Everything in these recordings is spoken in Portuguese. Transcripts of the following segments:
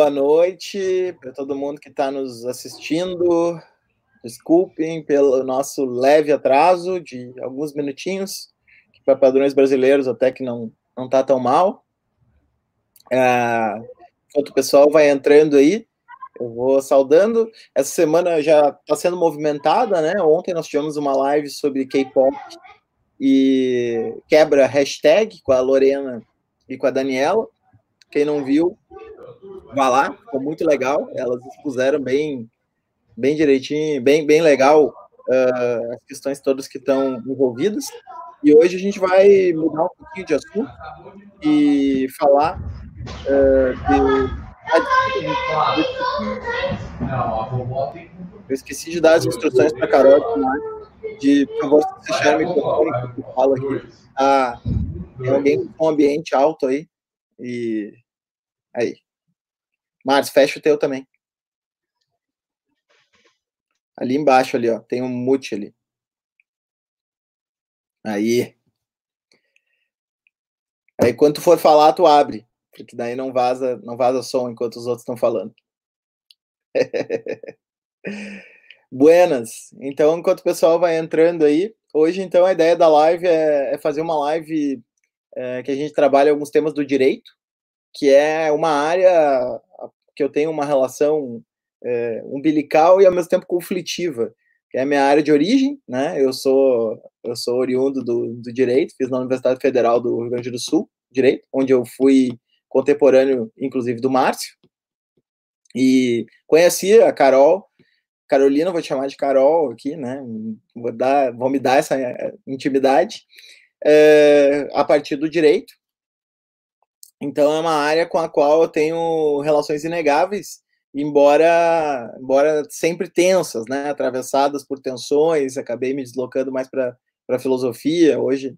Boa noite para todo mundo que está nos assistindo. Desculpem pelo nosso leve atraso de alguns minutinhos, que para padrões brasileiros até que não não está tão mal. É, enquanto o pessoal vai entrando aí, eu vou saudando. Essa semana já está sendo movimentada, né? Ontem nós tivemos uma live sobre K-pop e quebra hashtag com a Lorena e com a Daniela. Quem não viu, vá lá, ficou muito legal. Elas expuseram bem, bem direitinho, bem, bem legal uh, as questões todas que estão envolvidas. E hoje a gente vai mudar um pouquinho de assunto e falar uh, de. Eu esqueci de dar as instruções para a Carol de, por favor, fechar o microfone que eu falo aqui. Ah, tem alguém com um ambiente alto aí. E aí. Marcos, fecha o teu também. Ali embaixo, ali, ó. Tem um mute ali. Aí. Aí quando tu for falar, tu abre. Porque daí não vaza, não vaza som enquanto os outros estão falando. Buenas. Então, enquanto o pessoal vai entrando aí, hoje, então, a ideia da live é, é fazer uma live é, que a gente trabalha alguns temas do direito, que é uma área que eu tenho uma relação é, umbilical e ao mesmo tempo conflitiva, que é a minha área de origem, né? Eu sou eu sou oriundo do, do direito, fiz na Universidade Federal do Rio Grande do Sul, direito, onde eu fui contemporâneo, inclusive, do Márcio, e conheci a Carol, Carolina, vou te chamar de Carol aqui, né? Vou, dar, vou me dar essa é, intimidade é, a partir do direito. Então é uma área com a qual eu tenho relações inegáveis, embora, embora sempre tensas, né? Atravessadas por tensões. Acabei me deslocando mais para a filosofia. Hoje,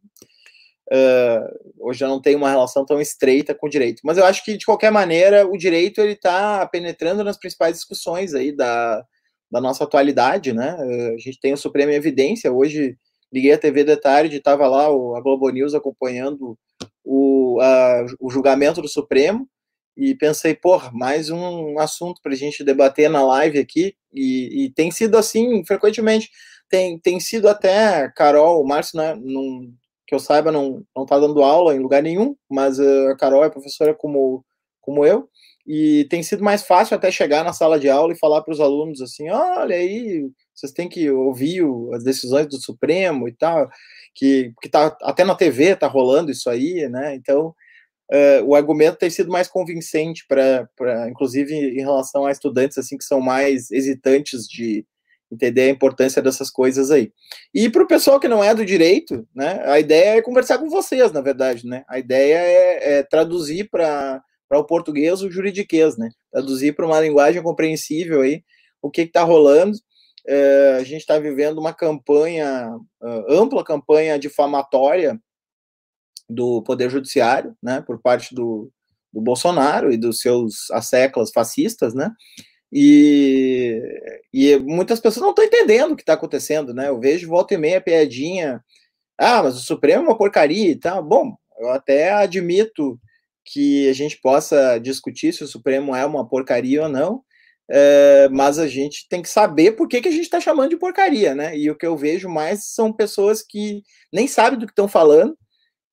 uh, hoje eu não tenho uma relação tão estreita com o direito. Mas eu acho que de qualquer maneira o direito ele está penetrando nas principais discussões aí da, da nossa atualidade, né? A gente tem o Supremo em evidência hoje liguei a TV de tarde, estava lá o, a Globo News acompanhando o, a, o julgamento do Supremo e pensei, porra, mais um assunto para a gente debater na live aqui. E, e, tem sido assim frequentemente. Tem, tem sido até, Carol, o Márcio, né, não, que eu saiba, não, não tá dando aula em lugar nenhum, mas a Carol é professora como, como eu, e tem sido mais fácil até chegar na sala de aula e falar para os alunos assim, olha aí, vocês têm que ouvir as decisões do Supremo e tal, que, que tá, até na TV tá rolando isso aí, né? Então, uh, o argumento tem sido mais convincente para, inclusive, em relação a estudantes assim que são mais hesitantes de entender a importância dessas coisas aí. E para o pessoal que não é do direito, né? A ideia é conversar com vocês, na verdade, né? A ideia é, é traduzir para para o português o juridiquês, né? Traduzir para uma linguagem compreensível aí o que está rolando é, a gente está vivendo uma campanha, uh, ampla campanha difamatória do Poder Judiciário, né, por parte do, do Bolsonaro e dos seus asseclas fascistas, né, e, e muitas pessoas não estão entendendo o que está acontecendo, né, eu vejo volta e meia piadinha, ah, mas o Supremo é uma porcaria e tal, bom, eu até admito que a gente possa discutir se o Supremo é uma porcaria ou não, é, mas a gente tem que saber por que, que a gente está chamando de porcaria, né? E o que eu vejo mais são pessoas que nem sabem do que estão falando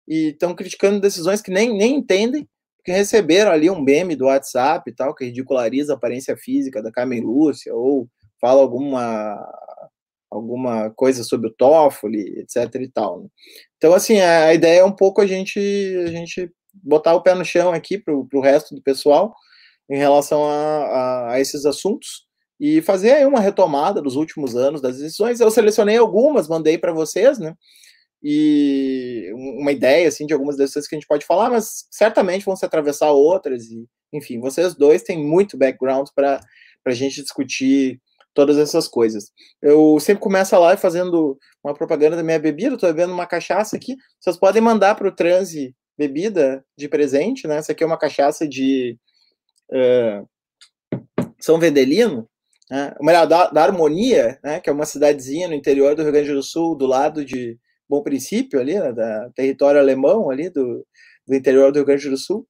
e estão criticando decisões que nem, nem entendem, que receberam ali um meme do WhatsApp e tal, que ridiculariza a aparência física da Carmen Lúcia, ou fala alguma alguma coisa sobre o Toffoli, etc e tal. Né? Então, assim, a, a, ideia é um pouco a gente, a gente botar o pé no chão aqui para o resto do pessoal, em relação a, a, a esses assuntos e fazer aí uma retomada dos últimos anos das decisões. Eu selecionei algumas, mandei para vocês, né? E uma ideia assim de algumas decisões que a gente pode falar, mas certamente vão se atravessar outras e, enfim, vocês dois têm muito background para a gente discutir todas essas coisas. Eu sempre começo a live fazendo uma propaganda da minha bebida, estou bebendo uma cachaça aqui. Vocês podem mandar para o Transe bebida de presente, né? Essa aqui é uma cachaça de São Vendelino, né, melhor, da, da, Harmonia, né, que é uma cidadezinha no interior do Rio Grande do Sul, do lado de Bom Princípio, ali, né, da território alemão, ali do, do interior do Rio Grande do Sul.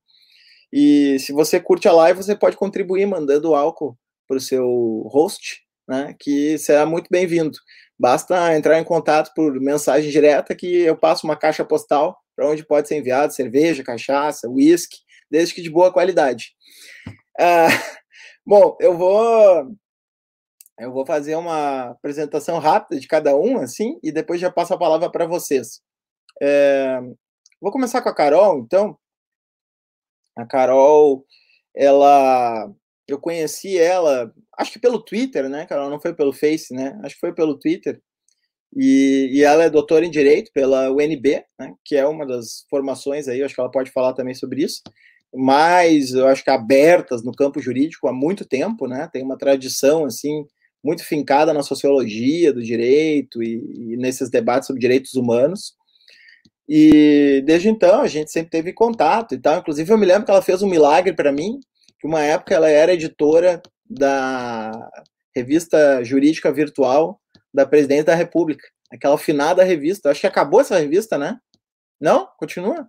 E se você curte a live, você pode contribuir mandando álcool para o seu host, né? Que será muito bem-vindo. Basta entrar em contato por mensagem direta que eu passo uma caixa postal para onde pode ser enviado cerveja, cachaça, uísque, desde que de boa qualidade. Ah, bom, eu vou eu vou fazer uma apresentação rápida de cada um, assim, e depois já passo a palavra para vocês. É, vou começar com a Carol, então. A Carol, ela eu conheci ela, acho que pelo Twitter, né, Carol? Não foi pelo Face, né? Acho que foi pelo Twitter. E, e ela é doutora em Direito pela UNB, né, que é uma das formações aí, acho que ela pode falar também sobre isso, mas eu acho que abertas no campo jurídico há muito tempo, né? Tem uma tradição, assim, muito fincada na sociologia do direito e, e nesses debates sobre direitos humanos. E desde então a gente sempre teve contato e tal. Inclusive eu me lembro que ela fez um milagre para mim, que uma época ela era editora da revista jurídica virtual da Presidente da República. Aquela finada revista. Acho que acabou essa revista, né? Não? Continua?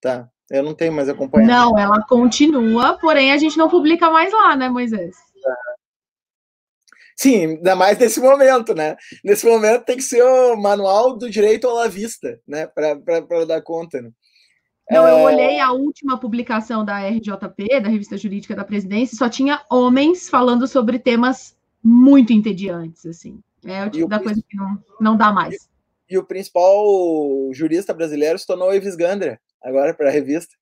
Tá. Eu não tenho mais acompanhado. Não, ela continua, porém a gente não publica mais lá, né, Moisés? Sim, ainda mais nesse momento, né? Nesse momento tem que ser o manual do direito à vista, né? Para dar conta. Né? Não, eu é. olhei a última publicação da RJP, da Revista Jurídica da Presidência, só tinha homens falando sobre temas muito entediantes, assim. É o tipo e da coisa que não, não dá mais. E, e o principal jurista brasileiro se tornou Ives Gandra, agora para a revista.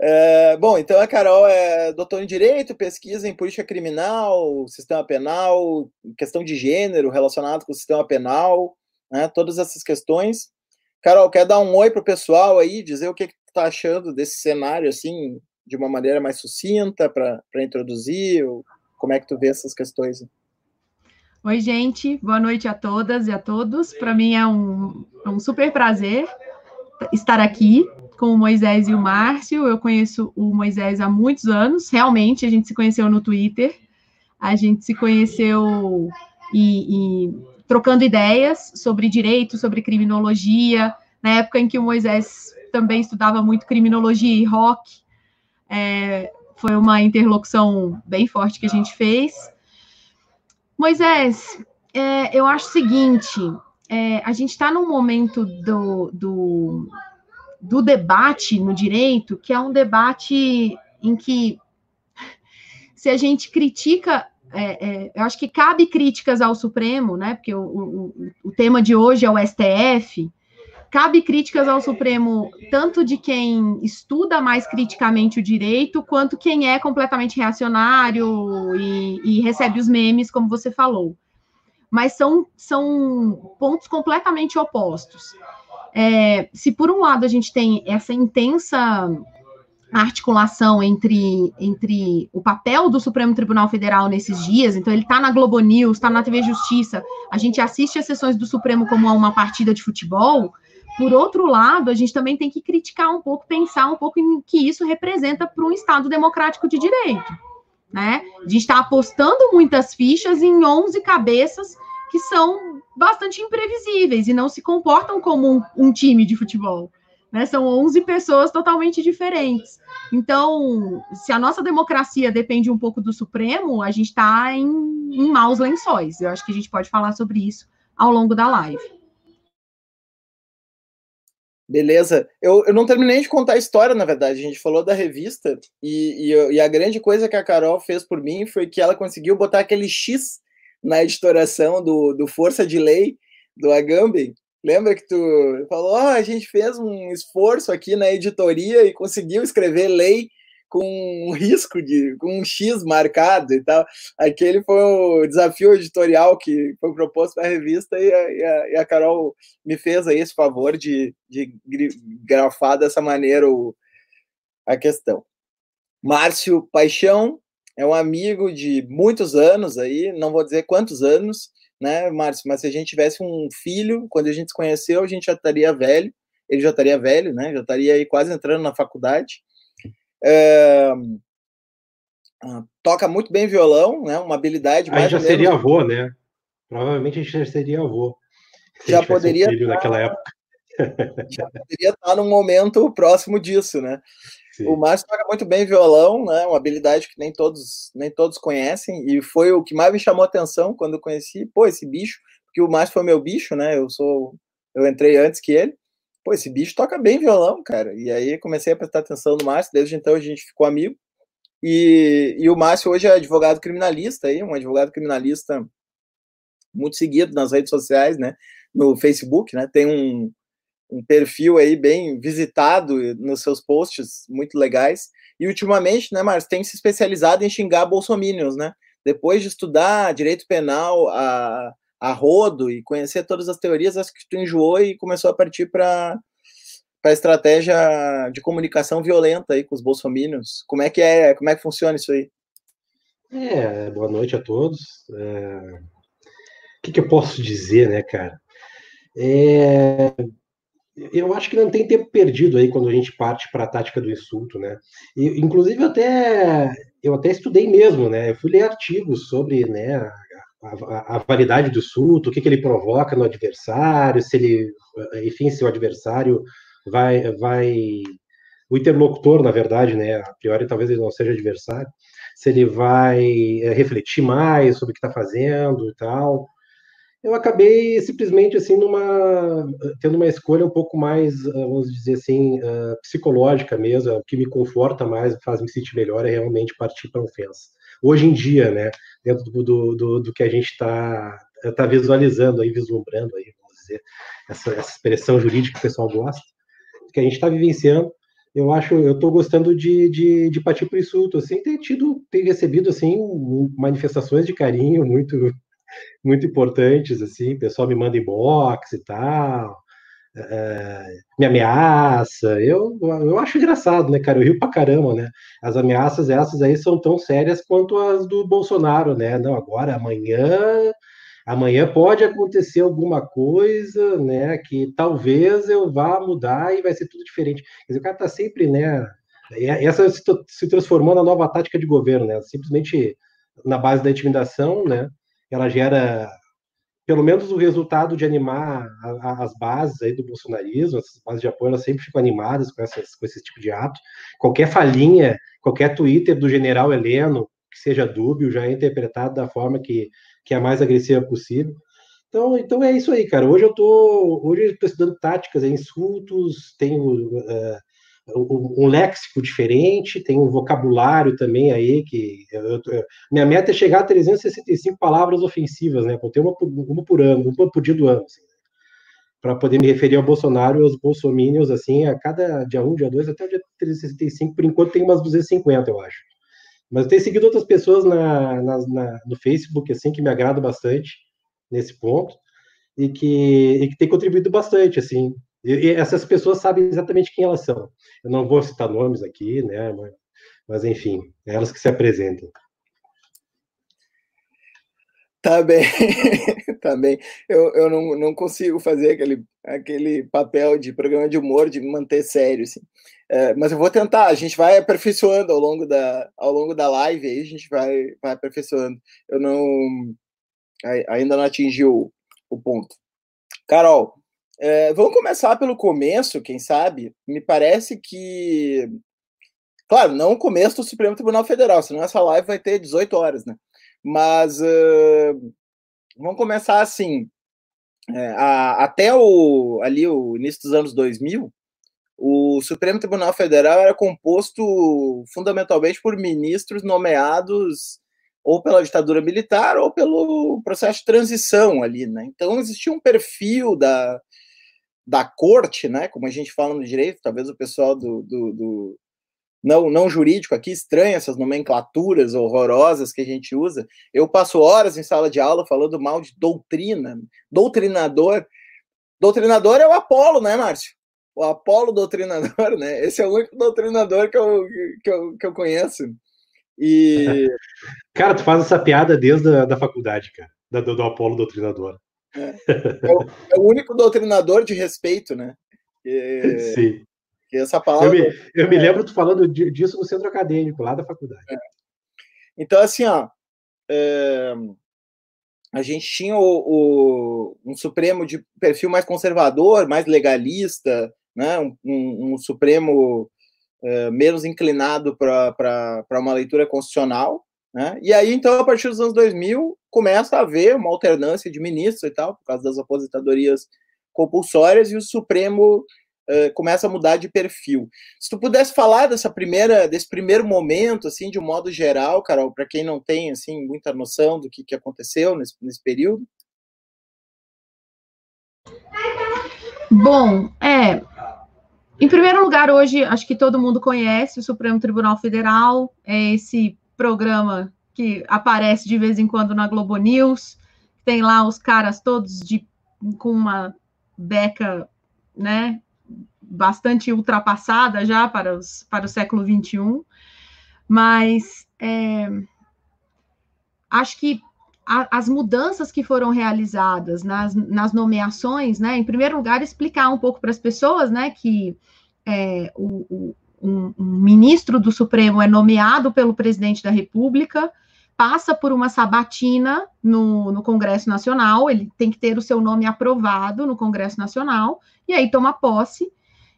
É, bom, então a Carol é doutora em Direito, pesquisa em política criminal, sistema penal, questão de gênero relacionado com o sistema penal, né, todas essas questões. Carol, quer dar um oi para o pessoal aí, dizer o que, que tu tá achando desse cenário, assim, de uma maneira mais sucinta, para introduzir? Como é que tu vê essas questões? Oi, gente, boa noite a todas e a todos. Para mim é um, é um super prazer estar aqui com o Moisés e o Márcio. Eu conheço o Moisés há muitos anos, realmente, a gente se conheceu no Twitter, a gente se conheceu e, e trocando ideias sobre direito, sobre criminologia, na época em que o Moisés também estudava muito criminologia e rock. É, foi uma interlocução bem forte que a gente fez. Moisés, é, eu acho o seguinte: é, a gente está num momento do, do, do debate no direito que é um debate em que, se a gente critica é, é, eu acho que cabe críticas ao Supremo, né? Porque o, o, o, tema de hoje é o STF. Cabe críticas ao Supremo, tanto de quem estuda mais criticamente o direito, quanto quem é completamente reacionário e, e recebe os memes, como você falou. Mas são, são pontos completamente opostos. É, se por um lado a gente tem essa intensa a articulação entre, entre o papel do Supremo Tribunal Federal nesses dias, então ele está na Globo News, está na TV Justiça, a gente assiste as sessões do Supremo como uma partida de futebol. Por outro lado, a gente também tem que criticar um pouco, pensar um pouco em que isso representa para um Estado democrático de direito. Né? A gente está apostando muitas fichas em 11 cabeças que são bastante imprevisíveis e não se comportam como um, um time de futebol. Né? São 11 pessoas totalmente diferentes. Então, se a nossa democracia depende um pouco do Supremo, a gente está em, em maus lençóis. Eu acho que a gente pode falar sobre isso ao longo da live. Beleza. Eu, eu não terminei de contar a história, na verdade. A gente falou da revista e, e, e, a grande coisa que a Carol fez por mim foi que ela conseguiu botar aquele X na editoração do, do Força de Lei do Agamben Lembra que tu falou, oh, a gente fez um esforço aqui na editoria e conseguiu escrever lei com um risco de com um X marcado e tal. Aquele foi o desafio editorial que foi proposto para a revista e a, e, a, e a, Carol me fez aí esse favor de, de grafar dessa maneira o, a questão. Márcio Paixão é um amigo de muitos anos aí, não vou dizer quantos anos, né, Márcio? Mas se a gente tivesse um filho, quando a gente se conheceu, a gente já estaria velho, ele já estaria velho, né? Já estaria aí quase entrando na faculdade. É, toca muito bem violão, né? Uma habilidade. Aí já seria avô, né? Provavelmente a gente já seria avô. Já poderia. Um filho naquela época. já poderia estar num momento próximo disso, né? Sim. O Márcio toca muito bem violão, né? Uma habilidade que nem todos, nem todos conhecem, e foi o que mais me chamou a atenção quando eu conheci, pô, esse bicho, porque o Márcio foi meu bicho, né? Eu sou, eu entrei antes que ele. Pô, esse bicho toca bem violão, cara. E aí comecei a prestar atenção no Márcio, desde então a gente ficou amigo. E, e o Márcio hoje é advogado criminalista aí, um advogado criminalista muito seguido nas redes sociais, né? No Facebook, né? Tem um, um perfil aí bem visitado nos seus posts, muito legais. E ultimamente, né, Márcio, tem se especializado em xingar bolsominions, né? Depois de estudar direito penal a, a rodo e conhecer todas as teorias, acho que tu enjoou e começou a partir para para estratégia de comunicação violenta aí com os bolsominions. Como é que é? Como é que funciona isso aí? É, boa noite a todos. É... O que, que, eu posso dizer, né, cara? É... Eu acho que não tem tempo perdido aí quando a gente parte para a tática do insulto, né? E, inclusive, até eu até estudei mesmo, né? Eu fui ler artigos sobre, né, a, a, a validade do insulto, o que, que ele provoca no adversário, se ele, enfim, se o adversário vai, vai o interlocutor, na verdade, né, a priori talvez ele não seja adversário, se ele vai é, refletir mais sobre o que está fazendo e tal. Eu acabei simplesmente assim numa tendo uma escolha um pouco mais, eh, vamos dizer assim, uh, psicológica mesmo, o que me conforta mais, faz me sentir melhor é realmente partir para a ofensa. Hoje em dia, né, dentro do, do, do, do que a gente está tá visualizando aí, vislumbrando aí, vamos dizer, essa, essa expressão jurídica que o pessoal gosta, que a gente está vivenciando. Eu acho, eu estou gostando de, de, de partir para o insulto, assim, ter tido, ter recebido, assim, manifestações de carinho muito, muito importantes, assim, o pessoal me manda inbox e tal, é, me ameaça, eu, eu acho engraçado, né, cara, eu rio pra caramba, né, as ameaças essas aí são tão sérias quanto as do Bolsonaro, né, não, agora, amanhã amanhã pode acontecer alguma coisa, né, que talvez eu vá mudar e vai ser tudo diferente. Quer dizer, o cara está sempre, né, essa se transformou na nova tática de governo, né, simplesmente na base da intimidação, né, ela gera pelo menos o resultado de animar a, a, as bases aí do bolsonarismo, as bases de apoio, elas sempre ficam animadas com, essas, com esse tipo de ato. Qualquer falinha, qualquer Twitter do general Heleno, que seja dúbio, já é interpretado da forma que que é a mais agressiva possível. Então, então é isso aí, cara. Hoje eu tô, hoje eu estou estudando táticas, é insultos, tenho uh, um, léxico diferente, tenho um vocabulário também aí que eu, eu, minha meta é chegar a 365 palavras ofensivas, né? Vou ter uma, uma por ano, uma por dia do ano, assim, para poder me referir ao Bolsonaro e aos bolsominions, assim, a cada dia 1, dia 2, até o dia 365, por enquanto tem umas 250, eu acho. Mas eu tenho seguido outras pessoas na, na, na, no Facebook, assim, que me agradam bastante nesse ponto e que, e que tem contribuído bastante, assim. E, essas pessoas sabem exatamente quem elas são. Eu não vou citar nomes aqui, né? Mas, mas enfim, é elas que se apresentam. Tá bem, tá bem. Eu, eu não, não consigo fazer aquele, aquele papel de programa de humor, de me manter sério, assim. É, mas eu vou tentar, a gente vai aperfeiçoando ao longo da, ao longo da live, aí a gente vai, vai aperfeiçoando. Eu não. Ainda não atingi o, o ponto. Carol, é, vamos começar pelo começo, quem sabe? Me parece que. Claro, não o começo do Supremo Tribunal Federal, senão essa live vai ter 18 horas, né? Mas uh, vamos começar assim. É, a, até o, ali o início dos anos 2000, o Supremo Tribunal Federal era composto fundamentalmente por ministros nomeados ou pela ditadura militar ou pelo processo de transição ali, né? Então existia um perfil da, da corte, né? Como a gente fala no direito, talvez o pessoal do, do, do não, não jurídico aqui estranha essas nomenclaturas horrorosas que a gente usa. Eu passo horas em sala de aula falando mal de doutrina, doutrinador. Doutrinador é o Apolo, né, Márcio? O Apolo doutrinador, né? Esse é o único doutrinador que eu, que eu, que eu conheço. E. Cara, tu faz essa piada desde a da faculdade, cara, do, do Apolo doutrinador. É, é, o, é, o, único doutrinador de respeito, né? E... Sim. Que essa palavra. Eu me, eu me é. lembro tu falando disso no centro acadêmico, lá da faculdade. É. Então, assim, ó. É... a gente tinha o, o, um Supremo de perfil mais conservador, mais legalista, né? um, um, um Supremo uh, menos inclinado para uma leitura constitucional. Né? E aí, então, a partir dos anos 2000, começa a haver uma alternância de ministros e tal, por causa das aposentadorias compulsórias, e o Supremo uh, começa a mudar de perfil. Se tu pudesse falar dessa primeira, desse primeiro momento, assim, de um modo geral, Carol, para quem não tem assim muita noção do que, que aconteceu nesse, nesse período. Bom, é, em primeiro lugar, hoje, acho que todo mundo conhece o Supremo Tribunal Federal, é esse programa que aparece de vez em quando na Globo News, tem lá os caras todos de, com uma beca, né, bastante ultrapassada já para, os, para o século XXI, mas é, acho que a, as mudanças que foram realizadas nas, nas nomeações, né, em primeiro lugar, explicar um pouco para as pessoas, né, que é, o, o, um, um ministro do Supremo é nomeado pelo presidente da República, passa por uma sabatina no, no, Congresso Nacional, ele tem que ter o seu nome aprovado no Congresso Nacional, e aí toma posse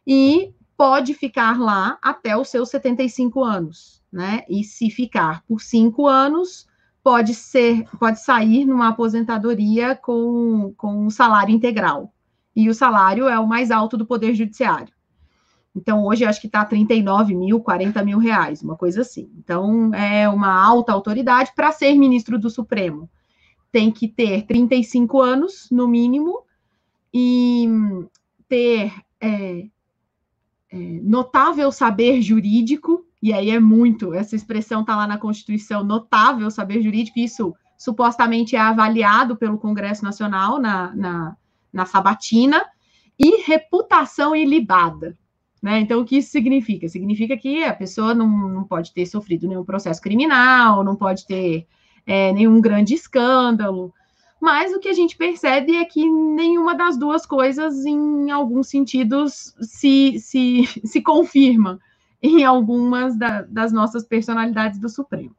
e pode ficar lá até os seus 75 anos, né? E se ficar por cinco anos, pode ser, pode sair numa aposentadoria com, com um salário integral. E o salário é o mais alto do Poder Judiciário. Então, hoje acho que está 39 mil, 40 mil reais, uma coisa assim. Então, é uma alta autoridade para ser ministro do Supremo. Tem que ter 35 anos, no mínimo, e ter é, é, notável saber jurídico, e aí é muito, essa expressão está lá na Constituição, notável saber jurídico, isso supostamente é avaliado pelo Congresso Nacional na, na, na sabatina, e reputação ilibada. Né? Então, o que isso significa? Significa que a pessoa não, não pode ter sofrido nenhum processo criminal, não pode ter é, nenhum grande escândalo, mas o que a gente percebe é que nenhuma das duas coisas, em alguns sentidos, se, se, se confirma em algumas da, das nossas personalidades do Supremo.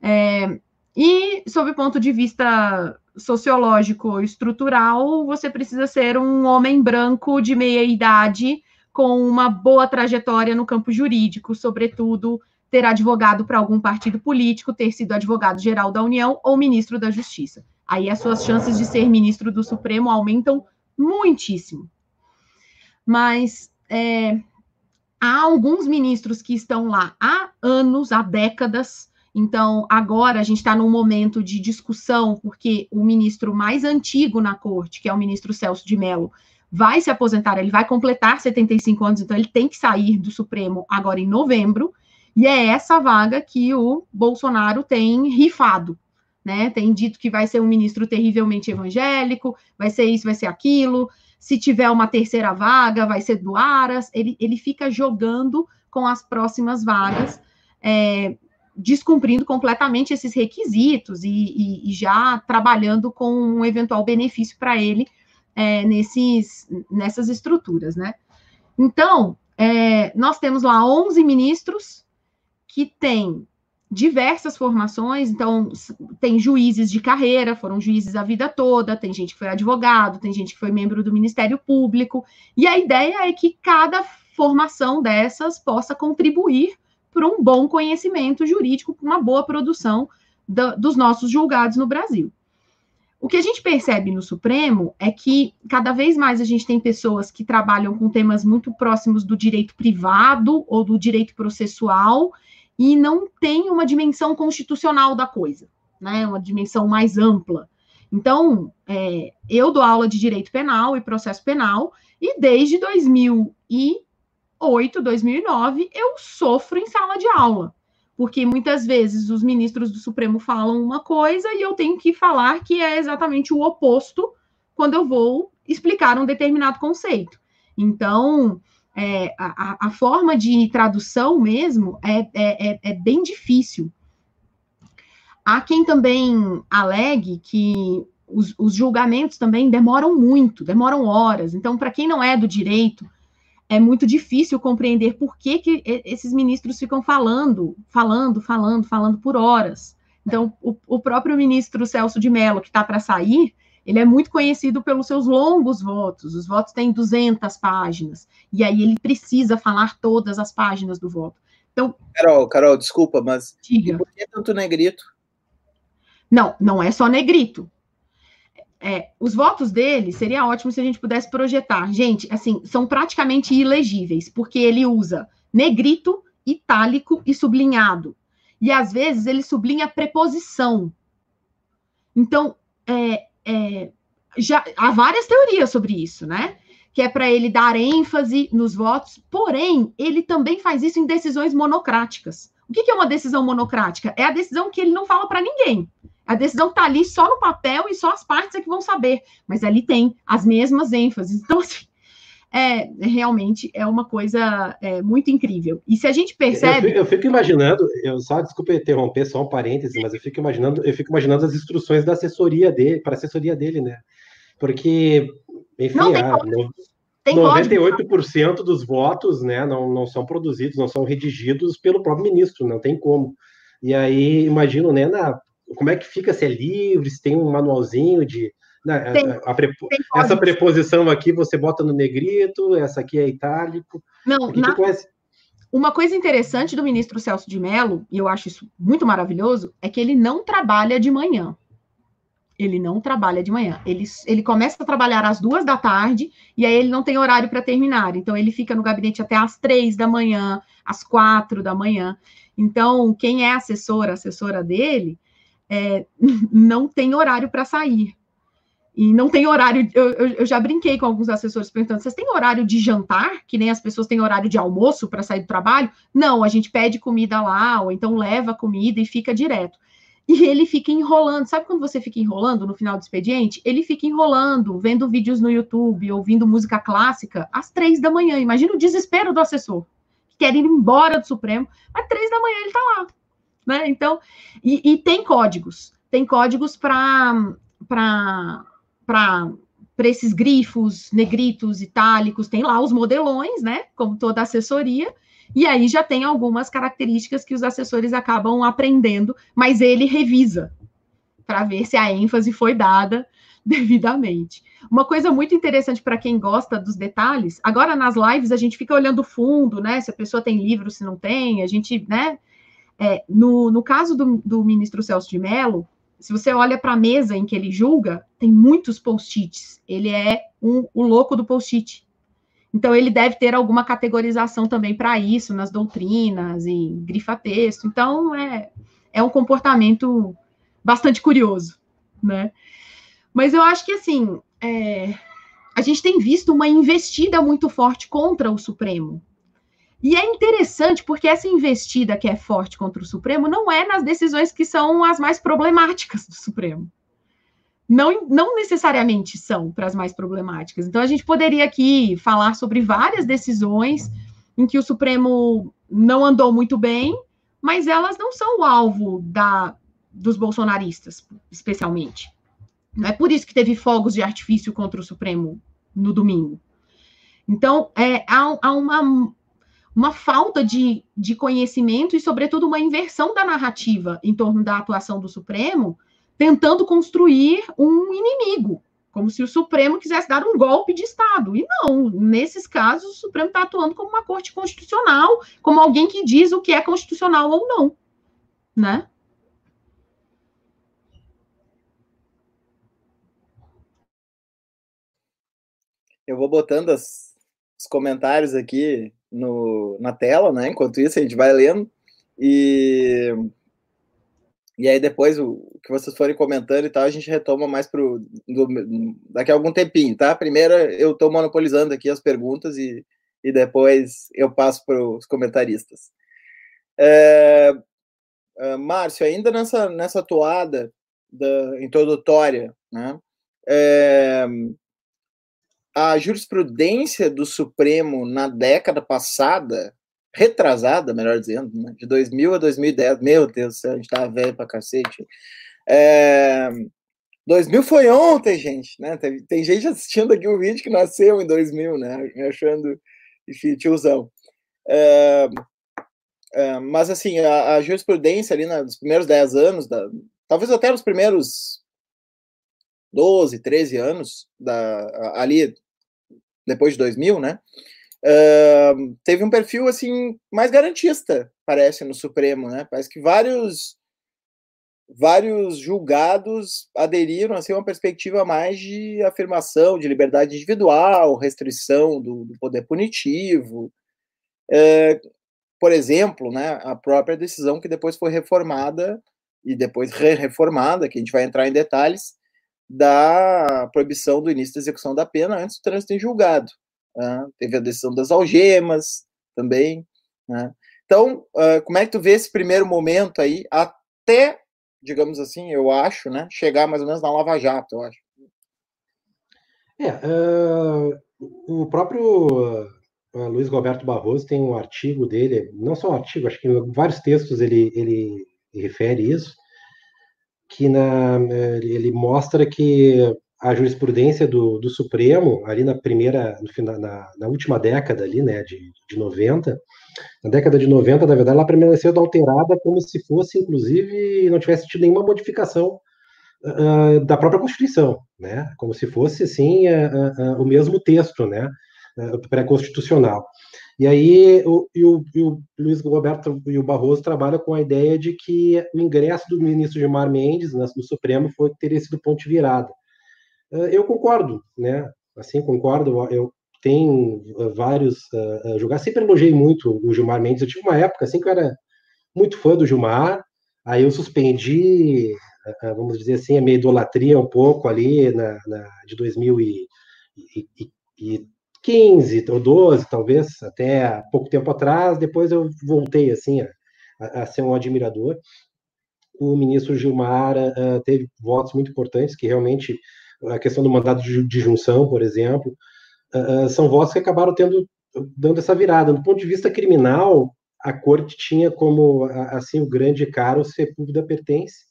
É, e, sob o ponto de vista sociológico estrutural, você precisa ser um homem branco de meia idade com uma boa trajetória no campo jurídico, sobretudo ter advogado para algum partido político, ter sido advogado-geral da União ou ministro da Justiça aí as suas chances de ser ministro do Supremo aumentam muitíssimo. Mas é, há alguns ministros que estão lá há anos, há décadas. Então, agora a gente está num momento de discussão, porque o ministro mais antigo na corte, que é o ministro Celso de Mello, vai se aposentar, ele vai completar 75 anos, então ele tem que sair do Supremo agora em novembro, e é essa vaga que o Bolsonaro tem rifado né? Tem dito que vai ser um ministro terrivelmente evangélico, vai ser isso, vai ser aquilo. Se tiver uma terceira vaga, vai ser do Aras. Ele, ele fica jogando com as próximas vagas, é, descumprindo completamente esses requisitos e, e, e, já trabalhando com um eventual benefício para ele é, nesses, nessas estruturas, né? Então, é, nós temos lá 11 ministros que têm diversas formações, então tem juízes de carreira, foram juízes a vida toda, tem gente que foi advogado, tem gente que foi membro do Ministério Público, e a ideia é que cada formação dessas possa contribuir para um bom conhecimento jurídico, para uma boa produção do, dos nossos julgados no Brasil. O que a gente percebe no Supremo é que cada vez mais a gente tem pessoas que trabalham com temas muito próximos do direito privado ou do direito processual e não tem uma dimensão constitucional da coisa, né? Uma dimensão mais ampla. Então, é, eu dou aula de direito penal e processo penal, e desde 2008, 2009, eu sofro em sala de aula, porque muitas vezes os ministros do Supremo falam uma coisa e eu tenho que falar que é exatamente o oposto quando eu vou explicar um determinado conceito. Então, é, a, a, forma de tradução mesmo é, é, é, é bem difícil. Há quem também alegue que os, os, julgamentos também demoram muito, demoram horas. Então, para quem não é do direito, é muito difícil compreender por que, que esses ministros ficam falando, falando, falando, falando por horas Então, o, o próprio ministro Celso de Mello, que está para sair, ele é muito conhecido pelos seus longos votos. Os votos têm 200 páginas. E aí ele precisa falar todas as páginas do voto. Então, Carol, Carol, desculpa, mas diga. por que tanto negrito? Não, não é só negrito. É, os votos dele seria ótimo se a gente pudesse projetar. Gente, assim, são praticamente ilegíveis, porque ele usa negrito, itálico e sublinhado. E às vezes ele sublinha preposição. Então, é, é, já há várias teorias sobre isso, né? Que é para ele dar ênfase nos votos, porém, ele também faz isso em decisões monocráticas. O que, que é uma decisão monocrática? É a decisão que ele não fala para ninguém. A decisão está ali só no papel e só as partes é que vão saber, mas ali tem as mesmas ênfases. Então, assim, é, realmente é uma coisa é, muito incrível. E se a gente percebe. Eu, eu, fico imaginando, eu só desculpa interromper, só um parêntese, mas eu fico imaginando, eu fico imaginando as instruções da assessoria dele, para a assessoria dele, né? Porque, enfim, não, ah, no, tem 98% dos votos né, não, não são produzidos, não são redigidos pelo próprio ministro, não tem como. E aí, imagino, né, na, como é que fica, se é livre, se tem um manualzinho de né, tem, a, a prepo... essa preposição aqui você bota no negrito, essa aqui é itálico. Não, na... uma coisa interessante do ministro Celso de Mello, e eu acho isso muito maravilhoso, é que ele não trabalha de manhã. Ele não trabalha de manhã. Ele, ele começa a trabalhar às duas da tarde e aí ele não tem horário para terminar. Então ele fica no gabinete até às três da manhã, às quatro da manhã. Então, quem é assessora, assessora dele, é, não tem horário para sair. E não tem horário. Eu, eu, já brinquei com alguns assessores perguntando: vocês têm horário de jantar? Que nem as pessoas têm horário de almoço para sair do trabalho? Não, a gente pede comida lá, ou então leva comida e fica direto. E ele fica enrolando. Sabe quando você fica enrolando no final do expediente? Ele fica enrolando, vendo vídeos no YouTube, ouvindo música clássica, às três da manhã. Imagina o desespero do assessor, que quer ir embora do Supremo, às três da manhã ele está lá. Né? Então, e, e tem códigos. Tem códigos para para esses grifos, negritos, itálicos, tem lá os modelões, né? Como toda assessoria, e aí já tem algumas características que os assessores acabam aprendendo, mas ele revisa para ver se a ênfase foi dada devidamente. Uma coisa muito interessante para quem gosta dos detalhes, agora nas lives a gente fica olhando o fundo, né? Se a pessoa tem livro, se não tem, a gente, né? É, no, no caso do, do ministro Celso de Mello, se você olha para a mesa em que ele julga, tem muitos post-its. Ele é um, o louco do post-it. Então, ele deve ter alguma categorização também para isso, nas doutrinas, e grifa texto. Então, é, é um comportamento bastante curioso, né? Mas eu acho que, assim, é, a gente tem visto uma investida muito forte contra o Supremo. E é interessante porque essa investida que é forte contra o Supremo não é nas decisões que são as mais problemáticas do Supremo. Não, não necessariamente são para as mais problemáticas. Então, a gente poderia aqui falar sobre várias decisões em que o Supremo não andou muito bem, mas elas não são o alvo da, dos bolsonaristas, especialmente. Não é por isso que teve fogos de artifício contra o Supremo no domingo. Então, é, há, há uma uma falta de, de conhecimento e, sobretudo, uma inversão da narrativa em torno da atuação do Supremo, tentando construir um inimigo, como se o Supremo quisesse dar um golpe de Estado. E não, nesses casos, o Supremo está atuando como uma corte constitucional, como alguém que diz o que é constitucional ou não, né? Eu vou botando as, os comentários aqui no, na tela, né? Enquanto isso, a gente vai lendo. E, e aí depois o que vocês forem comentando e tal, a gente retoma mais pro do, daqui a algum tempinho, tá? Primeiro eu estou monopolizando aqui as perguntas e, e depois eu passo para os comentaristas. É, é, Márcio, ainda nessa, nessa toada da introdutória, né? É, a jurisprudência do Supremo na década passada, retrasada, melhor dizendo, né? de 2000 a 2010, meu Deus do céu, a gente tava velho pra cacete. É... 2000 foi ontem, gente, né? Tem, tem gente assistindo aqui um vídeo que nasceu em 2000, né? Achando, enfim, tiozão. É... Uh, mas, assim, a, a, jurisprudência ali nos primeiros 10 anos, da, talvez até nos primeiros 12, 13 anos, da, ali depois de 2000, né? Uh, teve um perfil assim mais garantista, parece no Supremo, né? Parece que vários vários julgados aderiram assim, a uma perspectiva mais de afirmação de liberdade individual, restrição do, do poder punitivo. Uh, por exemplo, né, a própria decisão que depois foi reformada e depois re-reformada, que a gente vai entrar em detalhes, da proibição do início da execução da pena antes do trânsito em julgado. Né? Teve a decisão das algemas também. Né? Então, uh, como é que tu vê esse primeiro momento aí, até, digamos assim, eu acho, né, chegar mais ou menos na Lava Jato, eu acho. É, uh, o próprio uh, Luiz Roberto Barroso tem um artigo dele, não só um artigo, acho que vários textos ele, ele refere isso, que na, ele mostra que a jurisprudência do, do Supremo, ali na primeira, no final, na, na, última década ali, né, de, de 90, na década de 90, na verdade, ela permaneceu alterada como se fosse, inclusive, não tivesse tido nenhuma modificação uh, da própria Constituição, né, como se fosse, assim, uh, uh, o mesmo texto, né, pré-constitucional. E aí o, e o, e o, Luiz Roberto e o Barroso trabalham com a ideia de que o ingresso do ministro Gilmar Mendes no Supremo foi teria sido ponto de virada. Eh, eu concordo, né? Assim, concordo. Eu tenho eh, vários uh, julgados. Sempre elogiei muito o Gilmar Mendes. Eu tive uma época assim que eu era muito fã do Gilmar. Aí eu suspendi, uh, vamos dizer assim, a minha idolatria um pouco ali na, na de 2015 ou 12, talvez, até pouco tempo atrás. Depois eu voltei assim a, a ser um admirador. O ministro Gilmar uh, teve votos muito importantes que realmente a questão do mandado de, junção, por exemplo, uh, são votos que acabaram tendo dando essa virada. Do ponto de vista criminal, a corte tinha como assim o grande caro Sepúlveda pertence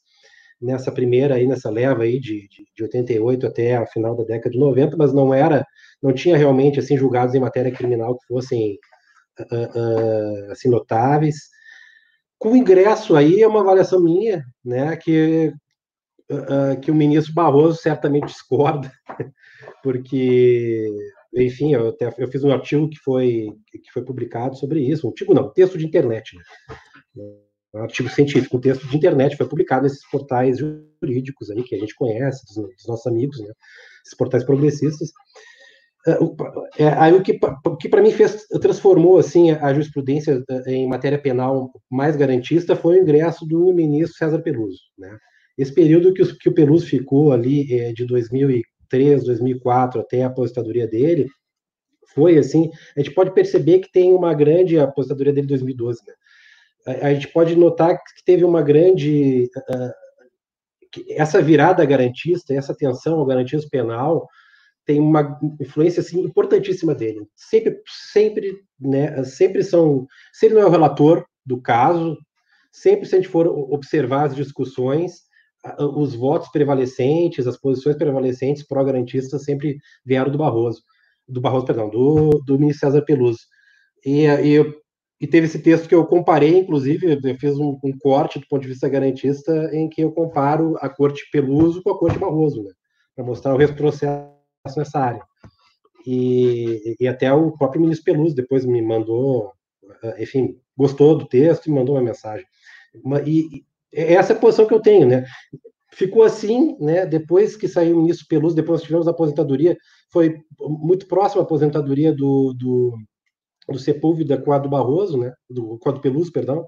nessa primeira aí nessa leva aí de, de, de 88 até a final da década de 90, mas não era, não tinha realmente assim julgados em matéria criminal que fossem uh, uh, assim notáveis. Com o ingresso aí é uma avaliação minha, né, que uh, que o ministro Barroso certamente discorda, porque, enfim, eu, até, eu fiz um artigo que foi, que foi publicado sobre isso, um artigo não, texto de internet, né? Artigo científico, um texto de internet, foi publicado nesses portais jurídicos aí que a gente conhece, dos, dos nossos amigos, né? esses portais progressistas. É, aí o que, que para mim fez, transformou assim a jurisprudência em matéria penal mais garantista foi o ingresso do ministro César Peluso, né? Esse período que, o, que o Peluso ficou ali é, de 2003, 2004 até a aposentadoria dele, foi assim, a gente pode perceber que tem uma grande aposentadoria dele em 2012, né? A, gente pode notar que teve uma grande uh, essa virada garantista, essa atenção ao garantismo penal tem uma influência assim importantíssima dele. Sempre, sempre, né? Sempre são, se ele não é o relator do caso, sempre se a gente for observar as discussões, os votos prevalecentes, as posições prevalecentes pró-garantistas sempre vieram do Barroso, do Barroso, perdão, do, do ministro César Peluso. E, e, e, teve esse texto que eu comparei, inclusive, eu fiz um, um, corte do ponto de vista garantista, em que eu comparo a corte Peluso com a corte Barroso, né, para mostrar o retrocesso nessa área. E, e até o próprio ministro Peluso depois me mandou, enfim, gostou do texto e mandou uma mensagem. E, é essa é a posição que eu tenho, né? Ficou assim, né? Depois que saiu o ministro Peluso, depois tivemos a aposentadoria, foi muito próximo à aposentadoria do, do, do Sepúlveda com a do Barroso, né? Do, com a do Peluso, perdão.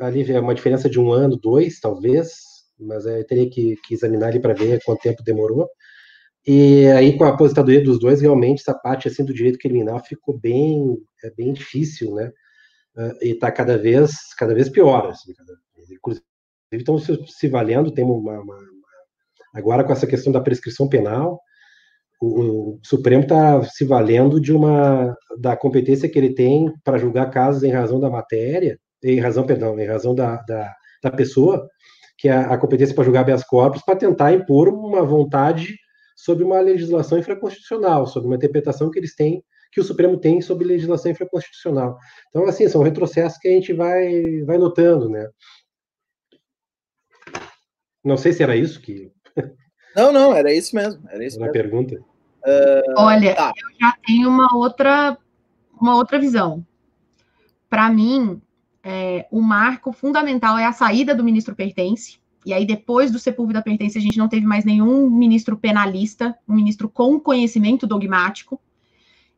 Ali é uma diferença de um ano, dois, talvez, mas é, eu teria que, que examinar ali para ver quanto tempo demorou. E aí, com a aposentadoria dos dois, realmente essa parte assim do direito criminal ficou bem, é bem difícil, né? Uh, e está cada vez, cada vez pior, assim, inclusive estão se, se valendo, tem uma, uma, agora com essa questão da prescrição penal, o, o Supremo está se valendo de uma da competência que ele tem para julgar casos em razão da matéria, em razão, perdão, em razão da, da, da pessoa, que é a competência para julgar habeas corpus, para tentar impor uma vontade sobre uma legislação infraconstitucional, sobre uma interpretação que eles têm, que o Supremo tem sobre legislação infraconstitucional. Então, assim, são retrocessos que a gente vai, vai notando, né? Não sei se era isso que. Não, não, era isso mesmo. Era isso na mesmo. pergunta. Uh, Olha, tá. eu já tenho uma outra, uma outra visão. Para mim, é, o marco fundamental é a saída do ministro Pertence. E aí, depois do Sepúlveda Pertence, a gente não teve mais nenhum ministro penalista, um ministro com conhecimento dogmático.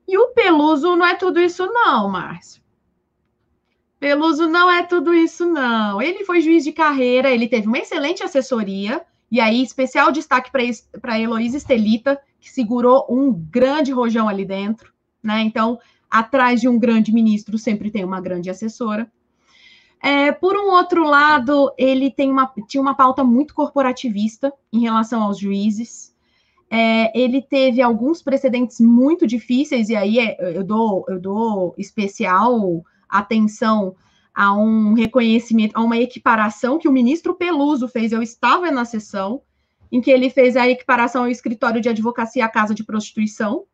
E o Peluso não é tudo isso, não, Márcio. Peluso não é tudo isso, não. Ele foi juiz de carreira, ele teve uma excelente assessoria, e aí, especial destaque para Heloísa Estelita, que segurou um grande rojão ali dentro, né? Então, atrás de um grande ministro sempre tem uma grande assessora. É, por um outro lado, ele tem uma, tinha uma pauta muito corporativista em relação aos juízes. É, ele teve alguns precedentes muito difíceis, e aí é, eu, dou, eu dou especial atenção a um reconhecimento, a uma equiparação que o ministro Peluso fez. Eu estava na sessão em que ele fez a equiparação ao escritório de advocacia à casa de prostituição.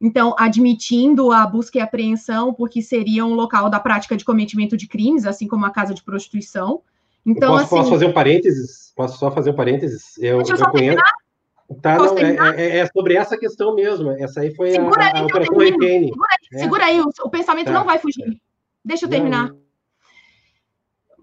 Então, admitindo a busca e apreensão, porque seria um local da prática de cometimento de crimes, assim como a casa de prostituição. Então, posso, assim, posso fazer um parênteses? Posso só fazer um parênteses? Eu, Deixa eu, eu conheço. Terminar? Tá, não, é, é, é, sobre essa questão mesmo. Essa aí foi segura a, a, a operação Segura aí, é. segura aí o, o pensamento tá. não vai fugir. Deixa eu terminar. Não.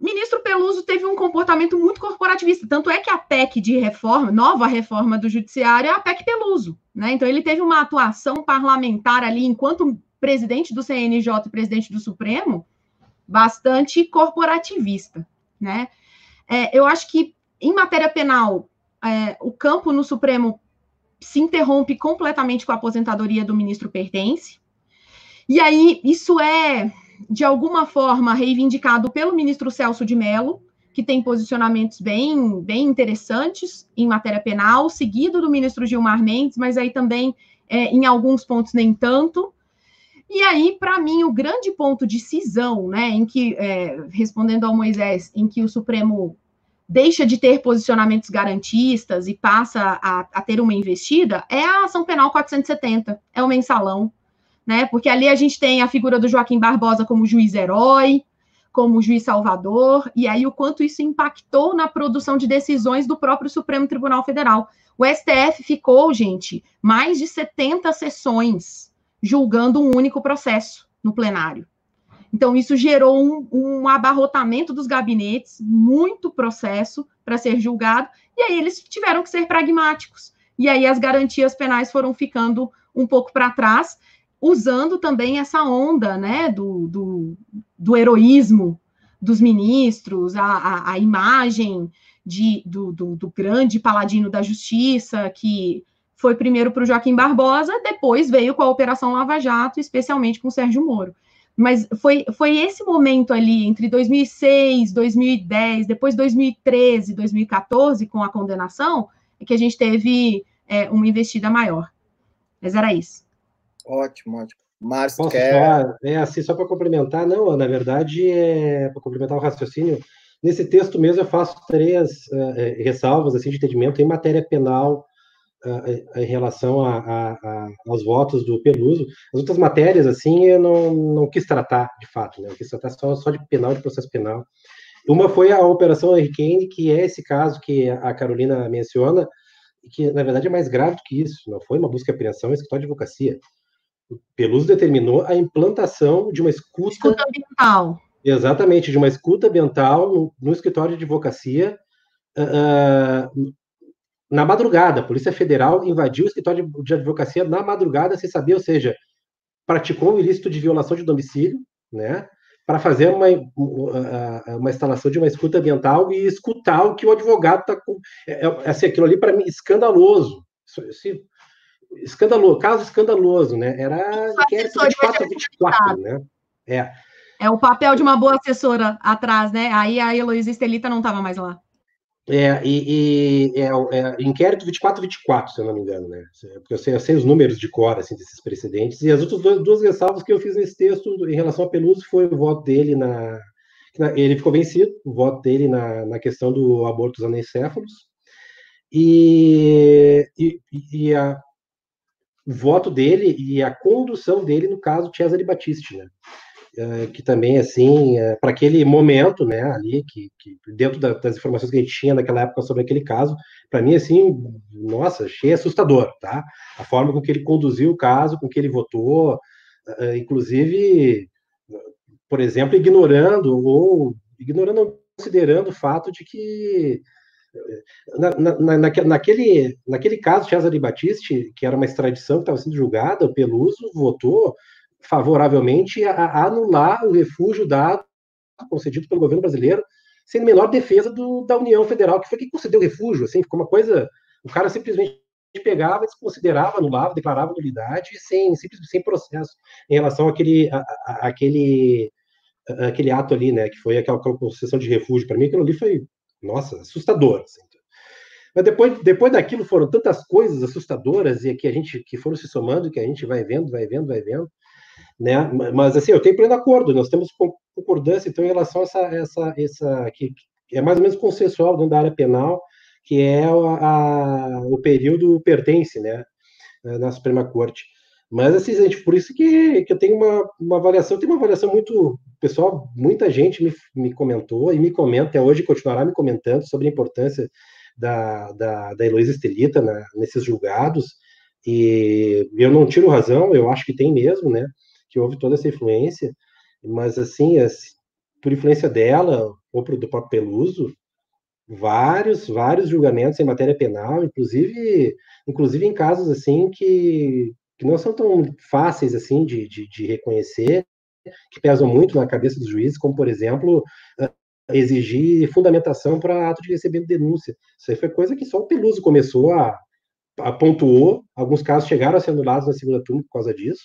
Ministro Peluso teve um comportamento muito corporativista, tanto é que a PEC de reforma, nova reforma do judiciário, é a PEC Peluso, né? Então ele teve uma atuação parlamentar ali enquanto presidente do CNJ e presidente do Supremo, bastante corporativista, né? É, eu acho que em matéria penal, é, o campo no Supremo se interrompe completamente com a aposentadoria do ministro Pertence. E aí, isso é, de alguma forma, reivindicado pelo ministro Celso de Mello, que tem posicionamentos bem, bem interessantes em matéria penal, seguido do ministro Gilmar Mendes, mas aí também, é, em alguns pontos, nem tanto. E aí, para mim, o grande ponto de cisão, né, em que, é, respondendo ao Moisés, em que o Supremo deixa de ter posicionamentos garantistas e passa a, a, ter uma investida, é a ação penal 470, é o mensalão, né? Porque ali a gente tem a figura do Joaquim Barbosa como juiz herói, como juiz salvador, e aí o quanto isso impactou na produção de decisões do próprio Supremo Tribunal Federal. O STF ficou, gente, mais de 70 sessões julgando um único processo no plenário. Então, isso gerou um, um abarrotamento dos gabinetes, muito processo para ser julgado, e aí eles tiveram que ser pragmáticos. E aí as garantias penais foram ficando um pouco para trás, usando também essa onda né, do, do, do heroísmo dos ministros, a, a, a imagem de, do, do, do, grande paladino da justiça, que foi primeiro para o Joaquim Barbosa, depois veio com a Operação Lava Jato, especialmente com o Sérgio Moro. Mas foi, foi esse momento ali, entre 2006, 2010, depois 2013, 2014, com a condenação, que a gente teve é, uma investida maior. Mas era isso. Ótimo, ótimo. Márcio, Posso quer... É assim, só para complementar, não, na verdade, é, para complementar o raciocínio, nesse texto mesmo eu faço três uh, ressalvas assim, de entendimento em matéria penal em relação a, a, a, aos votos do Peluso. As outras matérias, assim, eu não, não quis tratar, de fato, né? Eu quis tratar só, só de penal, de processo penal. Uma foi a Operação Hurricane, que é esse caso que a Carolina menciona, que, na verdade, é mais grave do que isso. Não foi uma busca e apreensão, é escritório de advocacia. O Peluso determinou a implantação de uma escuta... Escuta ambiental. Exatamente, de uma escuta ambiental no, no escritório de advocacia, uh, na madrugada. A Polícia Federal invadiu o escritório de advocacia na madrugada, sem saber, ou seja, praticou um ilícito de violação de domicílio, né? Para fazer uma, uma instalação de uma escuta ambiental e escutar o que o advogado está com. É, é, assim, aquilo ali, para mim, escandaloso. Assim, escandaloso, caso escandaloso, né? Era inquérito 24 24, né? É. É o papel de uma boa assessora atrás, né? Aí a Heloísa Estelita não estava mais lá. É, e, e é, é, inquérito 24-24, se eu não me engano, né? Porque eu sei, eu sei, os números de cor assim, desses precedentes. E as outras duas, duas ressalvas que eu fiz nesse texto em relação a Peluso foi o voto dele na. na ele ficou vencido, o voto dele na, na questão do aborto dos anencéfalos. E, e, e a, voto dele e a condução dele no caso Cesare Battisti, né? É, que também, assim, é, para aquele momento, né, ali, que, que dentro da, das informações que a gente tinha naquela época sobre aquele caso, para mim, assim, nossa, achei assustador, tá? A forma com que ele conduziu o caso, com que ele votou, é, inclusive, por exemplo, ignorando ou ignorando, considerando o fato de que na, na, naquele, naquele caso, Cesare Battisti, que era uma extradição que estava sendo julgada, o Peluso votou favoravelmente a, a, anular o refúgio dado, concedido pelo governo brasileiro, sem menor defesa do, da União Federal, que foi quem concedeu refúgio, assim, ficou uma coisa, o cara simplesmente pegava, desconsiderava, anulava, declarava nulidade, sem, simples, sem processo em relação àquele, à, àquele, àquele ato ali, né, que foi aquela concessão de refúgio, para mim aquilo ali foi nossa, assustador. Assim. Mas depois, depois daquilo foram tantas coisas assustadoras e que a gente que foram se somando, que a gente vai vendo, vai vendo, vai vendo, né? Mas assim, eu tenho pleno acordo, nós temos concordância então em relação a essa essa essa que, é mais ou menos consensual dentro da área penal, que é a, a o período pertence, né, na Suprema Corte. Mas, assim, gente, por isso que, que eu tenho uma, uma avaliação, tenho uma avaliação muito. Pessoal, muita gente me, me comentou e me comenta até hoje, continuará me comentando sobre a importância da, da, da Heloísa Estelita né, nesses julgados. E eu não tiro razão, eu acho que tem mesmo, né? Que houve toda essa influência, mas, assim, por influência dela ou do próprio Peluso, vários, vários julgamentos em matéria penal, inclusive, inclusive em casos assim que que não são tão fáceis assim de, de, de reconhecer, que pesam muito na cabeça dos juízes, como, por exemplo, exigir fundamentação para ato de receber denúncia. Isso aí foi coisa que só o Peluso começou a, a pontuou, alguns casos chegaram a ser anulados na segunda turma por causa disso,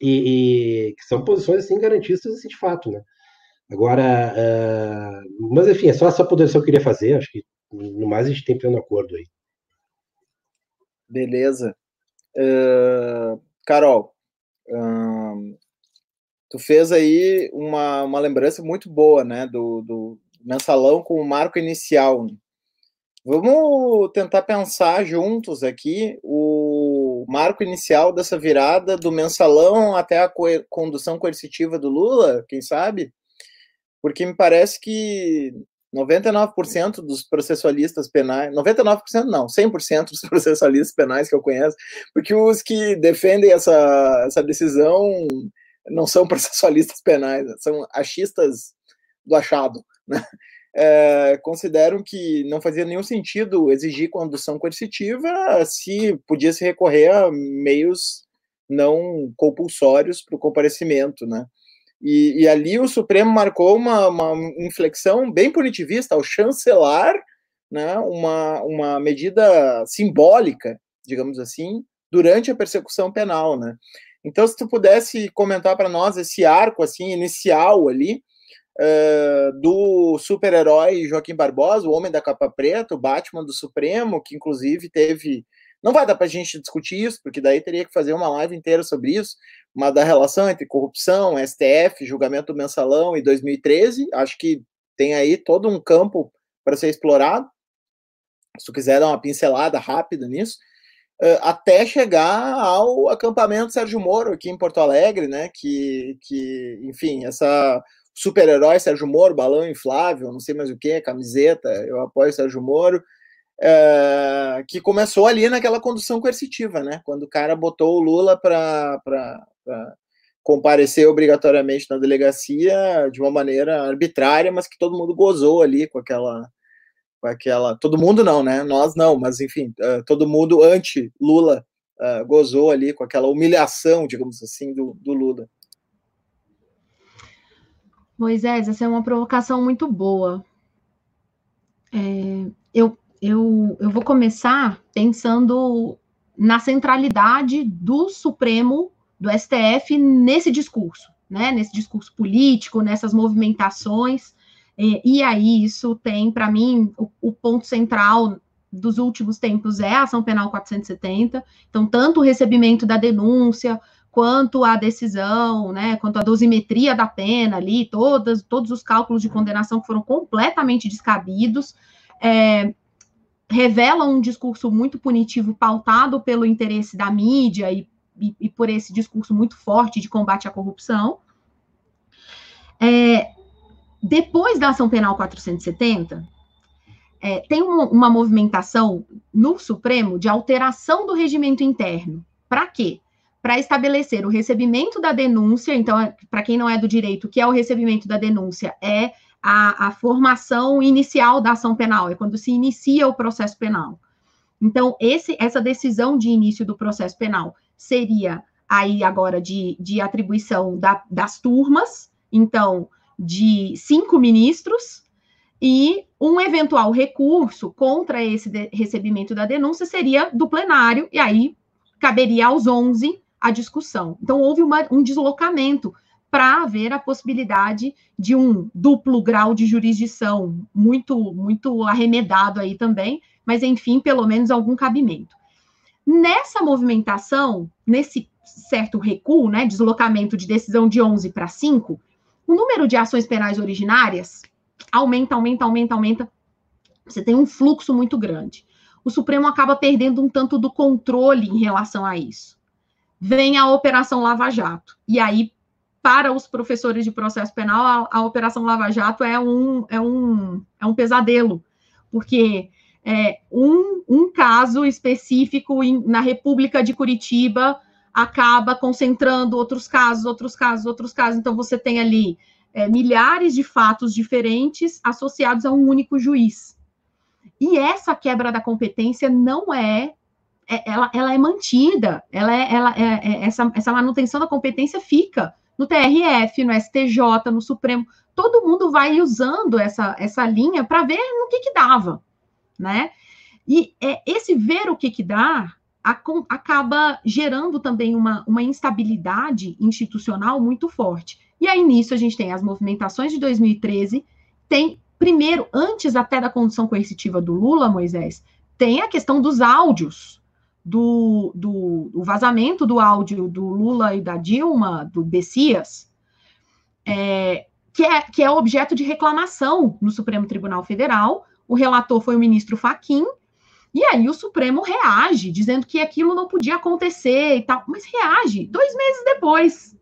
e, e que são posições assim garantistas assim, de fato, né? Agora, uh, mas enfim, é só essa posição que eu queria fazer, acho que no mais a gente tem pleno acordo aí. Beleza. Uh, Carol, tu fez aí uma, uma lembrança muito boa, né, do, do mensalão com o marco inicial. Vamos tentar pensar juntos aqui o marco inicial dessa virada do mensalão até a co condução coercitiva do Lula, quem sabe? Porque me parece que 99% dos processualistas penais, 99% não, 100% dos processualistas penais que eu conheço, porque os que defendem essa, essa decisão não são processualistas penais, são achistas do achado, né? É, consideram que não fazia nenhum sentido exigir condução coercitiva se podia se recorrer a meios não compulsórios para o comparecimento, né? E, e, ali o Supremo marcou uma, uma, inflexão bem punitivista ao chancelar né, uma, uma medida simbólica, digamos assim, durante a persecução penal. Né? Então, se tu pudesse comentar para nós esse arco assim inicial ali uh, do super-herói Joaquim Barbosa, o Homem da Capa Preta, o Batman do Supremo, que inclusive teve não vai dar para a gente discutir isso, porque daí teria que fazer uma live inteira sobre isso, mas da relação entre corrupção, STF, julgamento do mensalão e 2013, acho que tem aí todo um campo para ser explorado. Se tu quiser dar uma pincelada rápida nisso, até chegar ao acampamento Sérgio Moro aqui em Porto Alegre, né? Que, que enfim, essa super-herói Sérgio Moro, balão inflável, não sei mais o que, camiseta, eu apoio Sérgio Moro, é, que começou ali naquela condução coercitiva, né? Quando o cara botou o Lula para comparecer obrigatoriamente na delegacia de uma maneira arbitrária, mas que todo mundo gozou ali com aquela. Com aquela todo mundo não, né? Nós não, mas enfim, uh, todo mundo anti-Lula uh, gozou ali com aquela humilhação, digamos assim, do, do Lula. Moisés, essa é uma provocação muito boa. É, eu eu, eu vou começar pensando na centralidade do Supremo, do STF, nesse discurso, né? Nesse discurso político, nessas movimentações. E, e aí, isso tem, para mim, o, o ponto central dos últimos tempos é a ação penal 470. Então, tanto o recebimento da denúncia, quanto a decisão, né, quanto a dosimetria da pena ali, todas, todos os cálculos de condenação que foram completamente descabidos. É, revela um discurso muito punitivo, pautado pelo interesse da mídia e, e, e por esse discurso muito forte de combate à corrupção. É, depois da ação penal 470, é, tem uma, uma movimentação no Supremo de alteração do regimento interno. Para quê? Para estabelecer o recebimento da denúncia, então, para quem não é do direito, o que é o recebimento da denúncia? É a, a formação inicial da ação penal, é quando se inicia o processo penal. Então, esse, essa decisão de início do processo penal seria aí agora de, de atribuição da, das turmas, então, de cinco ministros, e um eventual recurso contra esse recebimento da denúncia seria do plenário, e aí caberia aos 11 a discussão. Então, houve uma, um deslocamento para haver a possibilidade de um duplo grau de jurisdição, muito, muito arremedado aí também, mas enfim, pelo menos algum cabimento. Nessa movimentação, nesse certo recuo, né, deslocamento de decisão de 11 para 5, o número de ações penais originárias aumenta, aumenta, aumenta, aumenta. Você tem um fluxo muito grande. O Supremo acaba perdendo um tanto do controle em relação a isso. Vem a Operação Lava Jato. E aí, para os professores de processo penal, a, a Operação Lava Jato é um, é um, é um pesadelo, porque é, um, um caso específico em, na República de Curitiba acaba concentrando outros casos, outros casos, outros casos. Então, você tem ali é, milhares de fatos diferentes associados a um único juiz. E essa quebra da competência não é, é ela, ela é mantida, ela é, ela é, é, essa, essa manutenção da competência fica no TRF, no STJ, no Supremo, todo mundo vai usando essa, essa linha para ver no que que dava, né? E é, esse ver o que que dá acaba gerando também uma, uma instabilidade institucional muito forte. E aí, nisso, a gente tem as movimentações de 2013, tem, primeiro, antes até da condução coercitiva do Lula, Moisés, tem a questão dos áudios, do, do, do vazamento do áudio do Lula e da Dilma, do Bessias, é, que, é, que é objeto de reclamação no Supremo Tribunal Federal. O relator foi o ministro Faquim, e aí o Supremo reage, dizendo que aquilo não podia acontecer e tal, mas reage dois meses depois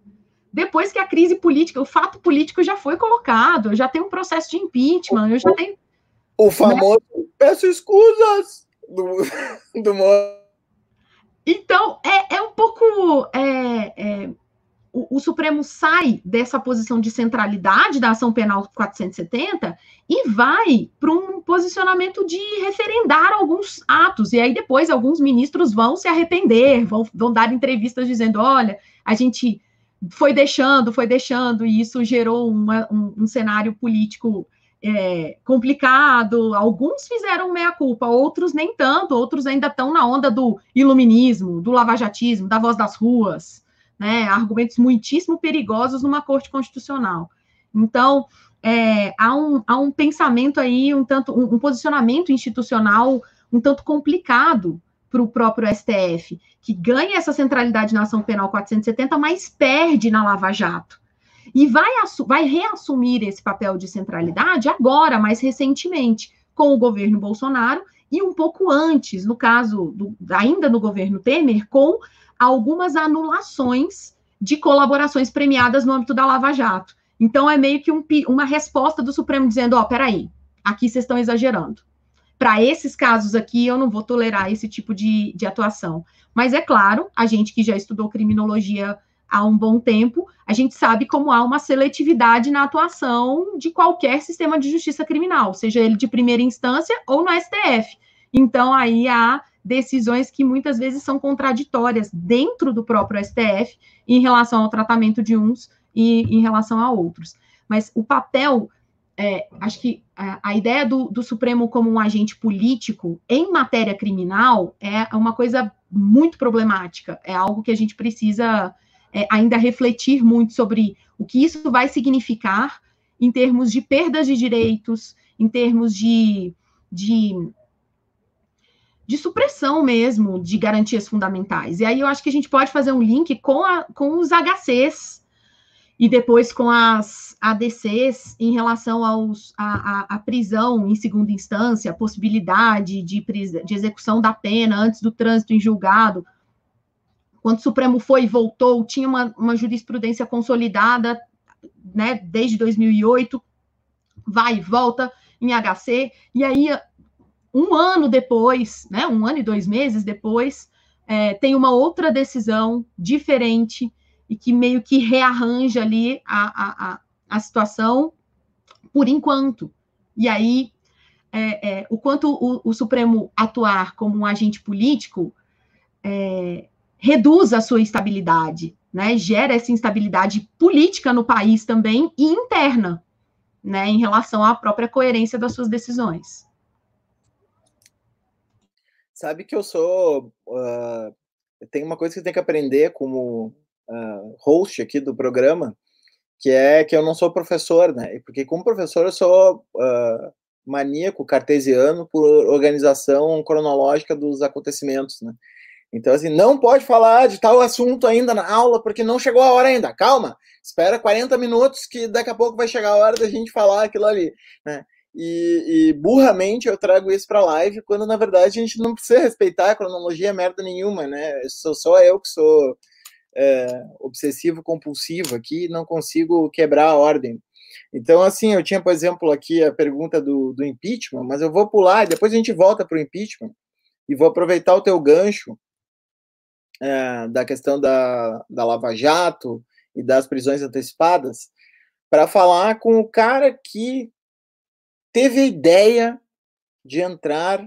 depois que a crise política, o fato político já foi colocado, eu já tenho um processo de impeachment, eu já tenho. O famoso né? peço escusas do, do Então, é, é um pouco. É, é, o, Supremo sai dessa posição de centralidade da ação penal 470 e vai para um posicionamento de referendar alguns atos. E aí depois alguns ministros vão se arrepender, vão, vão dar entrevistas dizendo: olha, a gente foi deixando, foi deixando, e isso gerou uma, um, um, cenário político é, complicado. Alguns fizeram meia-culpa, outros nem tanto, outros ainda estão na onda do iluminismo, do lavajatismo, da voz das ruas, né? Argumentos muitíssimo perigosos numa corte constitucional. Então, é, há, um, há um pensamento aí, um tanto, um, um posicionamento institucional um tanto complicado para o próprio STF, que ganha essa centralidade na ação penal 470, mas perde na Lava Jato. E vai, vai reassumir esse papel de centralidade agora, mais recentemente, com o governo Bolsonaro, e um pouco antes, no caso, do, ainda no governo Temer, com algumas anulações de colaborações premiadas no âmbito da Lava Jato. Então, é meio que um, uma resposta do Supremo dizendo: ó, oh, peraí, aqui vocês estão exagerando para esses casos aqui, eu não vou tolerar esse tipo de, de atuação. Mas é claro, a gente que já estudou criminologia há um bom tempo, a gente sabe como há uma seletividade na atuação de qualquer sistema de justiça criminal, seja ele de primeira instância ou no STF. Então, aí há decisões que muitas vezes são contraditórias dentro do próprio STF em relação ao tratamento de uns e em relação a outros. Mas o papel é, acho que a, a ideia do, do, Supremo como um agente político em matéria criminal é uma coisa muito problemática. É algo que a gente precisa é, ainda refletir muito sobre o que isso vai significar em termos de perdas de direitos, em termos de, de, de supressão mesmo de garantias fundamentais. E aí eu acho que a gente pode fazer um link com, a, com os HCs e depois com as ADCs em relação aos, a, a, a prisão em segunda instância, a possibilidade de, de execução da pena antes do trânsito em julgado. Quando o Supremo foi e voltou, tinha uma, uma jurisprudência consolidada né, desde 2008, vai e volta em HC, e aí, um ano depois, né, um ano e dois meses depois, é, tem uma outra decisão diferente e que meio que rearranja ali a, a, a situação por enquanto. E aí, é, é, o quanto o, o, Supremo atuar como um agente político é, reduz a sua estabilidade, né? Gera essa instabilidade política no país também e interna, né? Em relação à própria coerência das suas decisões. Sabe que eu sou. Uh, tem uma coisa que tenho que aprender como uh, host aqui do programa, que é que eu não sou professor, né? Porque como professor eu sou uh, maníaco cartesiano por organização cronológica dos acontecimentos, né? Então, assim, não pode falar de tal assunto ainda na aula, porque não chegou a hora ainda. Calma, espera 40 minutos que daqui a pouco vai chegar a hora da gente falar aquilo ali, né? E, e burramente eu trago isso para live, quando na verdade a gente não precisa respeitar a cronologia merda nenhuma, né? Sou só eu que sou é, obsessivo compulsivo aqui, não consigo quebrar a ordem. Então, assim, eu tinha, por exemplo, aqui a pergunta do, do impeachment, mas eu vou pular e depois a gente volta para o impeachment e vou aproveitar o teu gancho é, da questão da, da Lava Jato e das prisões antecipadas para falar com o cara que teve a ideia de entrar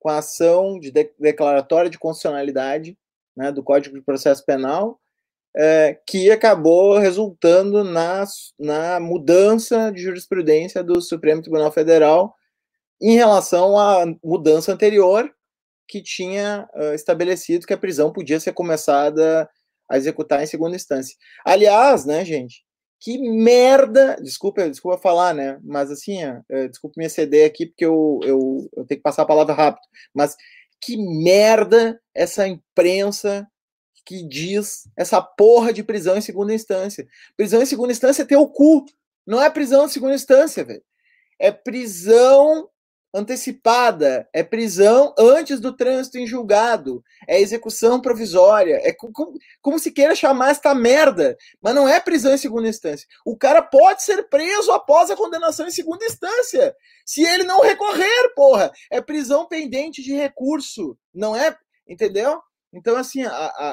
com a ação de, de declaratória de constitucionalidade né, do Código de Processo Penal, é, que acabou resultando na, na mudança de jurisprudência do Supremo Tribunal Federal em relação à mudança anterior, que tinha uh, estabelecido que a prisão podia ser começada a executar em segunda instância. Aliás, né, gente, que merda, desculpa, desculpa falar, né, mas assim, uh, desculpa me exceder aqui, porque eu, eu, eu tenho que passar a palavra rápido, mas que merda essa imprensa que diz essa porra de prisão em segunda instância. Prisão em segunda instância é ter o cu. Não é prisão em segunda instância, velho. É prisão antecipada, é prisão antes do trânsito em julgado, é execução provisória, é como, como se queira chamar esta merda, mas não é prisão em segunda instância. O cara pode ser preso após a condenação em segunda instância, se ele não recorrer, porra. É prisão pendente de recurso, não é? Entendeu? Então, assim, a, a,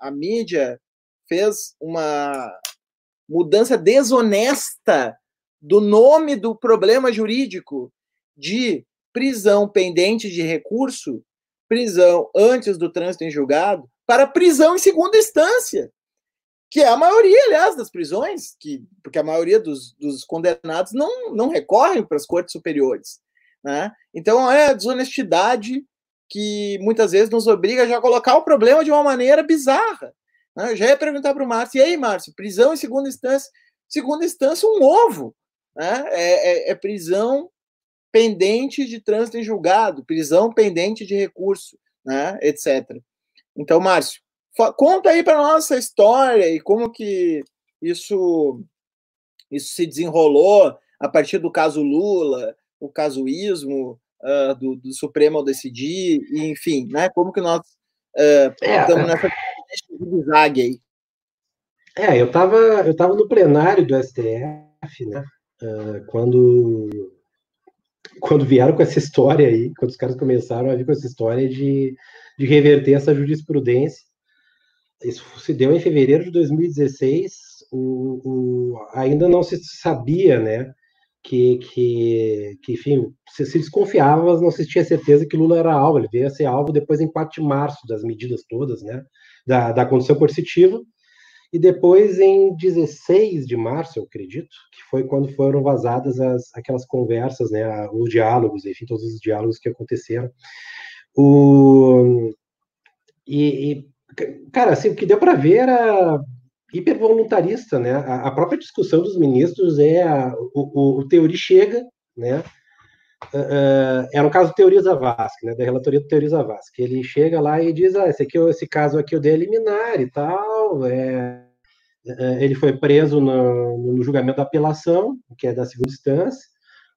a, a mídia fez uma mudança desonesta do nome do problema jurídico de prisão pendente de recurso, prisão antes do trânsito em julgado, para prisão em segunda instância, que é a maioria, aliás, das prisões, que, porque a maioria dos, dos condenados não, não recorrem para as cortes superiores. Né? Então é a desonestidade que muitas vezes nos obriga a já colocar o problema de uma maneira bizarra. Né? Eu já ia perguntar para o Márcio, e aí, Márcio, prisão em segunda instância? Segunda instância, um ovo. Né? É, é, é prisão pendente de trânsito em julgado, prisão pendente de recurso, né, etc. Então, Márcio, conta aí para nossa história e como que isso isso se desenrolou a partir do caso Lula, o casuísmo uh, do, do, Supremo ao decidir, e, enfim, né? Como que nós uh, é, estamos nessa zigue aí? É, eu estava eu tava no plenário do STF, né? Uh, quando quando vieram com essa história aí, quando os caras começaram a vir com essa história de, de reverter essa jurisprudência, isso se deu em fevereiro de 2016, o, o, ainda não se sabia, né, que, que, que enfim, se, se desconfiava, mas não se tinha certeza que Lula era alvo, ele veio a ser alvo depois em 4 de março, das medidas todas, né, da, da condição coercitiva, e depois, em 16 de março, eu acredito, que foi quando foram vazadas as, aquelas conversas, né, os diálogos, enfim, todos os diálogos que aconteceram. O, e, e cara, assim, o que deu para ver era hipervoluntarista, né? A, a, própria discussão dos ministros é a, o, o, o Teori chega, né? Uh, era um caso do Teoria Zavascki, né, da relatoria do Teoria Zavascki. Ele chega lá e diz, ah, esse, aqui, esse caso aqui eu dei eliminar e tal, é, é, ele foi preso no, no, julgamento da apelação, que é da segunda instância,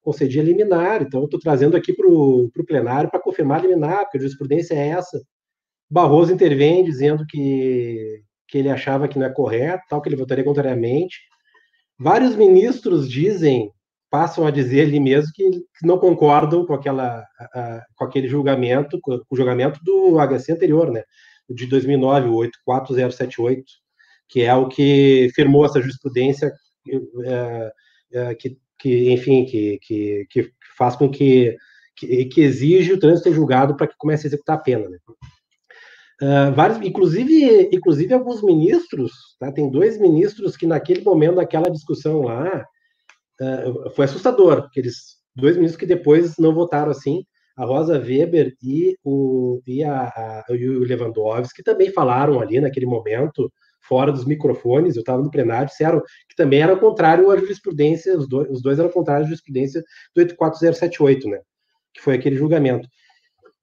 concedi liminar, então estou trazendo aqui para o plenário para confirmar a liminar, porque a jurisprudência é essa. Barroso intervém dizendo que, que ele achava que não é correto, tal, que ele votaria contrariamente. Vários ministros dizem, passam a dizer ali mesmo que, que não concordam com, aquela, a, com aquele julgamento, com o julgamento do HC anterior, né? De 2009, o 84078, que é o que firmou essa jurisprudência é, é, que que, enfim, que, que, que faz com que, que, que exige o trânsito julgado para que comece a executar a pena. Né? Uh, vários, inclusive, inclusive alguns ministros, tá? tem dois ministros que naquele momento daquela discussão lá uh, foi assustador, aqueles dois ministros que depois não votaram assim, a Rosa Weber e o, e a, a, o Lewandowski, também falaram ali naquele momento fora dos microfones, eu estava no plenário, disseram que também era contrário à jurisprudência, os dois, os dois eram contrários à jurisprudência do 84078, né? Que foi aquele julgamento.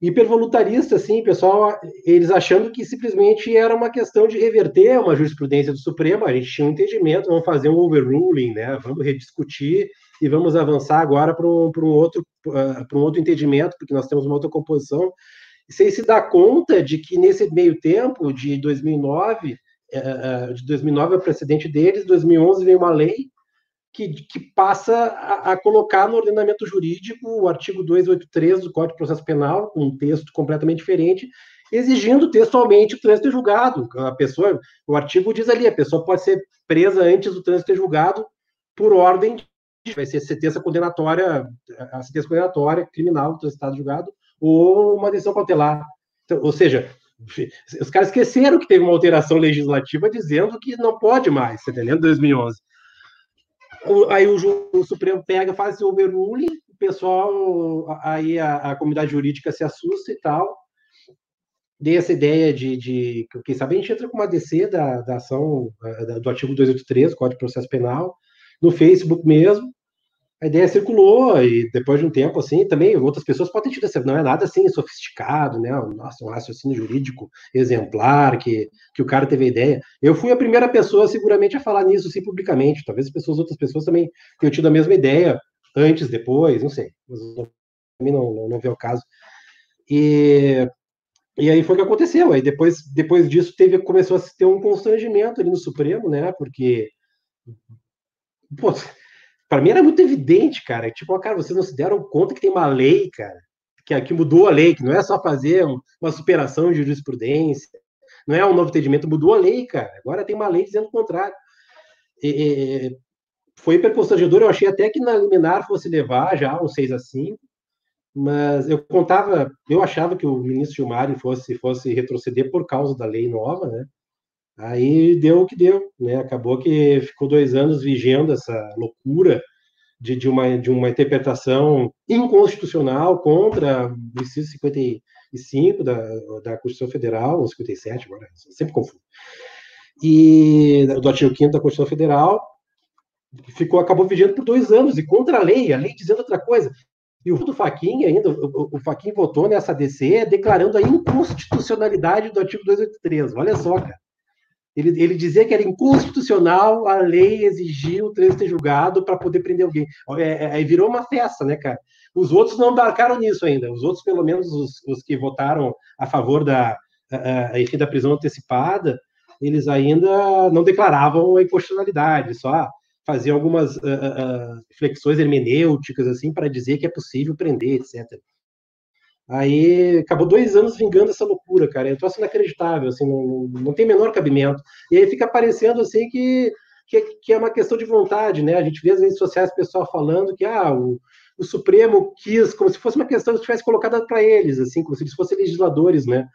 Hipervolutarista, assim, pessoal, eles achando que simplesmente era uma questão de reverter uma jurisprudência do Supremo, a gente tinha um entendimento, vamos fazer um overruling, né? Vamos rediscutir e vamos avançar agora para um, um, outro, uh, um outro entendimento, porque nós temos uma outra composição, sem se dar conta de que nesse meio tempo, de 2009 é, é, de 2009 é o precedente deles, 2011 veio uma lei que, que passa a, a, colocar no ordenamento jurídico o artigo 283 do Código de Processo Penal, um texto completamente diferente, exigindo textualmente o trânsito julgado. A pessoa, o artigo diz ali, a pessoa pode ser presa antes do trânsito julgado por ordem de, vai ser sentença condenatória, a sentença condenatória criminal do estado julgado ou uma decisão cautelar. Então, ou seja, os caras esqueceram que teve uma alteração legislativa dizendo que não pode mais, você entendeu? 2011. Aí o, o, Supremo pega, faz esse overruling, o pessoal, aí a, a, comunidade jurídica se assusta e tal. Dei essa ideia de, de quem sabe a gente entra com uma DC da, da ação da, do artigo 283, Código de Processo Penal, no Facebook mesmo, a ideia circulou e depois de um tempo, assim, também outras pessoas podem ter tido essa, não é nada assim sofisticado, né? Nossa, um raciocínio jurídico exemplar que, que o cara teve a ideia. Eu fui a primeira pessoa, seguramente, a falar nisso, assim, publicamente. Talvez as pessoas, outras pessoas também tenham tido a mesma ideia, antes, depois, não sei. Mas também não, não, não vê o caso. E, e aí foi o que aconteceu. Aí depois, depois disso teve, começou a ter um constrangimento ali no Supremo, né? Porque. Pô, para mim era muito evidente, cara. Tipo, cara, vocês não se deram conta que tem uma lei, cara, que, que mudou a lei, que não é só fazer uma superação de jurisprudência, não é um novo entendimento, mudou a lei, cara. Agora tem uma lei dizendo o contrário. E, e, foi hiper constrangedor, eu achei até que na liminar fosse levar já um 6 a 5 mas eu contava, eu achava que o ministro Gilmar fosse, fosse retroceder por causa da lei nova, né? Aí deu o que deu, né? Acabou que ficou dois anos vigiando essa loucura de, de, uma, de uma interpretação inconstitucional contra o inciso 55 da, da Constituição Federal, ou 57, agora sempre confundo, e do artigo 5 da Constituição Federal, ficou, acabou vigiando por dois anos, e contra a lei, a lei dizendo outra coisa. E o do Faquin ainda, o, o Faquin votou nessa DC declarando a inconstitucionalidade do artigo 283. Olha só, cara. Ele, ele dizia que era inconstitucional a lei exigir o trânsito julgado para poder prender alguém. É, é, aí virou uma festa, né, cara? Os outros não embarcaram nisso ainda. Os outros, pelo menos os, os que votaram a favor da, a, enfim, da prisão antecipada, eles ainda não declaravam a inconstitucionalidade, só faziam algumas uh, uh, flexões hermenêuticas assim para dizer que é possível prender, etc. Aí acabou dois anos vingando essa loucura, cara. É um troço inacreditável, assim, não, não tem menor cabimento. E aí fica parecendo assim que, que, que, é uma questão de vontade, né? A gente vê as redes sociais o pessoal falando que ah, o, o Supremo quis, como se fosse uma questão que tivesse colocada para eles, assim, como se eles fossem legisladores, né?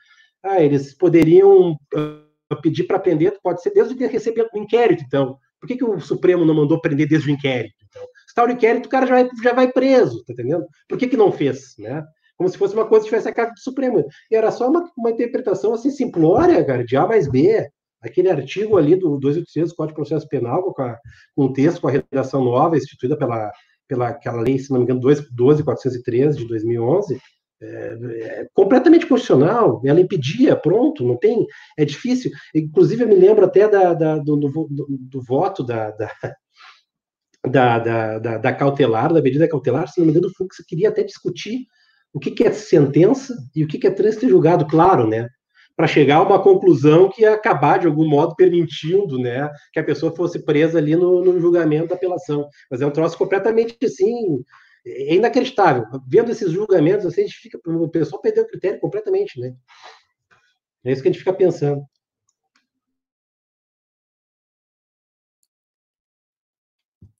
Ah, eles poderiam uh, pedir para prender, pode ser desde que receber o inquérito, então. Por que, que o Supremo não mandou prender desde o inquérito? Então, se está o inquérito, o cara já vai, já vai preso, tá entendendo? Por que, que não fez, né? Como se fosse uma coisa que tivesse a carta do Supremo. E era só uma, uma interpretação assim simplória, cara, de A mais B. Aquele artigo ali do 286 do Código de Processo Penal, com, a, com um texto, com a redação nova, instituída pela, pela aquela lei, se não me engano, 12403 de 2011, é, é, completamente constitucional, ela impedia, pronto, não tem, é difícil. Inclusive, eu me lembro até da, da do, do, do, voto da, da, da, da, da, cautelar, da medida cautelar, se não me engano, o Fux queria até discutir o que, que é sentença e o que, que é trânsito julgado, claro, né? Para chegar a uma conclusão que ia acabar, de algum modo, permitindo né, que a pessoa fosse presa ali no, no julgamento da apelação. Mas é um troço completamente assim, é inacreditável. Vendo esses julgamentos, assim, a gente fica, o pessoal perdeu o critério completamente, né? É isso que a gente fica pensando.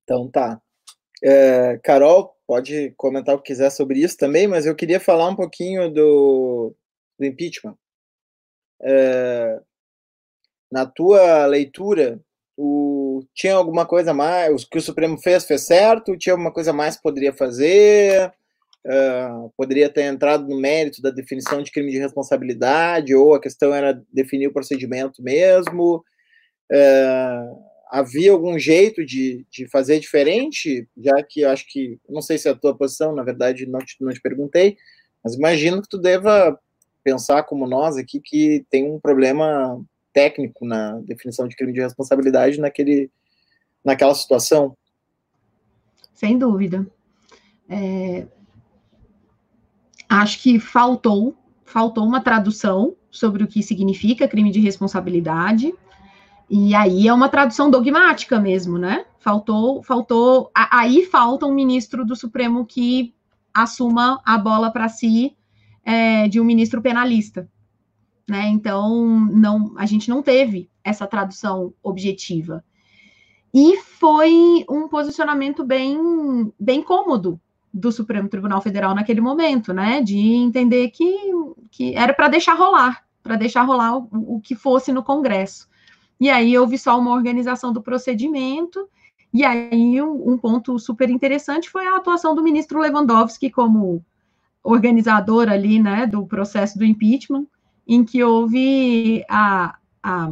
Então tá. É, Carol, pode comentar o que quiser sobre isso também, mas eu queria falar um pouquinho do, do impeachment. É, na tua leitura, o, tinha alguma coisa mais, o que o Supremo fez, fez certo? Tinha alguma coisa mais que poderia fazer? Uh, poderia ter entrado no mérito da definição de crime de responsabilidade, ou a questão era definir o procedimento mesmo? Uh, havia algum jeito de, de fazer diferente? Já que eu acho que, não sei se é a tua posição, na verdade não te, não te perguntei, mas imagino que tu deva pensar como nós aqui que tem um problema técnico na definição de crime de responsabilidade naquele, naquela situação. Sem dúvida. É... Acho que faltou, faltou uma tradução sobre o que significa crime de responsabilidade. E aí é uma tradução dogmática mesmo, né? Faltou, faltou. Aí falta um ministro do Supremo que assuma a bola para si é, de um ministro penalista né? Então, não, a gente não teve essa tradução objetiva. E foi um posicionamento bem, bem cômodo do Supremo Tribunal Federal naquele momento, né? De entender que, que era para deixar rolar, para deixar rolar o, o que fosse no Congresso. E aí houve só uma organização do procedimento. E aí um, ponto super interessante foi a atuação do ministro Lewandowski como organizador ali, né, do processo do impeachment em que houve a, a,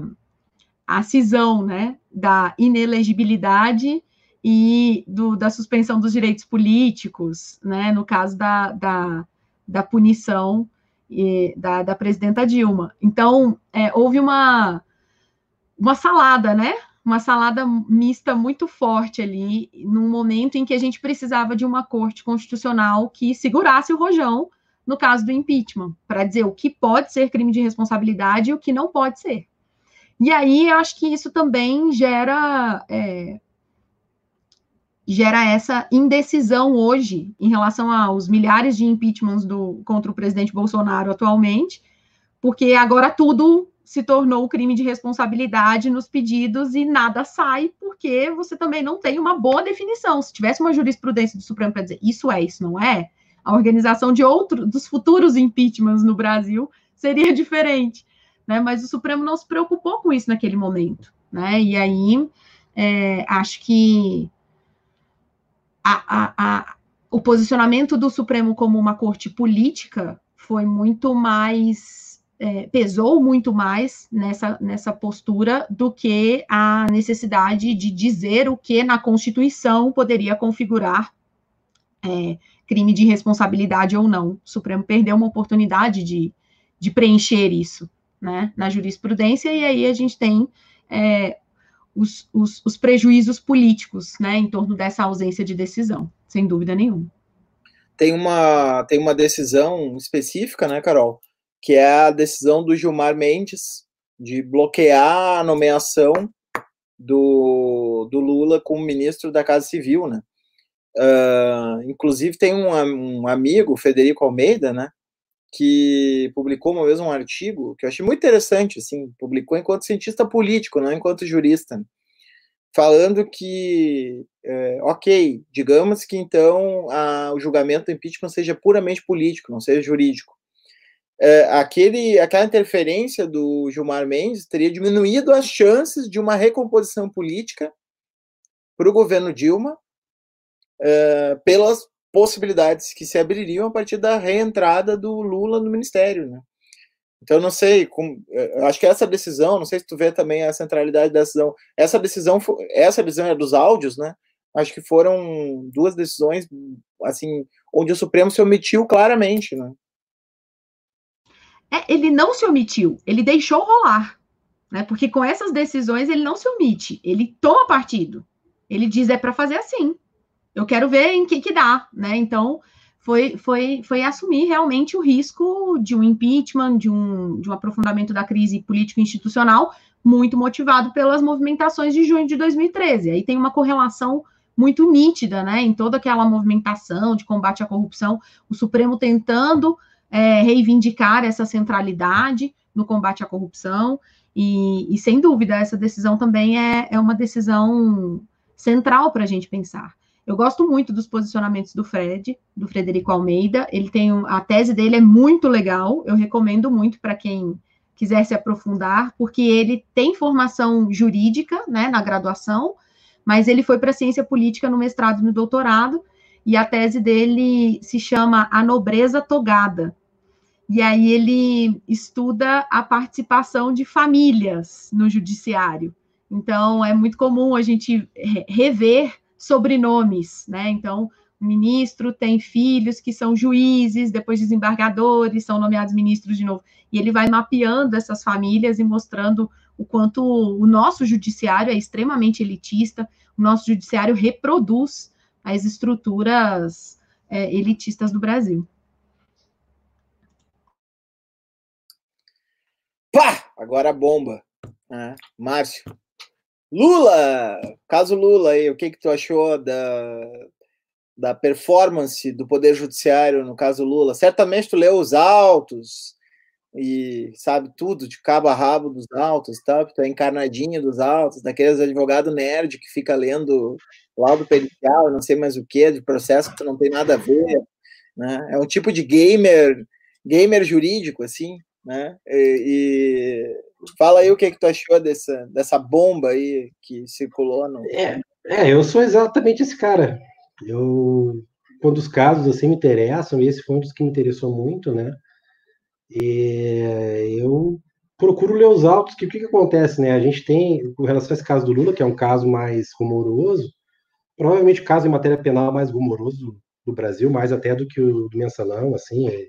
a cisão né, da inelegibilidade e do, da suspensão dos direitos políticos, né, no caso da, da, da punição e, da, da presidenta Dilma. Então, é, houve uma, uma salada, né? Uma salada mista muito forte ali, num momento em que a gente precisava de uma corte constitucional que segurasse o rojão no caso do impeachment, para dizer o que pode ser crime de responsabilidade e o que não pode ser. E aí eu acho que isso também gera é, gera essa indecisão hoje em relação aos milhares de impeachments do, contra o presidente Bolsonaro atualmente, porque agora tudo se tornou crime de responsabilidade nos pedidos e nada sai, porque você também não tem uma boa definição. Se tivesse uma jurisprudência do Supremo para dizer isso é, isso não é, a organização de outros, dos futuros impeachments no Brasil seria diferente, né? Mas o Supremo não se preocupou com isso naquele momento, né? E aí é, acho que a, a, a, o posicionamento do Supremo como uma corte política foi muito mais é, pesou muito mais nessa, nessa postura do que a necessidade de dizer o que na Constituição poderia configurar é, crime de responsabilidade ou não. O Supremo perdeu uma oportunidade de, de preencher isso né, na jurisprudência, e aí a gente tem é, os, os, os, prejuízos políticos né, em torno dessa ausência de decisão, sem dúvida nenhuma. Tem uma, tem uma decisão específica, né, Carol? Que é a decisão do Gilmar Mendes de bloquear a nomeação do, do Lula como ministro da Casa Civil, né? Uh, inclusive tem um, um, amigo, Federico Almeida, né, que publicou uma vez um artigo que eu achei muito interessante, assim, publicou enquanto cientista político, não enquanto jurista, falando que, é, ok, digamos que então a, o julgamento do impeachment seja puramente político, não seja jurídico. É, aquele, aquela interferência do Gilmar Mendes teria diminuído as chances de uma recomposição política para o governo Dilma uh, pelas possibilidades que se abririam a partir da reentrada do Lula no ministério, né? Então, não sei, com, acho que essa decisão, não sei se tu vê também a centralidade da decisão, essa decisão, essa decisão é dos áudios, né? Acho que foram duas decisões, assim, onde o Supremo se omitiu claramente, né? É, ele não se omitiu, ele deixou rolar. Né? Porque com essas decisões ele não se omite, ele toma partido. Ele diz é para fazer assim. Eu quero ver em que que dá, né? Então foi, foi, foi assumir realmente o risco de um impeachment, de um, de um aprofundamento da crise político-institucional, muito motivado pelas movimentações de junho de 2013. Aí tem uma correlação muito nítida, né, em toda aquela movimentação de combate à corrupção, o Supremo tentando é, reivindicar essa centralidade no combate à corrupção, e, e sem dúvida, essa decisão também é, é uma decisão central para a gente pensar. Eu gosto muito dos posicionamentos do Fred, do Frederico Almeida. Ele tem um, a tese dele é muito legal. Eu recomendo muito para quem quiser se aprofundar, porque ele tem formação jurídica, né, na graduação, mas ele foi para ciência política no mestrado e no doutorado, e a tese dele se chama A Nobreza Togada. E aí ele estuda a participação de famílias no judiciário. Então, é muito comum a gente rever sobrenomes, né? Então, o ministro tem filhos que são juízes, depois desembargadores, são nomeados ministros de novo. E ele vai mapeando essas famílias e mostrando o quanto o nosso judiciário é extremamente elitista, o nosso judiciário reproduz as estruturas é, elitistas do Brasil. Pá! Agora a bomba. Ah, Márcio. Lula! Caso Lula aí, o que, que tu achou da, da performance do Poder Judiciário no caso Lula? Certamente tu leu os autos e sabe tudo de cabo a rabo dos autos, tá? Tu é encarnadinho dos autos, daqueles advogado nerd que fica lendo laudo pericial, não sei mais o que, de processo que não tem nada a ver, né? É um tipo de gamer, gamer jurídico, assim, né? E, e Fala aí o que, que tu achou dessa, dessa bomba aí que circulou no. É, é, eu sou exatamente esse cara. Eu, quando os casos assim me interessam, e esse foi um dos que me interessou muito, né? E eu procuro ler os autos, que o que, que acontece, né? A gente tem, com relação a esse caso do Lula, que é um caso mais rumoroso, provavelmente o caso em matéria penal mais rumoroso do Brasil, mais até do que o do mensalão, assim, é,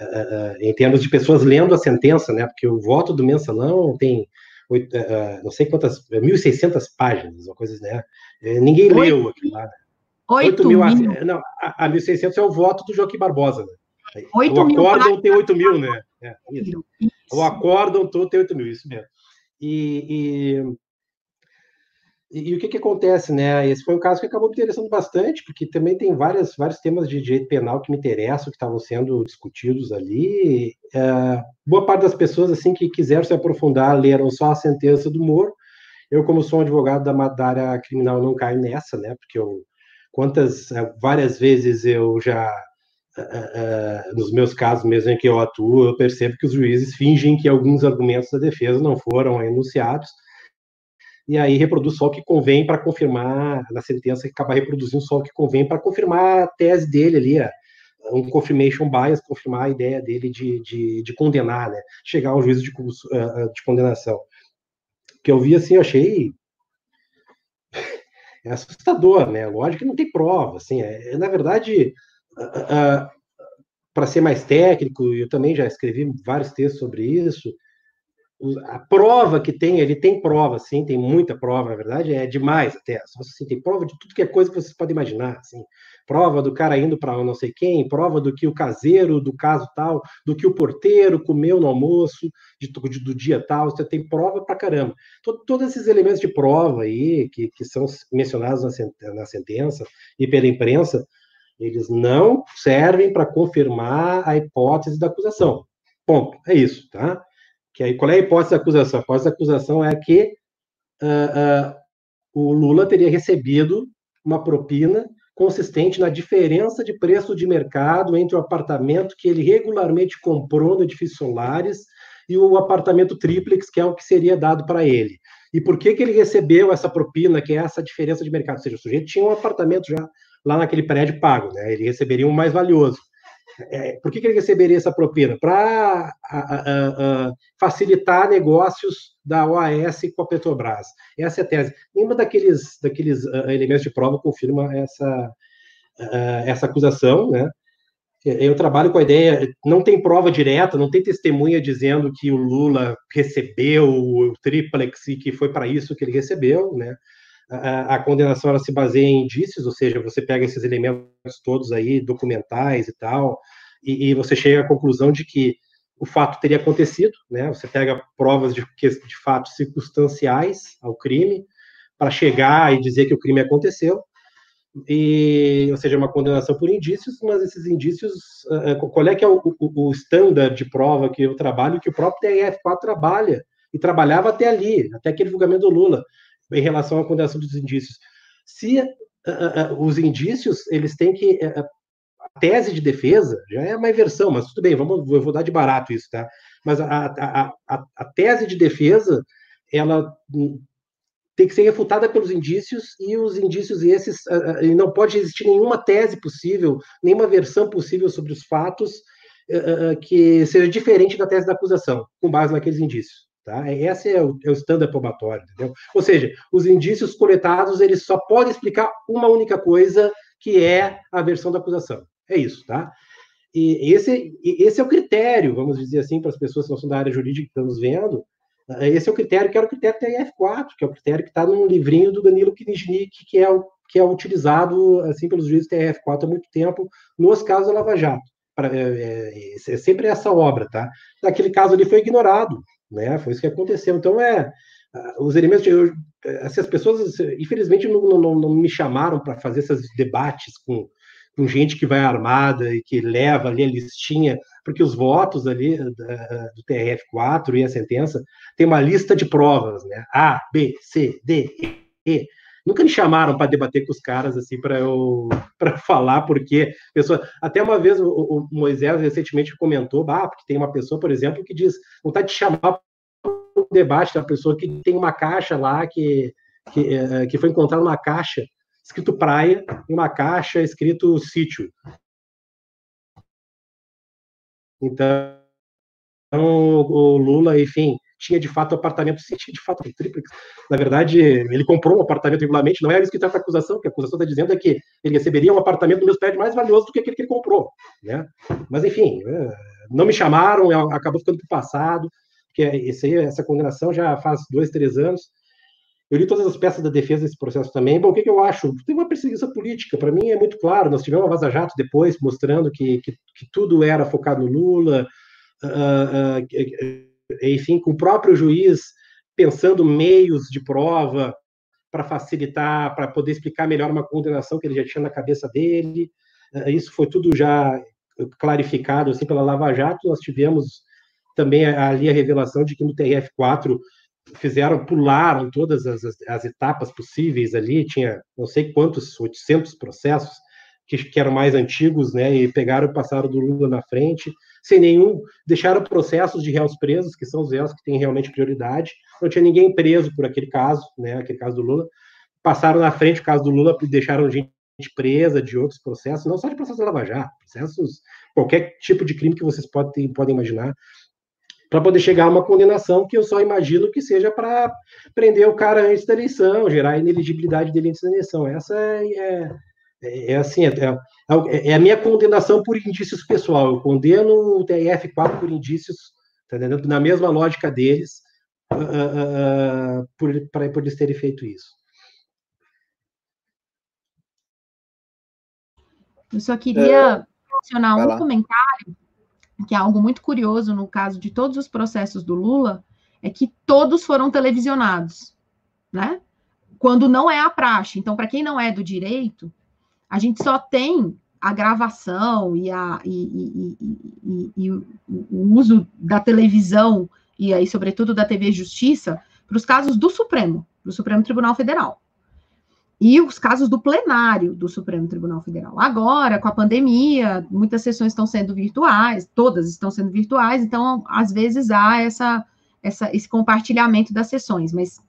uh, em termos de pessoas lendo a sentença, né? Porque o voto do mensalão tem uh, não sei quantas, 1.600 páginas, uma coisa, né? ninguém Oito. leu aquilo lá. 8 mil, mil. Não, a, a 1.600 é o voto do Joaquim Barbosa, né? 8 o acórdão tem 8 mil, né? É, isso. Isso. O acórdão todo tem 8 mil, isso mesmo. E, e e, o que, que acontece, né? Esse foi um caso que acabou me interessando bastante, porque também tem várias, vários temas de direito penal que me interessam, que estavam sendo discutidos ali. É, boa parte das pessoas, assim, que quiseram se aprofundar, leram só a sentença do Moro. Eu, como sou um advogado da, da área criminal, não caio nessa, né? Porque eu, quantas, é, várias vezes eu já Uh, uh, nos meus casos mesmo em que eu atuo, eu percebo que os juízes fingem que alguns argumentos da defesa não foram enunciados, e aí reproduz só o que convém para confirmar, na sentença, que acaba reproduzindo só o que convém para confirmar a tese dele ali, um confirmation bias, confirmar a ideia dele de, de, de condenar, né? chegar ao juízo de, de condenação. Que eu vi assim, eu achei é assustador, né? Lógico que não tem prova, assim, é, é na verdade, uh, para ser mais técnico, eu também já escrevi vários textos sobre isso, a prova que tem, ele tem prova, sim, tem muita prova, na verdade, é demais até. Assim, tem prova de tudo que é coisa que vocês podem imaginar, assim. Prova do cara indo para não sei quem, prova do que o caseiro do caso tal, do que o porteiro comeu no almoço, de, do dia tal, você tem prova para caramba. Todo, todos esses elementos de prova aí, que, que são mencionados na, na sentença e pela imprensa, eles não servem para confirmar a hipótese da acusação. Ponto. É isso, tá? Que aí, qual é a hipótese da acusação? A hipótese da acusação é que uh, uh, o Lula teria recebido uma propina consistente na diferença de preço de mercado entre o apartamento que ele regularmente comprou no edifício Solares e o apartamento triplex, que é o que seria dado para ele. E por que, que ele recebeu essa propina, que é essa diferença de mercado? Ou seja, o sujeito tinha um apartamento já lá naquele prédio pago, né? ele receberia um mais valioso. É, por que, que ele receberia essa propina? Para facilitar negócios da OAS com a Petrobras. Essa é a tese. Nenhuma daqueles, daqueles uh, elementos de prova confirma essa, uh, essa acusação, né? eu trabalho com a ideia, não tem prova direta, não tem testemunha dizendo que o Lula recebeu o triplex e que foi para isso que ele recebeu, né? A, a, condenação ela se baseia em indícios, ou seja, você pega esses elementos todos aí, documentais e tal, e, e você chega à conclusão de que o fato teria acontecido, né? Você pega provas de, de fatos circunstanciais ao crime para chegar e dizer que o crime aconteceu, e, ou seja, uma condenação por indícios, mas esses indícios, uh, qual é que é o, o, o standard de prova que eu trabalho, que o próprio TRF4 trabalha, e trabalhava até ali, até aquele julgamento do Lula, em relação à condenação dos indícios. Se uh, uh, os indícios, eles têm que... a tese de defesa já é uma inversão, mas tudo bem, vamos, eu vou dar de barato isso, tá? Mas a, a, a, a tese de defesa, ela tem que ser refutada pelos indícios e os indícios esses uh, uh, não pode existir nenhuma tese possível, nenhuma versão possível sobre os fatos uh, que seja diferente da tese da acusação, com base naqueles indícios. Tá? Esse é o, é o standard probatório, entendeu? Ou seja, os indícios coletados eles só podem explicar uma única coisa, que é a versão da acusação. É isso, tá? E esse, esse é o critério, vamos dizer assim, para as pessoas que não são da área jurídica que estão nos vendo, esse é o critério que era o critério TRF4, que é o critério que está no livrinho do Danilo Kniznik, que é o que é utilizado assim pelos juízes TRF4 há muito tempo nos casos da Lava Jato. Pra, é, é, é, sempre essa obra, tá? Naquele caso ali foi ignorado, né? Foi isso que aconteceu. Então é os elementos, eu, assim, as pessoas infelizmente não, não, não me chamaram para fazer esses debates com com gente que vai armada e que leva ali a listinha, porque os votos ali da, do TRF4 e a sentença tem uma lista de provas, né? A, B, C, D, E. Nunca me chamaram para debater com os caras assim para eu para falar porque pessoa até uma vez o, o, Moisés recentemente comentou, bah, porque tem uma pessoa, por exemplo, que diz, não está te chamar um debate, uma pessoa que tem uma caixa lá que que, eh, que foi encontrada uma caixa escrito praia, e uma caixa escrito sítio. Então, o Lula, enfim, tinha de fato apartamento, sim, tinha de fato um triplex. Na verdade, ele comprou um apartamento regularmente, não era isso que está a acusação, que a acusação está dizendo é que ele receberia um apartamento no meu prédio mais valioso do que aquele que ele comprou. Né? Mas, enfim, é, não me chamaram, acabou ficando para o passado, porque essa condenação já faz dois, três anos, eu li todas as peças da defesa desse processo também. Bom, o que, que eu acho? Tem uma perseguição política. Para mim é muito claro. Nós tivemos uma vaza-jato depois, mostrando que, que, que, tudo era focado no Lula. Uh, uh, enfim, com o próprio juiz pensando meios de prova para facilitar, para poder explicar melhor uma condenação que ele já tinha na cabeça dele. Uh, isso foi tudo já clarificado assim pela Lava Jato. Nós tivemos também ali a revelação de que no TRF4 fizeram, pularam todas as, as, etapas possíveis ali, tinha não sei quantos, 800 processos que, que eram mais antigos, né, e pegaram e passaram do Lula na frente, sem nenhum, deixaram processos de réus presos, que são os réus que têm realmente prioridade, não tinha ninguém preso por aquele caso, né, aquele caso do Lula, passaram na frente o caso do Lula e deixaram gente presa de outros processos, não só de processos de Lava Jato, processos, qualquer tipo de crime que vocês podem, podem imaginar, para poder chegar a uma condenação que eu só imagino que seja para prender o cara antes da eleição, gerar a ineligibilidade dele antes da eleição. Essa é, é, é, é assim, é, é, é, a minha condenação por indícios pessoal. Eu condeno o TRF4 por indícios, tá entendendo? na mesma lógica deles, uh, uh, uh, por, por eles terem feito isso. Eu só queria mencionar um comentário que é algo muito curioso no caso de todos os processos do Lula, é que todos foram televisionados, né? Quando não é a praxe. Então, para quem não é do direito, a gente só tem a gravação e, a, e, e, e o, o uso da televisão e aí, sobretudo, da TV Justiça para os casos do Supremo, do Supremo Tribunal Federal e os casos do plenário do Supremo Tribunal Federal. Agora, com a pandemia, muitas sessões estão sendo virtuais, todas estão sendo virtuais, então, às vezes, há essa, essa, esse compartilhamento das sessões, mas,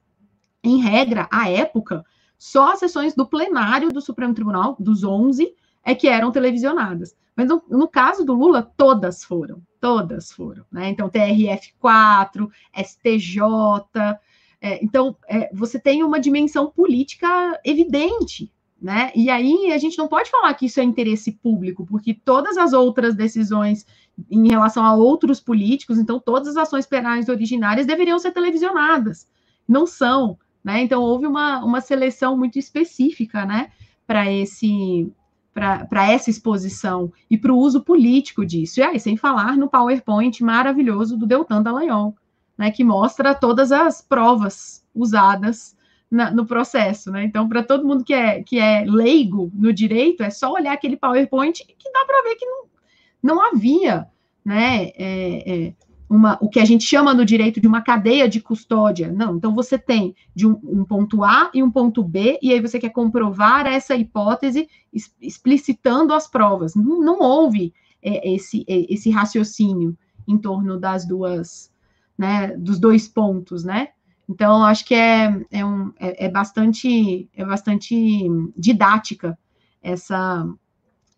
em regra, à época, só as sessões do plenário do Supremo Tribunal, dos 11, é que eram televisionadas. Mas, no, no caso do Lula, todas foram, todas foram, né? Então, TRF4, STJ, é, então, é, você tem uma dimensão política evidente né? E aí a gente não pode falar que isso é interesse público, porque todas as outras decisões em relação a outros políticos, então todas as ações penais originárias deveriam ser televisionadas. Não são, né? Então houve uma, uma seleção muito específica, né, para esse para essa exposição e para o uso político disso. E aí, sem falar no PowerPoint maravilhoso do Deltan Dallagnol, né, que mostra todas as provas usadas na, no processo, né? Então, para todo mundo que é, que é leigo no direito, é só olhar aquele PowerPoint que dá para ver que não, não havia, né? É, é, uma, o que a gente chama no direito de uma cadeia de custódia. Não, então você tem de um, um, ponto A e um ponto B, e aí você quer comprovar essa hipótese explicitando as provas. Não, não houve é, esse, é, esse raciocínio em torno das duas, né, dos dois pontos, né? Então, acho que é, é, um, é, é, bastante, é bastante didática essa.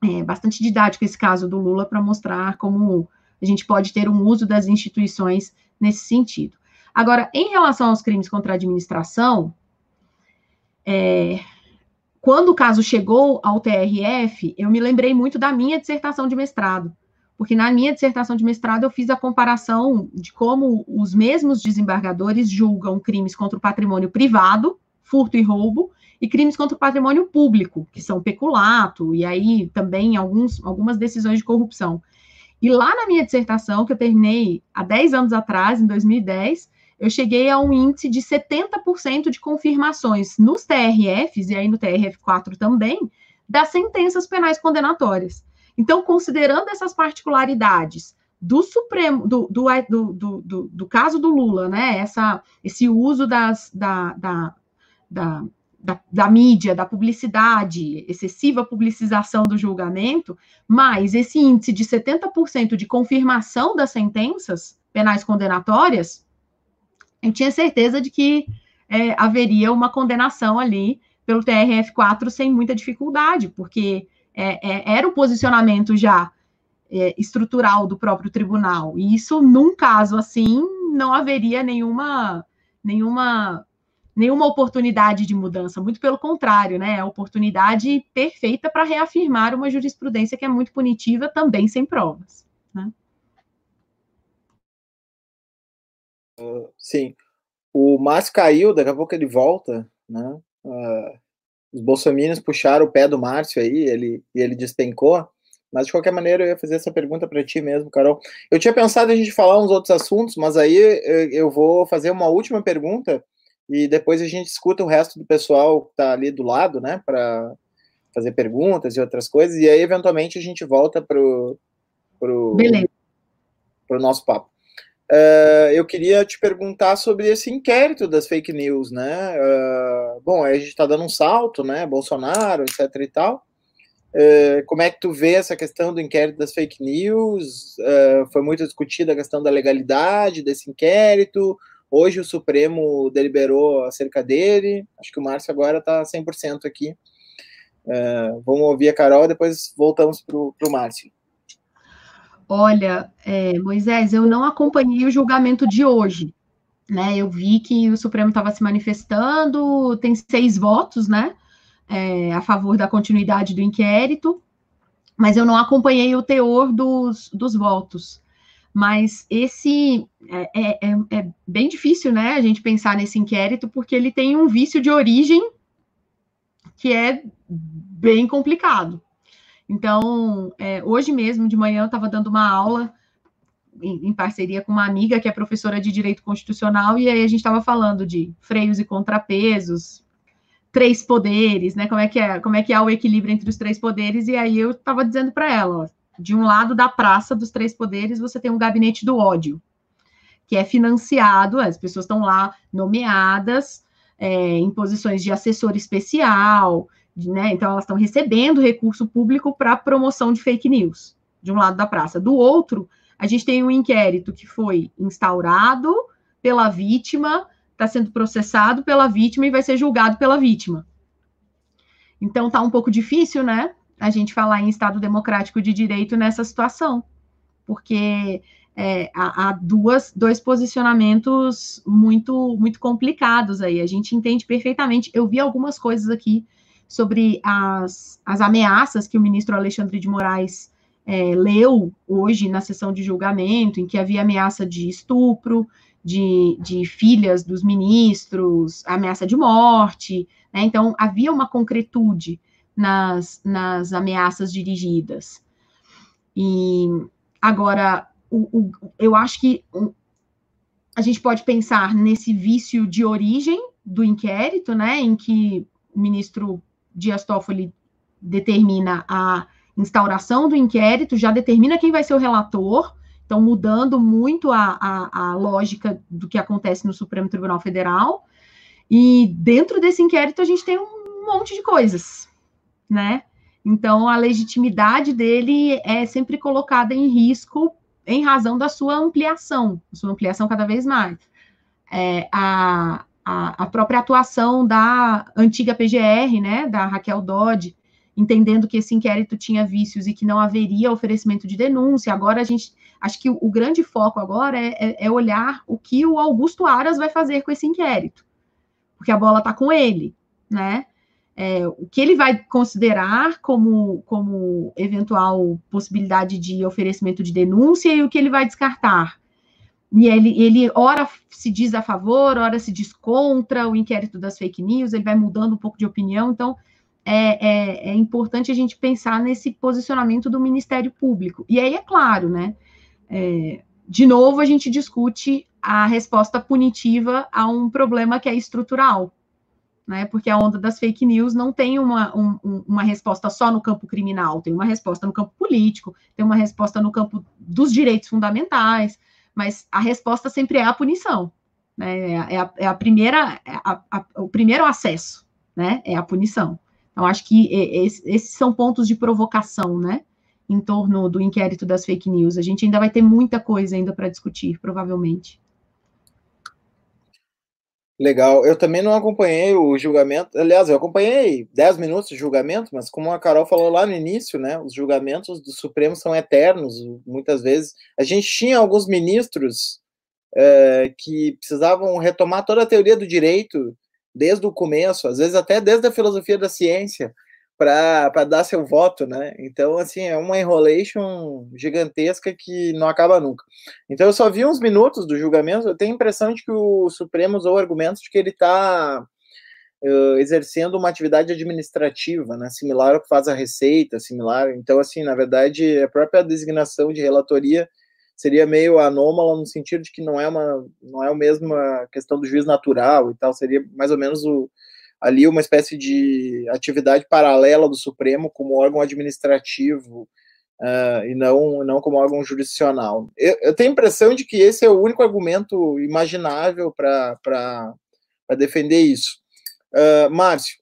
É bastante didático esse caso do Lula para mostrar como a gente pode ter um uso das instituições nesse sentido. Agora, em relação aos crimes contra a administração, é, quando o caso chegou ao TRF, eu me lembrei muito da minha dissertação de mestrado, porque na minha dissertação de mestrado eu fiz a comparação de como os mesmos desembargadores julgam crimes contra o patrimônio privado, furto e roubo, e crimes contra o patrimônio público, que são peculato, e aí também alguns, algumas decisões de corrupção. E lá na minha dissertação, que eu terminei há 10 anos atrás, em 2010, eu cheguei a um índice de 70% de confirmações nos TRFs, e aí no TRF4 também, das sentenças penais condenatórias. Então, considerando essas particularidades do Supremo, do, do, do, do, caso do Lula, né? Essa, esse uso das, da, da, da, da, mídia, da publicidade, excessiva publicização do julgamento, mais esse índice de 70% de confirmação das sentenças penais condenatórias, eu tinha certeza de que é, haveria uma condenação ali pelo TRF4 sem muita dificuldade, porque é, é, era o posicionamento já é, estrutural do próprio tribunal. E isso, num caso assim, não haveria nenhuma, nenhuma, nenhuma oportunidade de mudança. Muito pelo contrário, né? É a oportunidade perfeita para reafirmar uma jurisprudência que é muito punitiva, também sem provas. Né? Uh, sim. O Márcio caiu, daqui a pouco ele volta, né? Uh, os bolsominions puxaram o pé do Márcio aí, ele, e ele despencou. Mas de qualquer maneira eu ia fazer essa pergunta para ti mesmo, Carol. Eu tinha pensado a gente falar uns outros assuntos, mas aí eu vou fazer uma última pergunta e depois a gente escuta o resto do pessoal que está ali do lado, né, para fazer perguntas e outras coisas, e aí eventualmente a gente volta para o pro, pro nosso papo. Uh, eu queria te perguntar sobre esse inquérito das fake news, né? Uh, bom, a gente está dando um salto, né? Bolsonaro, etc e tal. Uh, como é que tu vê essa questão do inquérito das fake news? foi muito discutida a questão da legalidade desse inquérito. Hoje o Supremo deliberou acerca dele. Acho que o Márcio agora está 100% aqui. vamos ouvir a Carol, depois voltamos para o Márcio. Olha, é, Moisés, eu não acompanhei o julgamento de hoje. Né? Eu vi que o Supremo estava se manifestando, tem seis votos, né? É, a favor da continuidade do inquérito, mas eu não acompanhei o teor dos, dos votos. Mas esse é, é, é, é bem difícil, né? A gente pensar nesse inquérito, porque ele tem um vício de origem que é bem complicado. Então, é, hoje mesmo, de manhã, eu estava dando uma aula em, em, parceria com uma amiga que é professora de Direito Constitucional, e aí a gente estava falando de freios e contrapesos, três poderes, né? Como é que é, como é que há o equilíbrio entre os três poderes, e aí eu estava dizendo para ela, ó, de um lado da praça dos três poderes, você tem um gabinete do ódio, que é financiado, as pessoas estão lá nomeadas é, em posições de assessor especial, né? Então, elas estão recebendo recurso público para promoção de fake news, de um lado da praça. Do outro, a gente tem um inquérito que foi instaurado pela vítima, está sendo processado pela vítima e vai ser julgado pela vítima. Então, está um pouco difícil, né? A gente falar em Estado democrático de direito nessa situação, porque é, há, há, duas, dois posicionamentos muito, muito complicados aí. A gente entende perfeitamente. Eu vi algumas coisas aqui sobre as, as ameaças que o ministro Alexandre de Moraes é, leu hoje na sessão de julgamento, em que havia ameaça de estupro, de, de filhas dos ministros, ameaça de morte, né? Então, havia uma concretude nas, nas ameaças dirigidas. E agora, o, o, eu acho que a gente pode pensar nesse vício de origem do inquérito, né, em que o ministro Dias Toffoli determina a instauração do inquérito, já determina quem vai ser o relator, então mudando muito a, a, a lógica do que acontece no Supremo Tribunal Federal. E dentro desse inquérito a gente tem um monte de coisas, né? Então a legitimidade dele é sempre colocada em risco em razão da sua ampliação, sua ampliação cada vez mais. É, a, a, a, própria atuação da antiga PGR, né, da Raquel Dodge, entendendo que esse inquérito tinha vícios e que não haveria oferecimento de denúncia. Agora a gente, acho que o, o grande foco agora é, é, é, olhar o que o Augusto Aras vai fazer com esse inquérito, porque a bola está com ele, né? É, o que ele vai considerar como, como eventual possibilidade de oferecimento de denúncia e o que ele vai descartar. E ele, ele ora se diz a favor, ora se diz contra o inquérito das fake news, ele vai mudando um pouco de opinião, então é, é, é, importante a gente pensar nesse posicionamento do Ministério Público. E aí, é claro, né? É, de novo, a gente discute a resposta punitiva a um problema que é estrutural, né? Porque a onda das fake news não tem uma, um, uma resposta só no campo criminal, tem uma resposta no campo político, tem uma resposta no campo dos direitos fundamentais, mas a resposta sempre é a punição, né? É a, é a primeira, é a, a, o primeiro acesso, né? É a punição. Então, acho que esses são pontos de provocação, né? Em torno do inquérito das fake news. A gente ainda vai ter muita coisa ainda para discutir, provavelmente. Legal. Eu também não acompanhei o julgamento. Aliás, eu acompanhei 10 minutos de julgamento, mas como a Carol falou lá no início, né? Os julgamentos do Supremo são eternos, muitas vezes. A gente tinha alguns ministros é, que precisavam retomar toda a teoria do direito desde o começo, às vezes até desde a filosofia da ciência, para dar seu voto, né? Então, assim, é uma enrolation gigantesca que não acaba nunca. Então, eu só vi uns minutos do julgamento, eu tenho a impressão de que o Supremo usou argumentos de que ele está uh, exercendo uma atividade administrativa, né? Similar ao que faz a Receita, similar. Então, assim, na verdade, a própria designação de relatoria seria meio anômala no sentido de que não é uma não é a questão do juiz natural e tal, seria mais ou menos o, ali uma espécie de atividade paralela do Supremo como órgão administrativo uh, e não não como órgão jurisdicional. Eu, eu, tenho a impressão de que esse é o único argumento imaginável para defender isso. Uh, Márcio,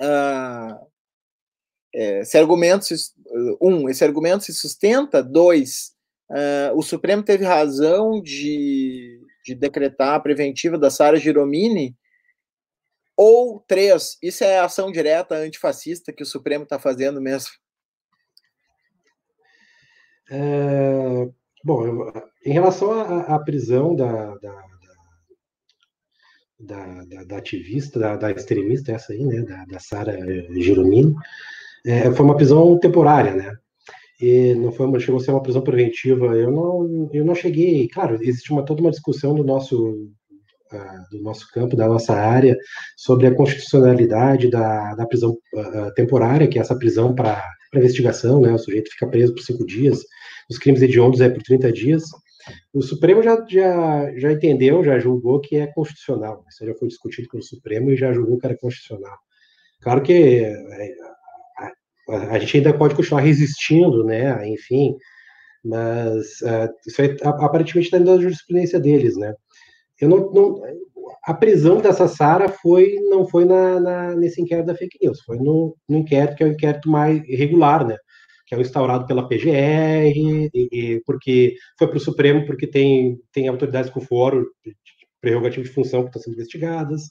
uh, esse argumento se, um, esse argumento se sustenta, dois, Uh, o Supremo teve razão de, de decretar a preventiva da Sara Giromini, ou três, isso é ação direta antifascista que o Supremo está fazendo mesmo? É, bom, eu, em relação à, prisão da, da, da, da, da ativista, da, da, extremista, essa aí, né, da, da Sara Giromini, é, foi uma prisão temporária, né? e não foi uma, chegou a ser uma prisão preventiva. Eu não, eu não cheguei. Claro, existe uma toda uma discussão do nosso do nosso campo, da nossa área, sobre a constitucionalidade da, da prisão uh, temporária, que é essa prisão para investigação, né? O sujeito fica preso por cinco dias, os crimes hediondos é por 30 dias. O Supremo já, já, já entendeu, já julgou que é constitucional. Isso já foi discutido pelo Supremo e já julgou que era constitucional. Claro que é, a gente ainda pode continuar resistindo, né? Enfim, mas uh, isso aí, aparentemente está dentro da jurisprudência deles, né? Eu não, não, a prisão dessa Sara foi não foi na, na, nesse inquérito da fake news, foi no, no, inquérito que é o inquérito mais regular, né? Que é o instaurado pela PGR, e, e porque foi para o Supremo porque tem tem autoridades com foro prerrogativo de função que estão sendo investigadas,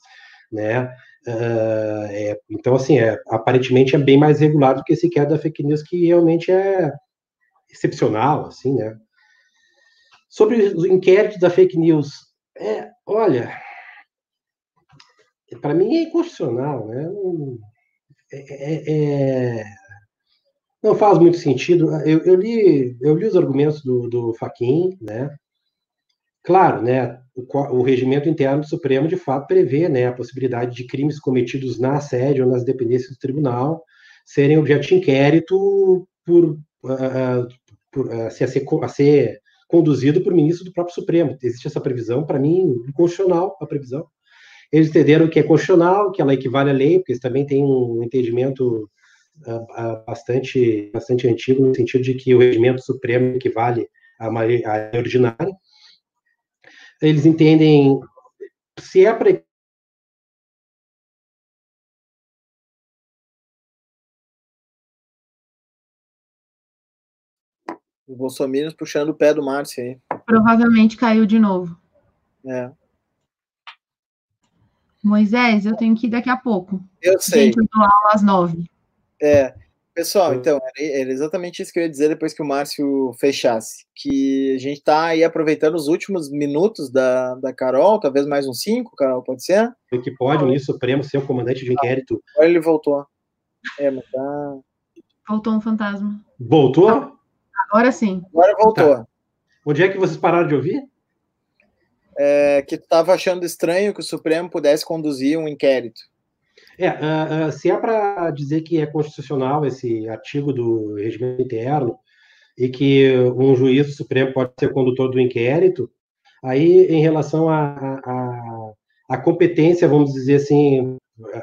né? Uh, é, então, assim, é, aparentemente é bem mais regular do que esse queda da fake news, que realmente é excepcional, assim, né? Sobre o inquérito da fake news, é, olha, para mim é inconstitucional, né? é, é, não faz muito sentido. Eu, eu, li, eu li os argumentos do, do Faquin, né? Claro, né? O, o, regimento interno do Supremo de fato prevê, né, a possibilidade de crimes cometidos na sede ou nas dependências do tribunal serem objeto de inquérito por, uh, por uh, a, ser, a ser conduzido por ministro do próprio Supremo. Existe essa previsão, para mim, constitucional a previsão. Eles entenderam que é constitucional, que ela equivale à lei, porque eles também têm um entendimento uh, bastante, bastante antigo, no sentido de que o regimento supremo equivale à lei ordinária. Eles entendem, se é para O Bolsonaro puxando o pé do Márcio aí. Provavelmente caiu de novo. É. Moisés, eu tenho que ir daqui a pouco. Eu sei. Gente, eu dou aula às nove. É. Pessoal, então, era exatamente isso que eu ia dizer depois que o Márcio fechasse. Que a gente está aí aproveitando os últimos minutos da, da Carol, talvez mais uns cinco, Carol, pode ser? O que pode, o ministro Supremo, ser o comandante de inquérito. Agora ele voltou. É, mas tá... Voltou um fantasma. Voltou? Agora sim. Agora voltou. Tá. Onde é que vocês pararam de ouvir? É, que tu estava achando estranho que o Supremo pudesse conduzir um inquérito. É, uh, uh, se é para dizer que é constitucional esse artigo do regimento interno e que um juiz do Supremo pode ser condutor do inquérito, aí em relação à competência, vamos dizer assim,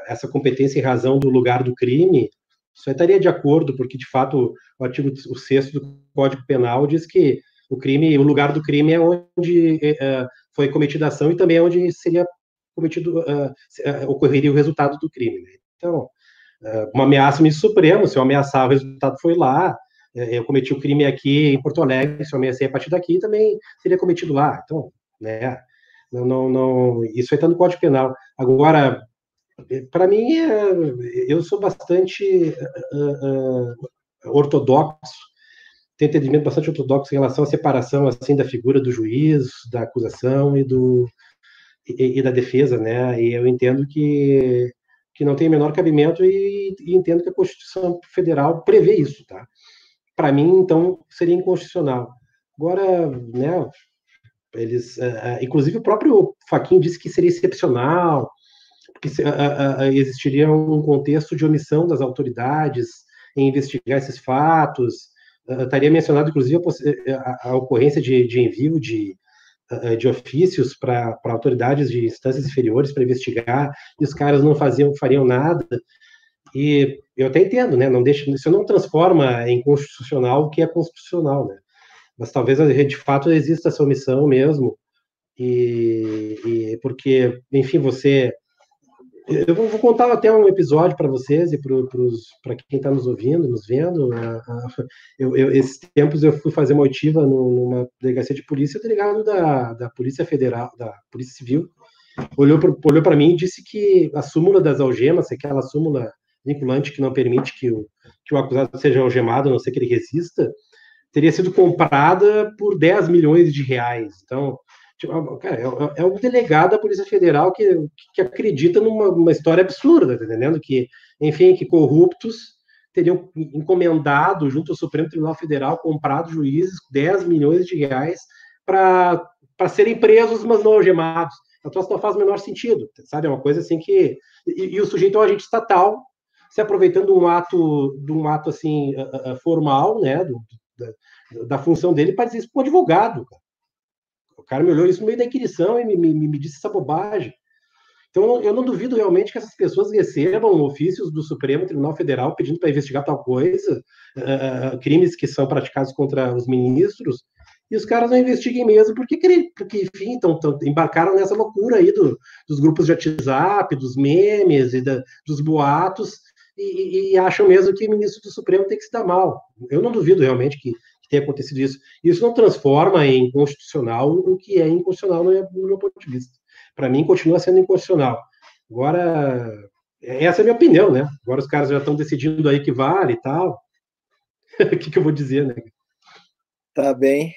essa competência em razão do lugar do crime, isso estaria de acordo, porque de fato o artigo o 6 do Código Penal diz que o crime, o lugar do crime é onde uh, foi cometida a ação e também é onde seria cometido, uh, ocorreria o resultado do crime. Né? Então, uh, uma ameaça ministro Supremo, se eu ameaçar, o resultado foi lá, eu cometi o crime aqui em Porto Alegre, se eu ameacei a partir daqui, também seria cometido lá. Então, né, não, não, não, isso aí está no Código Penal. Agora, para mim, é, eu sou bastante uh, uh, ortodoxo, tenho entendimento bastante ortodoxo em relação à separação assim da figura do juiz, da acusação e do e, e, da defesa, né? E eu entendo que, que não tem o menor cabimento e, e entendo que a Constituição Federal prevê isso, tá? Para mim, então, seria inconstitucional. Agora, né? Eles, uh, inclusive o próprio Faquin disse que seria excepcional, que uh, uh, existiria um contexto de omissão das autoridades em investigar esses fatos. estaria mencionado, inclusive, a, a ocorrência de, de envio de eh, de ofícios para autoridades de instâncias inferiores para investigar, e os caras não faziam, fariam nada. E eu até entendo, né? Não deixa, isso não transforma em constitucional o que é constitucional, né? Mas talvez de fato exista essa omissão mesmo, e, e porque, enfim, você eu vou, contar até um episódio para vocês e para quem está nos ouvindo, nos vendo. A, a, eu, eu, esses tempos eu fui fazer uma oitiva numa delegacia de polícia, o delegado da, da Polícia Federal, da Polícia Civil, olhou para mim e disse que a súmula das algemas, aquela súmula vinculante que não permite que o, que o acusado seja algemado, a não ser que ele resista, teria sido comprada por 10 milhões de reais. Então, Tipo, cara, é, é um delegado da Polícia Federal que, que acredita numa história absurda, tá entendendo? Que, enfim, que corruptos teriam encomendado junto ao Supremo Tribunal Federal, comprado juízes 10 milhões de reais para serem presos, mas não algemados. Então, não faz o menor sentido, sabe? É uma coisa assim que... E, e o sujeito é um agente estatal, se aproveitando de um ato, de um ato assim, formal, né, do, da, da função dele, para dizer isso para um advogado, cara cara me olhou isso no meio da inquirição e me, me, me disse essa bobagem. Então, eu não duvido realmente que essas pessoas recebam ofícios do Supremo Tribunal Federal pedindo para investigar tal coisa, uh, crimes que são praticados contra os ministros, e os caras não investiguem mesmo, porque, porque enfim, tão, tão, embarcaram nessa loucura aí do, dos grupos de WhatsApp, dos memes e da, dos boatos, e, e, acham mesmo que o ministro do Supremo tem que se dar mal. Eu não duvido realmente que ter acontecido isso. Isso não transforma em constitucional o que é inconstitucional no meu, ponto de vista. Para mim, continua sendo inconstitucional. Agora, essa é a minha opinião, né? Agora os caras já estão decidindo aí que vale e tal. o que, que, eu vou dizer, né? Tá bem.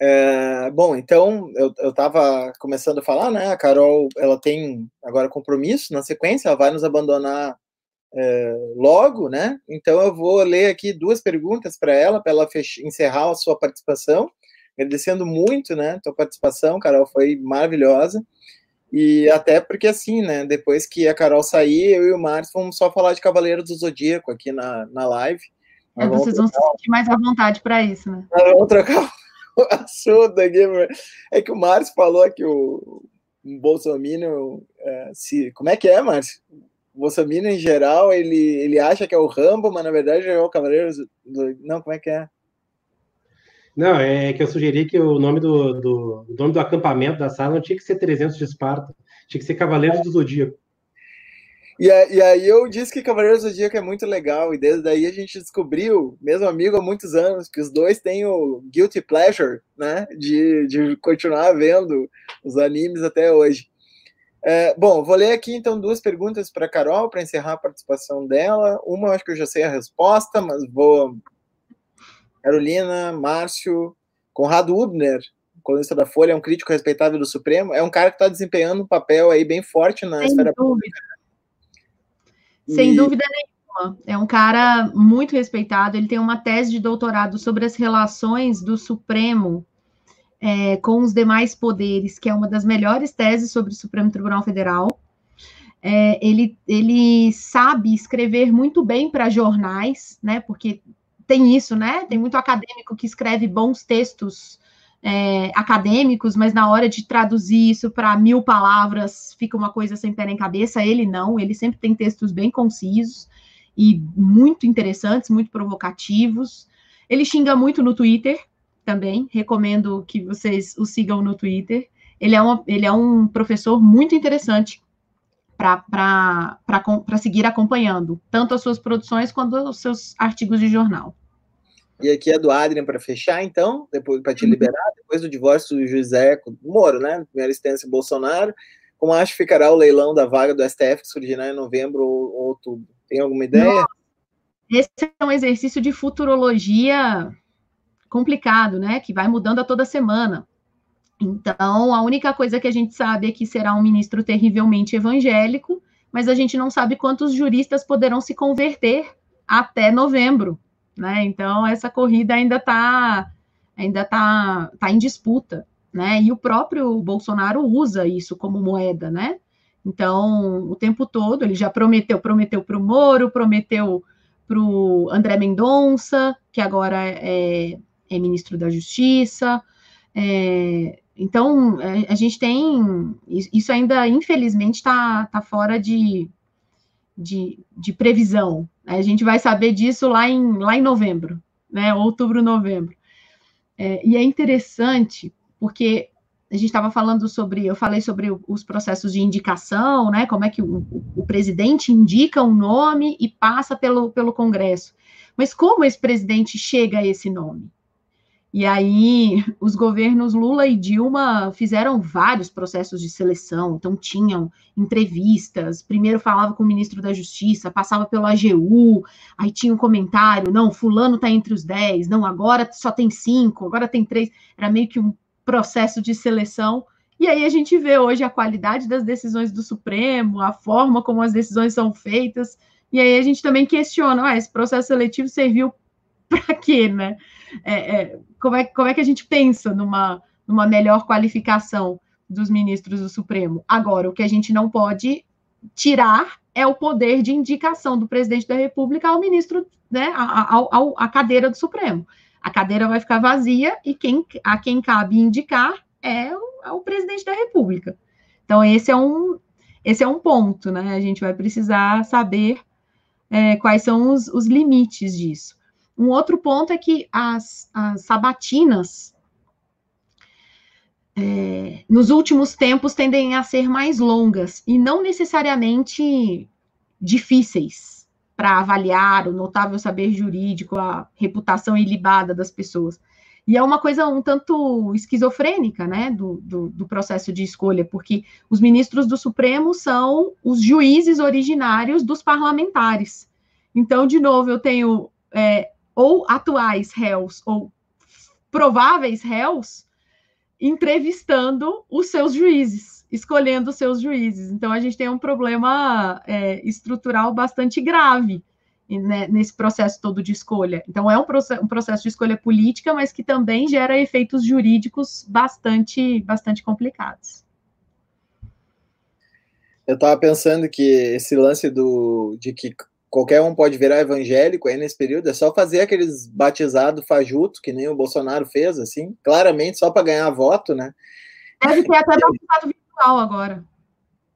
É, bom, então eu, eu tava começando a falar, né? A Carol ela tem agora compromisso na sequência, ela vai nos abandonar é, logo, né? Então eu vou ler aqui duas perguntas para ela, para ela encerrar a sua participação. Agradecendo muito, né? Tua participação, Carol, foi maravilhosa. E até porque, assim, né? Depois que a Carol sair, eu e o Márcio vamos só falar de Cavaleiros do Zodíaco aqui na, na live. É, vocês vão se sentir mais à vontade para isso, né? vamos trocar o assunto aqui. É que o Márcio falou que o Bolsonaro. É, se, como é que é, Márcio? Bolsonaro, em geral, ele, ele acha que é o Rambo, mas na verdade é o Cavaleiro do. Não, como é que é? Não, é que eu sugeri que o nome do, do, nome do acampamento da sala não tinha que ser 300 de Esparta, tinha que ser Cavaleiros do Zodíaco. E, e, aí eu disse que Cavaleiros do Zodíaco é muito legal, e desde aí a gente descobriu, mesmo amigo há muitos anos, que os dois têm o guilty pleasure, né, de, de continuar vendo os animes até hoje. É, bom, vou ler aqui então duas perguntas para Carol, para encerrar a participação dela. Uma eu acho que eu já sei a resposta, mas vou Carolina, Márcio, Conrado Ubner, colunista da Folha, é um crítico respeitável do Supremo, é um cara que está desempenhando um papel aí bem forte na Sem esfera dúvida. pública. Sem e... dúvida nenhuma. É um cara muito respeitado. Ele tem uma tese de doutorado sobre as relações do Supremo é, com os demais poderes, que é uma das melhores teses sobre o Supremo Tribunal Federal. É, ele, ele sabe escrever muito bem para jornais, né? Porque tem isso, né? Tem muito acadêmico que escreve bons textos é, acadêmicos, mas na hora de traduzir isso para mil palavras fica uma coisa sem pé nem cabeça. Ele não, ele sempre tem textos bem concisos e muito interessantes, muito provocativos. Ele xinga muito no Twitter também, recomendo que vocês o sigam no Twitter. Ele é, uma, ele é um professor muito interessante para seguir acompanhando, tanto as suas produções quanto os seus artigos de jornal. E aqui é do Adrian para fechar, então, depois para te uhum. liberar, depois do divórcio do José Moro, né? Primeira instância Bolsonaro. Como acho que ficará o leilão da vaga do STF que surgirá em novembro ou, ou outubro? Tem alguma ideia? Esse é um exercício de futurologia complicado, né? Que vai mudando a toda semana. Então, a única coisa que a gente sabe é que será um ministro terrivelmente evangélico, mas a gente não sabe quantos juristas poderão se converter até novembro, né? Então, essa corrida ainda está ainda tá, tá em disputa, né? E o próprio Bolsonaro usa isso como moeda, né? Então, o tempo todo, ele já prometeu, prometeu para o Moro, prometeu para o André Mendonça, que agora é, é ministro da Justiça, é, então, é, a gente tem. Isso ainda, infelizmente, está tá fora de, de, de previsão. Né? A gente vai saber disso lá em, lá em novembro, né? Outubro, novembro. É, e é interessante, porque a gente estava falando sobre, eu falei sobre os processos de indicação, né? Como é que o, o, presidente indica um nome e passa pelo, pelo Congresso. Mas como esse presidente chega a esse nome? E aí, os governos Lula e Dilma fizeram vários processos de seleção, então tinham entrevistas. Primeiro falava com o ministro da Justiça, passava pelo AGU, aí tinha um comentário: não, Fulano está entre os 10, não, agora só tem cinco, agora tem três. Era meio que um processo de seleção. E aí a gente vê hoje a qualidade das decisões do Supremo, a forma como as decisões são feitas. E aí a gente também questiona: ah, esse processo seletivo serviu para quê, né? É, é, como, é, como é que a gente pensa numa, numa melhor qualificação dos ministros do Supremo? Agora, o que a gente não pode tirar é o poder de indicação do presidente da República ao ministro, né, a, a, a cadeira do Supremo. A cadeira vai ficar vazia e quem, a quem cabe indicar é o, é o presidente da República. Então, esse é um, esse é um ponto, né? A gente vai precisar saber é, quais são os, os limites disso. Um outro ponto é que as, as sabatinas é, nos últimos tempos tendem a ser mais longas e não necessariamente difíceis para avaliar o notável saber jurídico, a reputação ilibada das pessoas. E é uma coisa um tanto esquizofrênica, né, do, do, do, processo de escolha, porque os ministros do Supremo são os juízes originários dos parlamentares. Então, de novo, eu tenho é, ou atuais réus ou prováveis réus entrevistando os seus juízes. escolhendo seus juízes. Então, a gente tem um problema é, estrutural bastante grave né, nesse processo todo de escolha. Então, é um, um, processo de escolha política, mas que também gera efeitos jurídicos bastante, bastante complicados. Eu estava pensando que esse lance do, de que qualquer um pode virar evangélico aí nesse período, é só fazer aqueles batizados fajuto, que nem o Bolsonaro fez, assim, claramente só para ganhar voto, né? Deve ter até batizado virtual agora.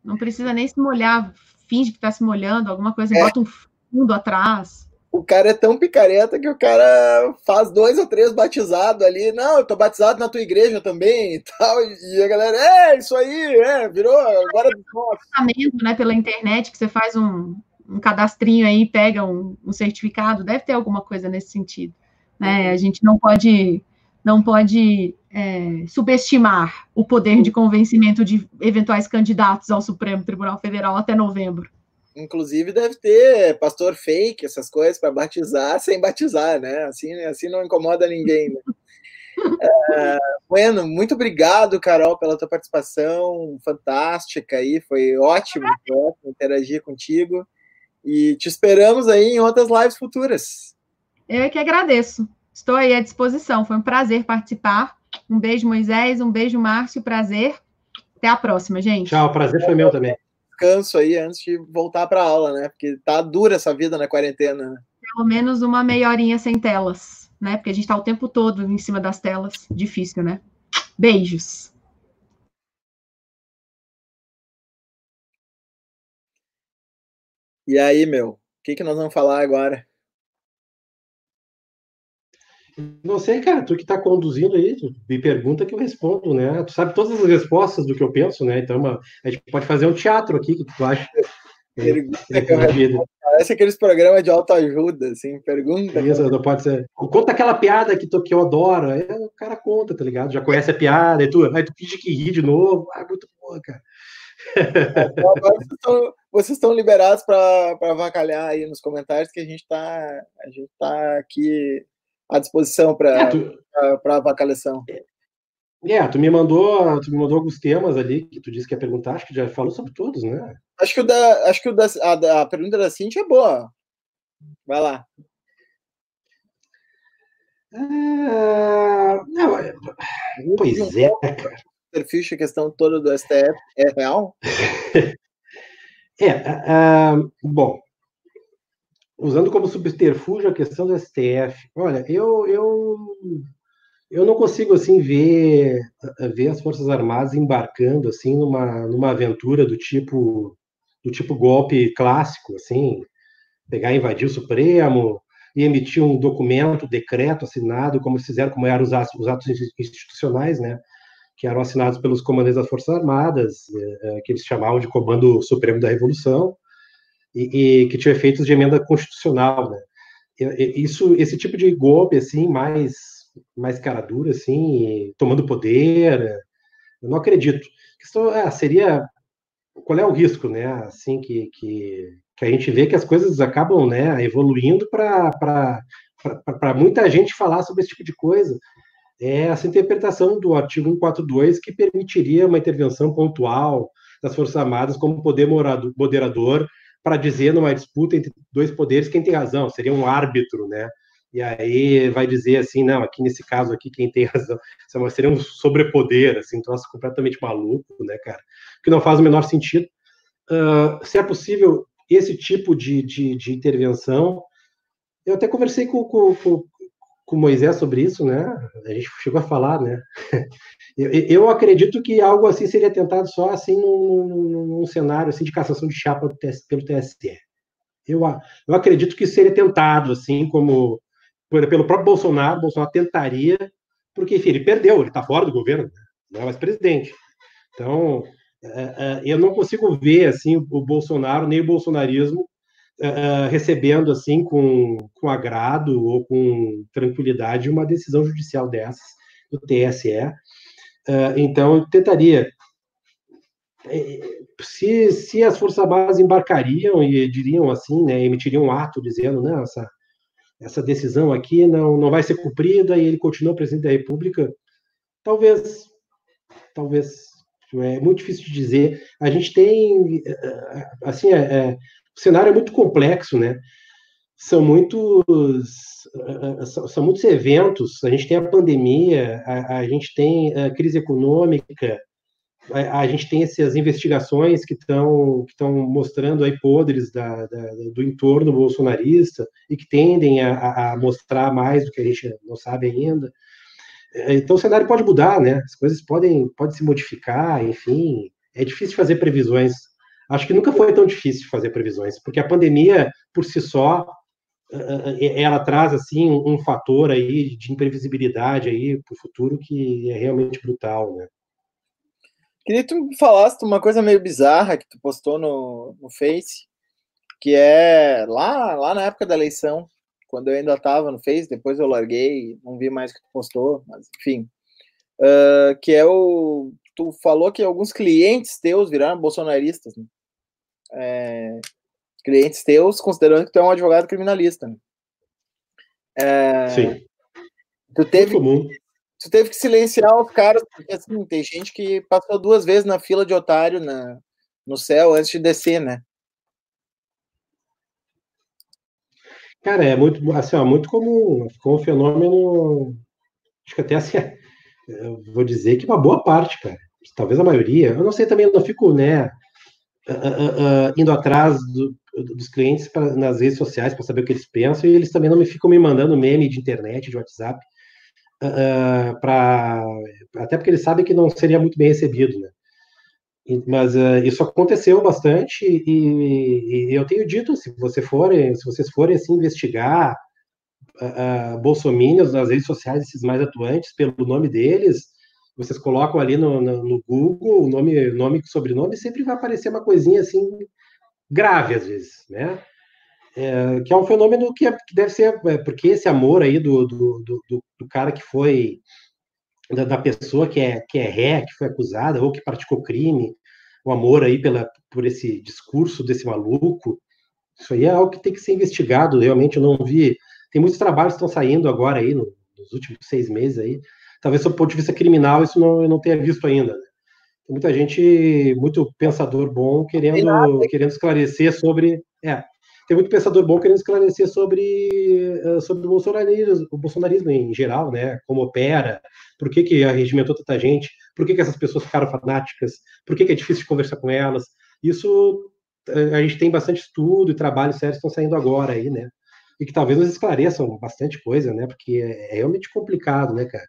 Não precisa nem se molhar, finge que está se molhando, alguma coisa, é. bota um fundo atrás. O cara é tão picareta que o cara faz dois ou três batizados ali. Não, eu tô batizado na tua igreja também e tal. E a galera, é, isso aí, é, virou agora. É né, pela internet, que você faz um, um cadastrinho aí, pega um, um, certificado, deve ter alguma coisa nesse sentido. Né? A gente não pode, não pode é, subestimar o poder de convencimento de eventuais candidatos ao Supremo Tribunal Federal até novembro. Inclusive deve ter pastor fake, essas coisas para batizar sem batizar, né? Assim, assim não incomoda ninguém. Né? É, bueno, muito obrigado, Carol, pela tua participação fantástica aí, foi ótimo, foi ótimo interagir contigo. E te esperamos aí em outras lives futuras. Eu é que agradeço. Estou aí à disposição. Foi um prazer participar. Um beijo, Moisés. Um beijo, Márcio. Prazer. Até a próxima, gente. Tchau, prazer foi meu também. Descanso aí antes de voltar para aula, né? Porque tá dura essa vida na quarentena. Né? Pelo menos uma meia horinha sem telas, né? Porque a gente tá o tempo todo em cima das telas. Difícil, né? Beijos. E aí, meu, o que, que nós vamos falar agora? Não sei, cara, tu que está conduzindo aí, me pergunta que eu respondo, né? Tu sabe todas as respostas do que eu penso, né? Então, a gente pode fazer um teatro aqui, que tu acha? Pergunta é, Parece aqueles programas de autoajuda, assim, pergunta. Isso, não pode ser. Conta aquela piada que, tu, que eu adoro. Aí o cara conta, tá ligado? Já conhece a piada, aí tu, aí tu finge que ri de novo. Ah, muito boa, cara. Agora vocês estão, vocês estão liberados para avacalhar aí nos comentários que a gente está a gente tá aqui à disposição para é, tu... avacalhação. É, tu me mandou, tu me mandou alguns temas ali que tu disse que ia perguntar, acho que já falou sobre todos, né? Acho que o da, acho que o da, a, a pergunta da Cintia é boa. Vai lá. Ah, não, é, pois é, cara superfície, a questão toda do STF é real? é, uh, bom, usando como subterfúgio a questão do STF, olha, eu, eu, eu não consigo, assim, ver, ver as Forças Armadas embarcando, assim, numa, numa aventura do tipo, do tipo golpe clássico, assim, pegar e invadir o Supremo, e emitir um documento, decreto assinado, como fizeram, como eram os atos, os atos institucionais, né? Que eram assinados pelos comandantes das Forças Armadas, é, é, que eles chamavam de Comando Supremo da Revolução, e, e que tinha efeitos de emenda constitucional, né? Isso, esse tipo de golpe, assim, mais, mais cara dura, assim, tomando poder, eu não acredito. Isso é, seria, qual é o risco, né, assim, que, que, que a gente vê que as coisas acabam, né, evoluindo para muita gente falar sobre esse tipo de coisa, é essa interpretação do artigo 142 que permitiria uma intervenção pontual das Forças Armadas como poder moderador para dizer numa disputa entre dois poderes quem tem razão, seria um árbitro, né? E aí vai dizer assim, não, aqui nesse caso aqui quem tem razão, seria um sobrepoder, assim, troço completamente maluco, né, cara? Que não faz o menor sentido. Uh, se é possível esse tipo de, de, de intervenção, eu até conversei com, com, com, com Moisés sobre isso, né? A gente chegou a falar, né? Eu, eu acredito que algo assim seria tentado só assim num, num cenário assim de cassação de chapa pelo TSE. Eu, eu acredito que seria tentado assim como pelo próprio Bolsonaro, Bolsonaro tentaria, porque enfim, ele perdeu, ele está fora do governo, né? não é mais presidente. Então, é, é, eu não consigo ver assim o Bolsonaro nem o bolsonarismo uh, recebendo assim com, com agrado ou com tranquilidade uma decisão judicial dessas do TSE. Uh, eh, então, eu tentaria. Se, se as Forças Armadas embarcariam e diriam assim, né, emitiriam um ato dizendo, não, essa, essa decisão aqui não, não vai ser cumprida e ele continua presidente da República, talvez, talvez É muito difícil de dizer. A gente tem, assim, é, é, o cenário é muito complexo, né? São muitos, são muitos eventos. A gente tem a pandemia, a, a gente tem a crise econômica, a, a gente tem essas investigações que estão que mostrando aí podres da, da, do entorno bolsonarista e que tendem a, a, mostrar mais do que a gente não sabe ainda. Então o cenário pode mudar, né? As coisas podem se modificar, enfim. É difícil fazer previsões. Acho que nunca foi tão difícil fazer previsões, porque a pandemia, por si só, ela traz assim um fator aí de imprevisibilidade aí para o futuro que é realmente brutal, né? Queria que tu falasse uma coisa meio bizarra que tu postou no, no Face, que é lá, lá na época da eleição, quando eu ainda estava no Face, depois eu larguei, não vi mais o que tu postou, mas enfim. Uh, que é o. Tu falou que alguns clientes teus viraram bolsonaristas, né? É, clientes teus, considerando que tu é um advogado criminalista. Né? É, Sim. Tu teve, tu teve que silenciar os caras, porque assim, tem gente que passou duas vezes na fila de otário na, no céu antes de descer, né? Cara, é muito, assim, ó, muito comum, ficou um fenômeno, acho que até assim, vou dizer que uma boa parte, cara, talvez a maioria, eu não sei também, eu não fico, né, uh, indo atrás do, dos clientes pra, nas redes sociais para saber o que eles pensam, e eles também não me ficam me mandando meme de internet, de WhatsApp, uh, para até porque eles sabem que não seria muito bem recebido, né? Mas isso aconteceu bastante e, e, eu tenho dito, se você forem, se vocês forem assim investigar uh, nas redes sociais, esses mais atuantes, pelo nome deles, vocês colocam ali no, no, no Google o nome, nome e sobrenome, sempre vai aparecer uma coisinha assim grave às vezes, né? é, que é um fenômeno que, é, que deve ser, é, porque esse amor aí do, do, do, do cara que foi, da, da, pessoa que é, que é ré, que foi acusada, ou que praticou crime, o amor aí pela, por esse discurso desse maluco, isso aí é algo que tem que ser investigado, realmente eu não vi, tem muitos trabalhos que estão saindo agora aí, no, nos últimos seis meses aí, talvez do ponto de vista criminal isso não, eu não tenha visto ainda, né? Tem muita gente, muito pensador bom, querendo, querendo esclarecer sobre, é, tem muito pensador bom querendo esclarecer sobre, eh, sobre o, bolsonarismo, o bolsonarismo em geral, né? Como opera, por que, que arregimentou tanta gente, por que, que essas pessoas ficaram fanáticas, por que, que é difícil de conversar com elas. Isso eh, a gente tem bastante estudo e trabalho sério estão saindo agora aí, né? E que talvez nos esclareçam bastante coisa, né? Porque é, é realmente complicado, né, cara?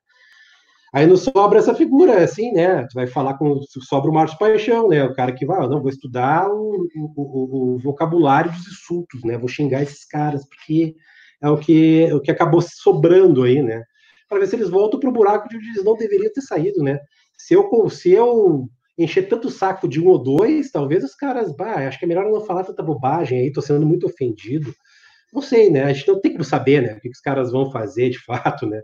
Aí não sobra essa figura, assim, né? Tu vai falar com. Sobra o Márcio Paixão, né? O cara que vai, não, vou estudar o, o, o, vocabulário dos insultos, né? Vou xingar esses caras, porque é o que, o que acabou sobrando aí, né? Para ver se eles voltam para o buraco de onde eles não deveriam ter saído, né? Se eu, se eu encher tanto saco de um ou dois, talvez os caras, bah, acho que é melhor não falar tanta bobagem aí, tô sendo muito ofendido. Não sei, né? A gente não tem como saber, né? O que os caras vão fazer de fato, né?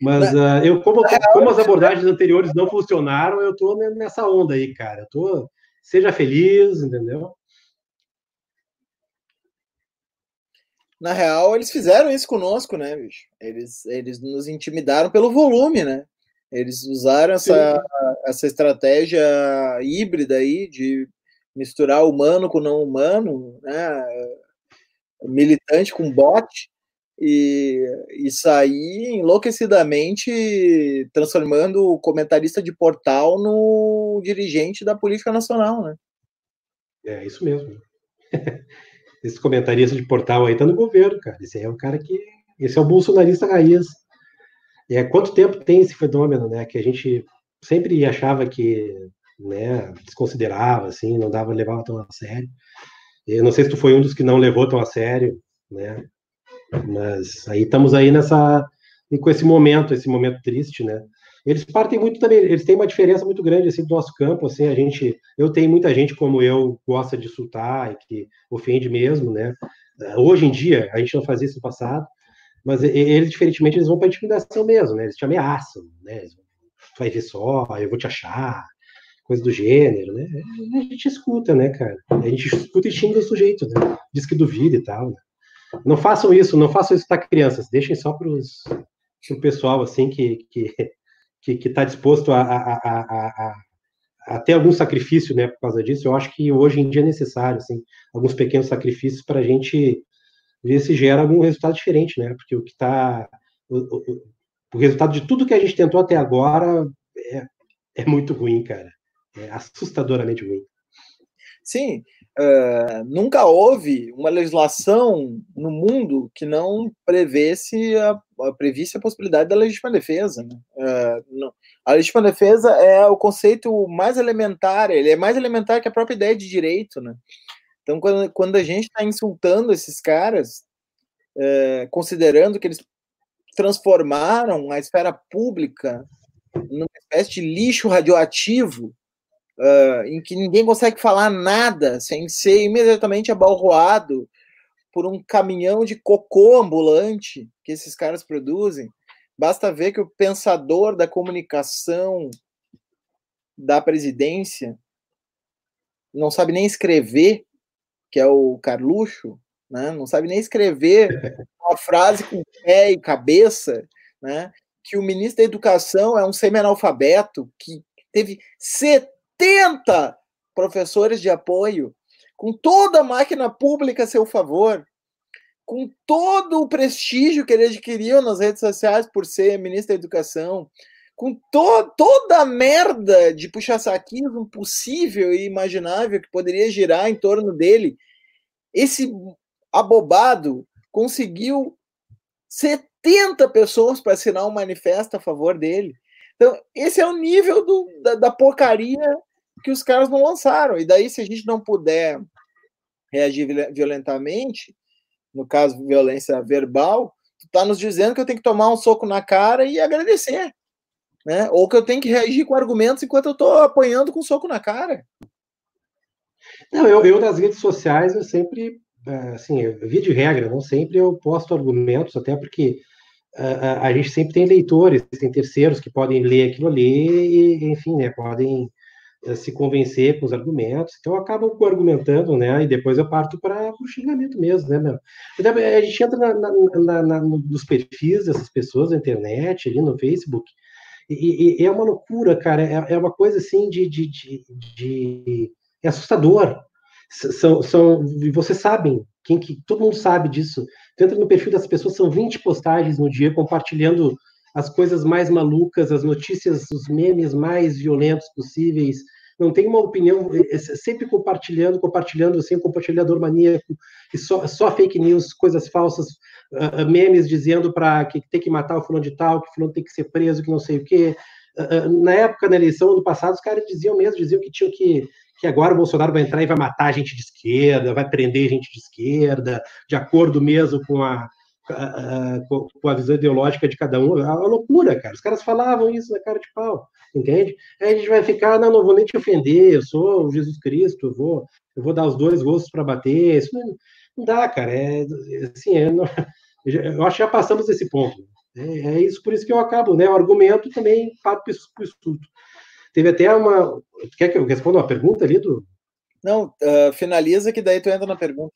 Mas uh, eu, como, como as abordagens anteriores não funcionaram, eu tô nessa onda aí, cara. Eu tô, seja feliz, entendeu? Na real, eles fizeram isso conosco, né, bicho? Eles, eles nos intimidaram pelo volume, né? Eles usaram essa, essa estratégia híbrida aí de misturar humano com não humano, né? Militante com bot e, e sair enlouquecidamente transformando o comentarista de portal no dirigente da política nacional, né? É isso mesmo. Esse comentarista de portal aí tá no governo, cara. Esse é o cara que. Esse é o bolsonarista raiz. É, quanto tempo tem esse fenômeno, né? Que a gente sempre achava que né, desconsiderava, assim, não dava levava tão a sério. Eu não sei se tu foi um dos que não levou tão a sério, né? Mas aí estamos aí nessa com esse momento, esse momento triste, né? Eles partem muito também, eles têm uma diferença muito grande assim do nosso campo, assim, a gente, eu tenho muita gente como eu gosta de insultar e que ofende mesmo, né? Hoje em dia, a gente não fazia isso no passado, mas eles diferentemente eles vão para intimidação mesmo, né? Eles te ameaçam, né? Vai ver só, eu vou te achar, coisa do gênero, né? A gente escuta, né, cara? A gente escuta e xinga o sujeito, né? Diz que duvida e tal, né? Não façam isso, não façam isso para crianças, deixem só para o pessoal assim que que que está disposto a, a, a, até algum sacrifício, né, por causa disso. Eu acho que hoje em dia é necessário, assim, alguns pequenos sacrifícios para a gente ver se gera algum resultado diferente, né? Porque o que está o, o, o, resultado de tudo que a gente tentou até agora é, é muito ruim, cara. É assustadoramente ruim. Sim, uh, nunca houve uma legislação no mundo que não prevesse a, a previsse a possibilidade da legítima defesa. Né? Uh, a legítima defesa é o conceito mais elementar, ele é mais elementar que a própria ideia de direito, né? Então, quando, quando a gente está insultando esses caras, uh, considerando que eles transformaram a esfera pública numa espécie de lixo radioativo, uh, em que ninguém consegue falar nada sem ser imediatamente abalroado por um caminhão de cocô ambulante que esses caras produzem. Basta ver que o pensador da comunicação da presidência não sabe nem escrever, que é o Carluxo, né? não sabe nem escrever uma frase com pé e cabeça, né? que o ministro da Educação é um semi-analfabeto, que teve 70 professores de apoio, com toda a máquina pública a seu favor, com todo o prestígio que ele adquiriu nas redes sociais por ser ministro da Educação, com to toda a merda de puxa-saquismo possível e imaginável que poderia girar em torno dele, esse abobado conseguiu 70 pessoas para assinar um manifesto a favor dele. Então, esse é o nível do, da, da, porcaria que os caras não lançaram. E daí, se a gente não puder reagir violentamente, no caso, violência verbal, tu tá nos dizendo que eu tenho que tomar um soco na cara e agradecer. Né? Ou que eu tenho que reagir com argumentos enquanto eu estou apanhando com um soco na cara. Não, eu, eu nas redes sociais, eu sempre, é, assim, via de regra, não sempre eu posto argumentos, até porque a, gente sempre tem leitores, tem terceiros que podem ler aquilo ali e, enfim, né, podem eh, se convencer com os argumentos. Então, acabo argumentando, né, e depois eu parto para o xingamento mesmo, né, meu? Então, a gente entra na, na, na, nos perfis dessas pessoas na internet, ali no Facebook, e, e é uma loucura, cara, é, é uma coisa assim de, de, de, de é assustador. São, são, vocês sabem, quem que, todo mundo sabe disso. Entra no perfil das pessoas, são 20 postagens no dia compartilhando as coisas mais malucas, as notícias, os memes mais violentos possíveis. Não tem uma opinião, é, é sempre compartilhando, compartilhando, assim, um compartilhador maníaco, e só, só fake news, coisas falsas, uh, memes dizendo para que tem que matar o fulano de tal, que o fulano tem que ser preso, que não sei o quê. Uh, na época da eleição, ano passado, os caras diziam mesmo, diziam que tinham que que agora o Bolsonaro vai entrar e vai matar gente de esquerda, vai prender gente de esquerda, de acordo mesmo com a, a, a, com a visão ideológica de cada um. É uma loucura, cara. Os caras falavam isso na cara de pau, entende? Aí a gente vai ficar, não, não vou nem te ofender, eu sou Jesus Cristo, eu vou, eu vou dar os dois gostos para bater. Isso não, não, dá, cara. É, assim, é, não, eu acho que já passamos desse ponto. É, é, isso, por isso que eu acabo, né? O argumento também para o estudo. Teve até uma. Quer que eu responda uma pergunta ali do. Não, uh, finaliza que daí tu entra na pergunta.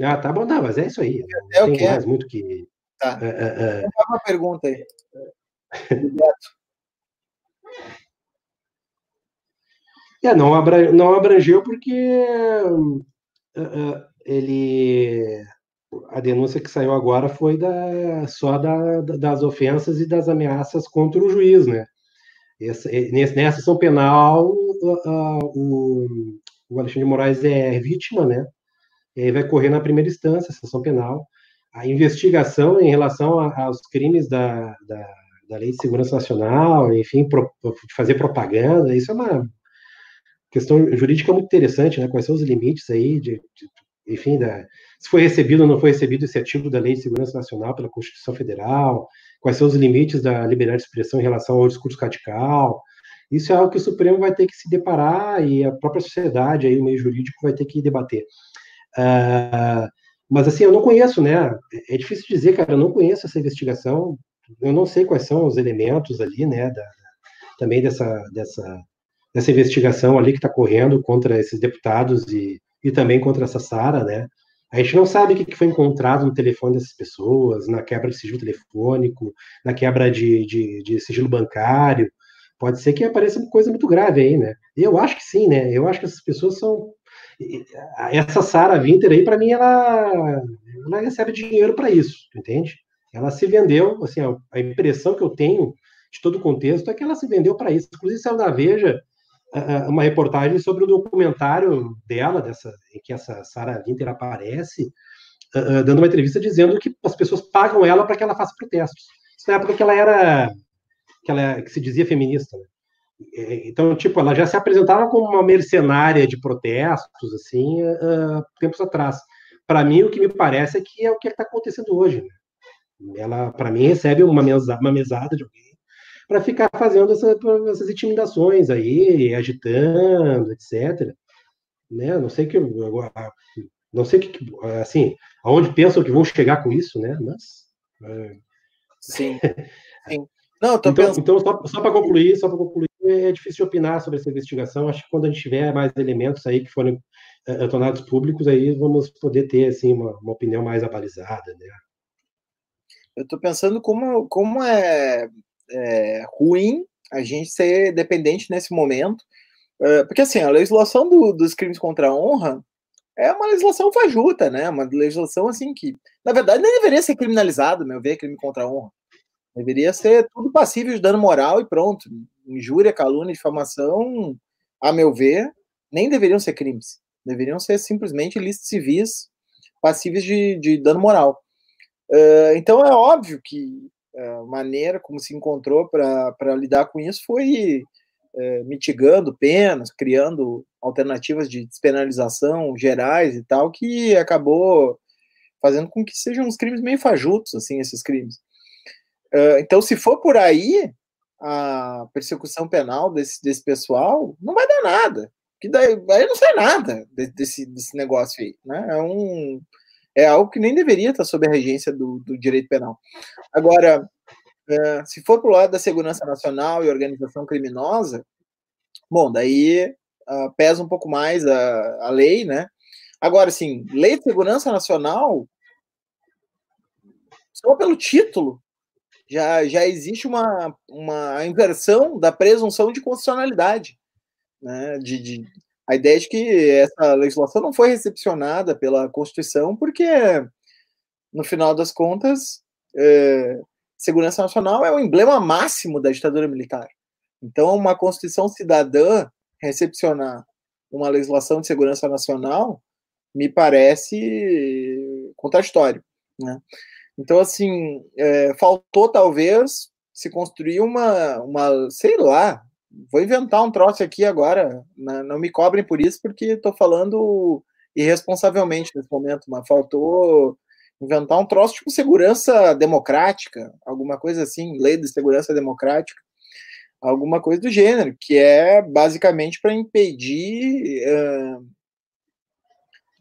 Ah, tá bom, não, mas é isso aí. É o que mais muito que. Tá. Uh, uh, uma pergunta aí. é, não, abra, não abrangeu porque ele a denúncia que saiu agora foi da, só da, das ofensas e das ameaças contra o juiz, né? Essa, nessa ação penal, o, Alexandre de Moraes é vítima, né? E aí vai correr na primeira instância, essa ação penal. A investigação em relação a, aos crimes da, da, da, Lei de Segurança Nacional, enfim, pro, fazer propaganda, isso é uma questão jurídica muito interessante, né? Quais são os limites aí de, de enfim, da, se foi recebido ou não foi recebido esse artigo da Lei de Segurança Nacional pela Constituição Federal, quais são os limites da liberdade de expressão em relação ao discurso radical. Isso é algo que o Supremo vai ter que se deparar e a própria sociedade, aí, o meio jurídico, vai ter que debater. Uh, mas, assim, eu não conheço, né? É difícil dizer, cara, eu não conheço essa investigação, eu não sei quais são os elementos ali, né, da, também dessa, dessa, dessa investigação ali que está correndo contra esses deputados e, e também contra essa Sara, né? A gente não sabe o que foi encontrado no telefone dessas pessoas, na quebra de sigilo telefônico, na quebra de, de, de sigilo bancário. Pode ser que apareça uma coisa muito grave aí, né? Eu acho que sim, né? Eu acho que essas pessoas são. Essa Sara Winter aí, para mim, ela, ela recebe dinheiro para isso, entende? Ela se vendeu, assim, a impressão que eu tenho de todo o contexto é que ela se vendeu para isso. Inclusive, saiu na Veja uma reportagem sobre o documentário dela, dessa, em que essa Sara Winter aparece, dando uma entrevista dizendo que as pessoas pagam ela para que ela faça protestos. Isso na época que ela era que ela que se dizia feminista. Né? Então, tipo, ela já se apresentava como uma mercenária de protestos, assim, uh, tempos atrás. Para mim, o que me parece é que é o que está acontecendo hoje. Né? Ela, para mim, recebe uma, uma mesada de alguém para ficar fazendo essa, essas intimidações aí, agitando, etc. Né? Não sei que não sei que assim, aonde pensam que vão chegar com isso, né? Mas é... sim. sim. Não, então, pensando... então, só, só para concluir, só para concluir, é difícil opinar sobre essa investigação. Acho que quando a gente tiver mais elementos aí que forem uh, tornados públicos, aí vamos poder ter assim uma, uma opinião mais abalizada, né? Eu estou pensando como, como é, é, ruim a gente ser dependente nesse momento, uh, porque assim a legislação do, dos crimes contra a honra é uma legislação fajuta, né? Uma legislação assim que, na verdade, nem deveria ser criminalizado, meu ver, crime contra a honra. Deveria ser tudo passível de dano moral e pronto. Injúria, calúnia, difamação, a meu ver, nem deveriam ser crimes. Deveriam ser simplesmente ilícitos civis passíveis de, de dano moral. Uh, então é óbvio que maneira como se encontrou para lidar com isso foi uh, mitigando penas, criando alternativas de despenalização gerais e tal, que acabou fazendo com que sejam uns crimes meio fajutos, assim, esses crimes. Uh, então, se for por aí, a persecução penal desse, desse pessoal não vai dar nada. Que daí, aí não sai nada desse, desse negócio aí. Né? É, um, é algo que nem deveria estar sob a regência do, do direito penal. Agora, uh, se for para o lado da segurança nacional e organização criminosa, bom, daí uh, pesa um pouco mais a, a lei, né? Agora, assim, lei de segurança nacional, só pelo título, já, já existe uma, uma inversão da presunção de constitucionalidade. Né? De, de, a ideia de que essa legislação não foi recepcionada pela Constituição, porque, no final das contas, é, segurança nacional é o emblema máximo da ditadura militar. Então, uma Constituição cidadã recepcionar uma legislação de segurança nacional me parece contraditório. Né? Então, assim, é, faltou talvez se construir uma, uma, sei lá, vou inventar um troço aqui agora, né? não me cobrem por isso, porque estou falando irresponsavelmente nesse momento, mas faltou inventar um troço tipo segurança democrática, alguma coisa assim, lei de segurança democrática, alguma coisa do gênero, que é basicamente para impedir, uh,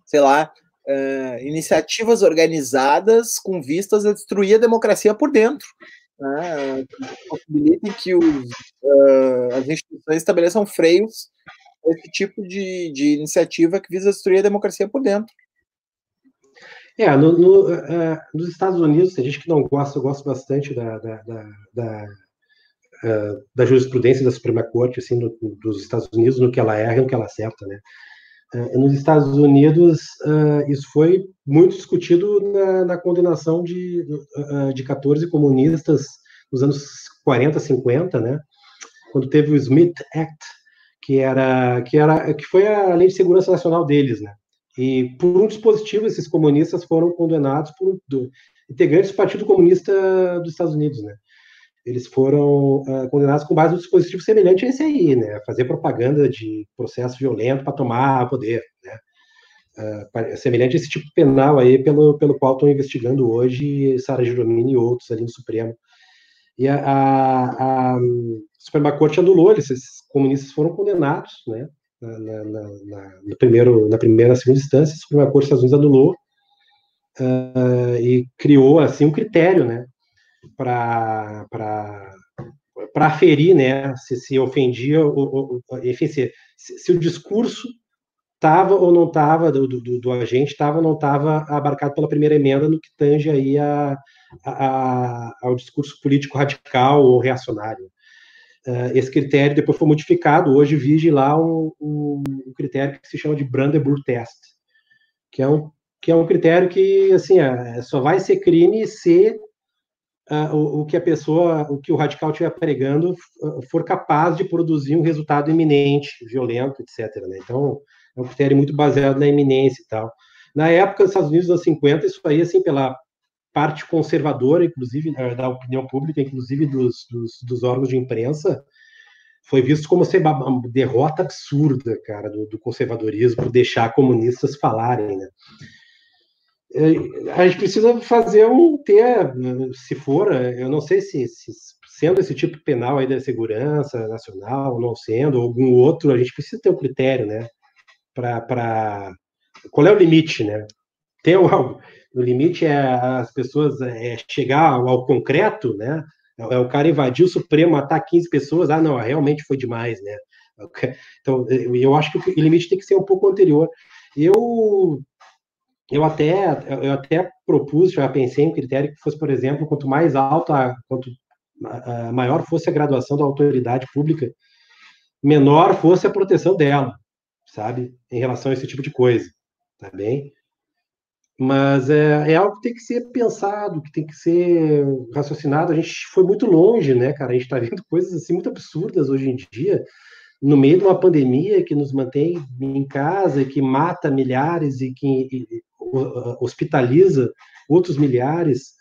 sei lá, uh, iniciativas organizadas com vistas a destruir a democracia por dentro. Né, que possibilitem que os, uh, as instituições estabeleçam freios a esse tipo de, de iniciativa que visa destruir a democracia por dentro. É, no, no, uh, nos Estados Unidos, tem gente que não gosta, eu gosto bastante da, da, da, da, uh, da jurisprudência da Suprema Corte, assim, no, dos Estados Unidos, no que ela erra e no que ela acerta, né? Uh, nos Estados Unidos, uh, isso foi muito discutido na, na condenação de, uh, de 14 comunistas nos anos 40, 50, né? Quando teve o Smith Act, que era que era que foi a lei de segurança nacional deles, né? E por um dispositivo esses comunistas foram condenados por do, integrantes do Partido Comunista dos Estados Unidos, né? Eles foram uh, condenados com base no dispositivo semelhante a esse aí, né? Fazer propaganda de processo violento para tomar poder, né? Uh, semelhante a esse tipo penal aí pelo, pelo qual estão investigando hoje Sara Giromini e outros ali no Supremo. E a, a, a Suprema Corte anulou, esses comunistas foram condenados, né? Na, na, na, no primeiro, na primeira segunda instância, a Suprema Corte dos Estados Unidos anulou uh, e criou assim um critério, né? Para aferir né, se, se ofendia, ou, ou, enfim, se, se o discurso estava ou não estava, do, do, do, agente estava ou não estava abarcado pela primeira emenda no que tange aí a, a, ao discurso político radical ou reacionário. uh, esse critério depois foi modificado. Hoje vige lá um, um, um, critério que se chama de Brandenburg Test, que é um, que é um critério que assim é, só vai ser crime se uh, o, o, que a pessoa, o que o radical estiver pregando for capaz de produzir um resultado iminente, violento, etc. Né? Então, é um critério muito baseado na iminência e tal. Na época, nos Estados Unidos, anos 50, isso aí, assim, pela parte conservadora, inclusive, da opinião pública, inclusive dos, dos, dos órgãos de imprensa, foi visto como ser uma derrota absurda, cara, do, do conservadorismo, deixar comunistas falarem, né? A gente precisa fazer um ter, se for, eu não sei se, se sendo esse tipo penal aí da segurança nacional, não sendo, ou algum outro, a gente precisa ter um critério, né? Para qual é o limite, né? Tem algo, o limite é as pessoas é chegar ao, ao concreto, né? É, é o cara invadir o Supremo, matar 15 pessoas, ah, não, realmente foi demais, né? Então, eu acho que o limite tem que ser um pouco anterior. Eu eu até, eu até propus, já pensei em um critério que fosse, por exemplo, quanto mais alta, quanto maior fosse a graduação da autoridade pública, menor fosse a proteção dela, sabe, em relação a esse tipo de coisa, tá bem? Mas é, é algo que tem que ser pensado, que tem que ser raciocinado. A gente foi muito longe, né, cara? A gente está vendo coisas assim muito absurdas hoje em dia, no meio de uma pandemia que nos mantém em casa, que mata milhares e que hospitaliza outros milhares.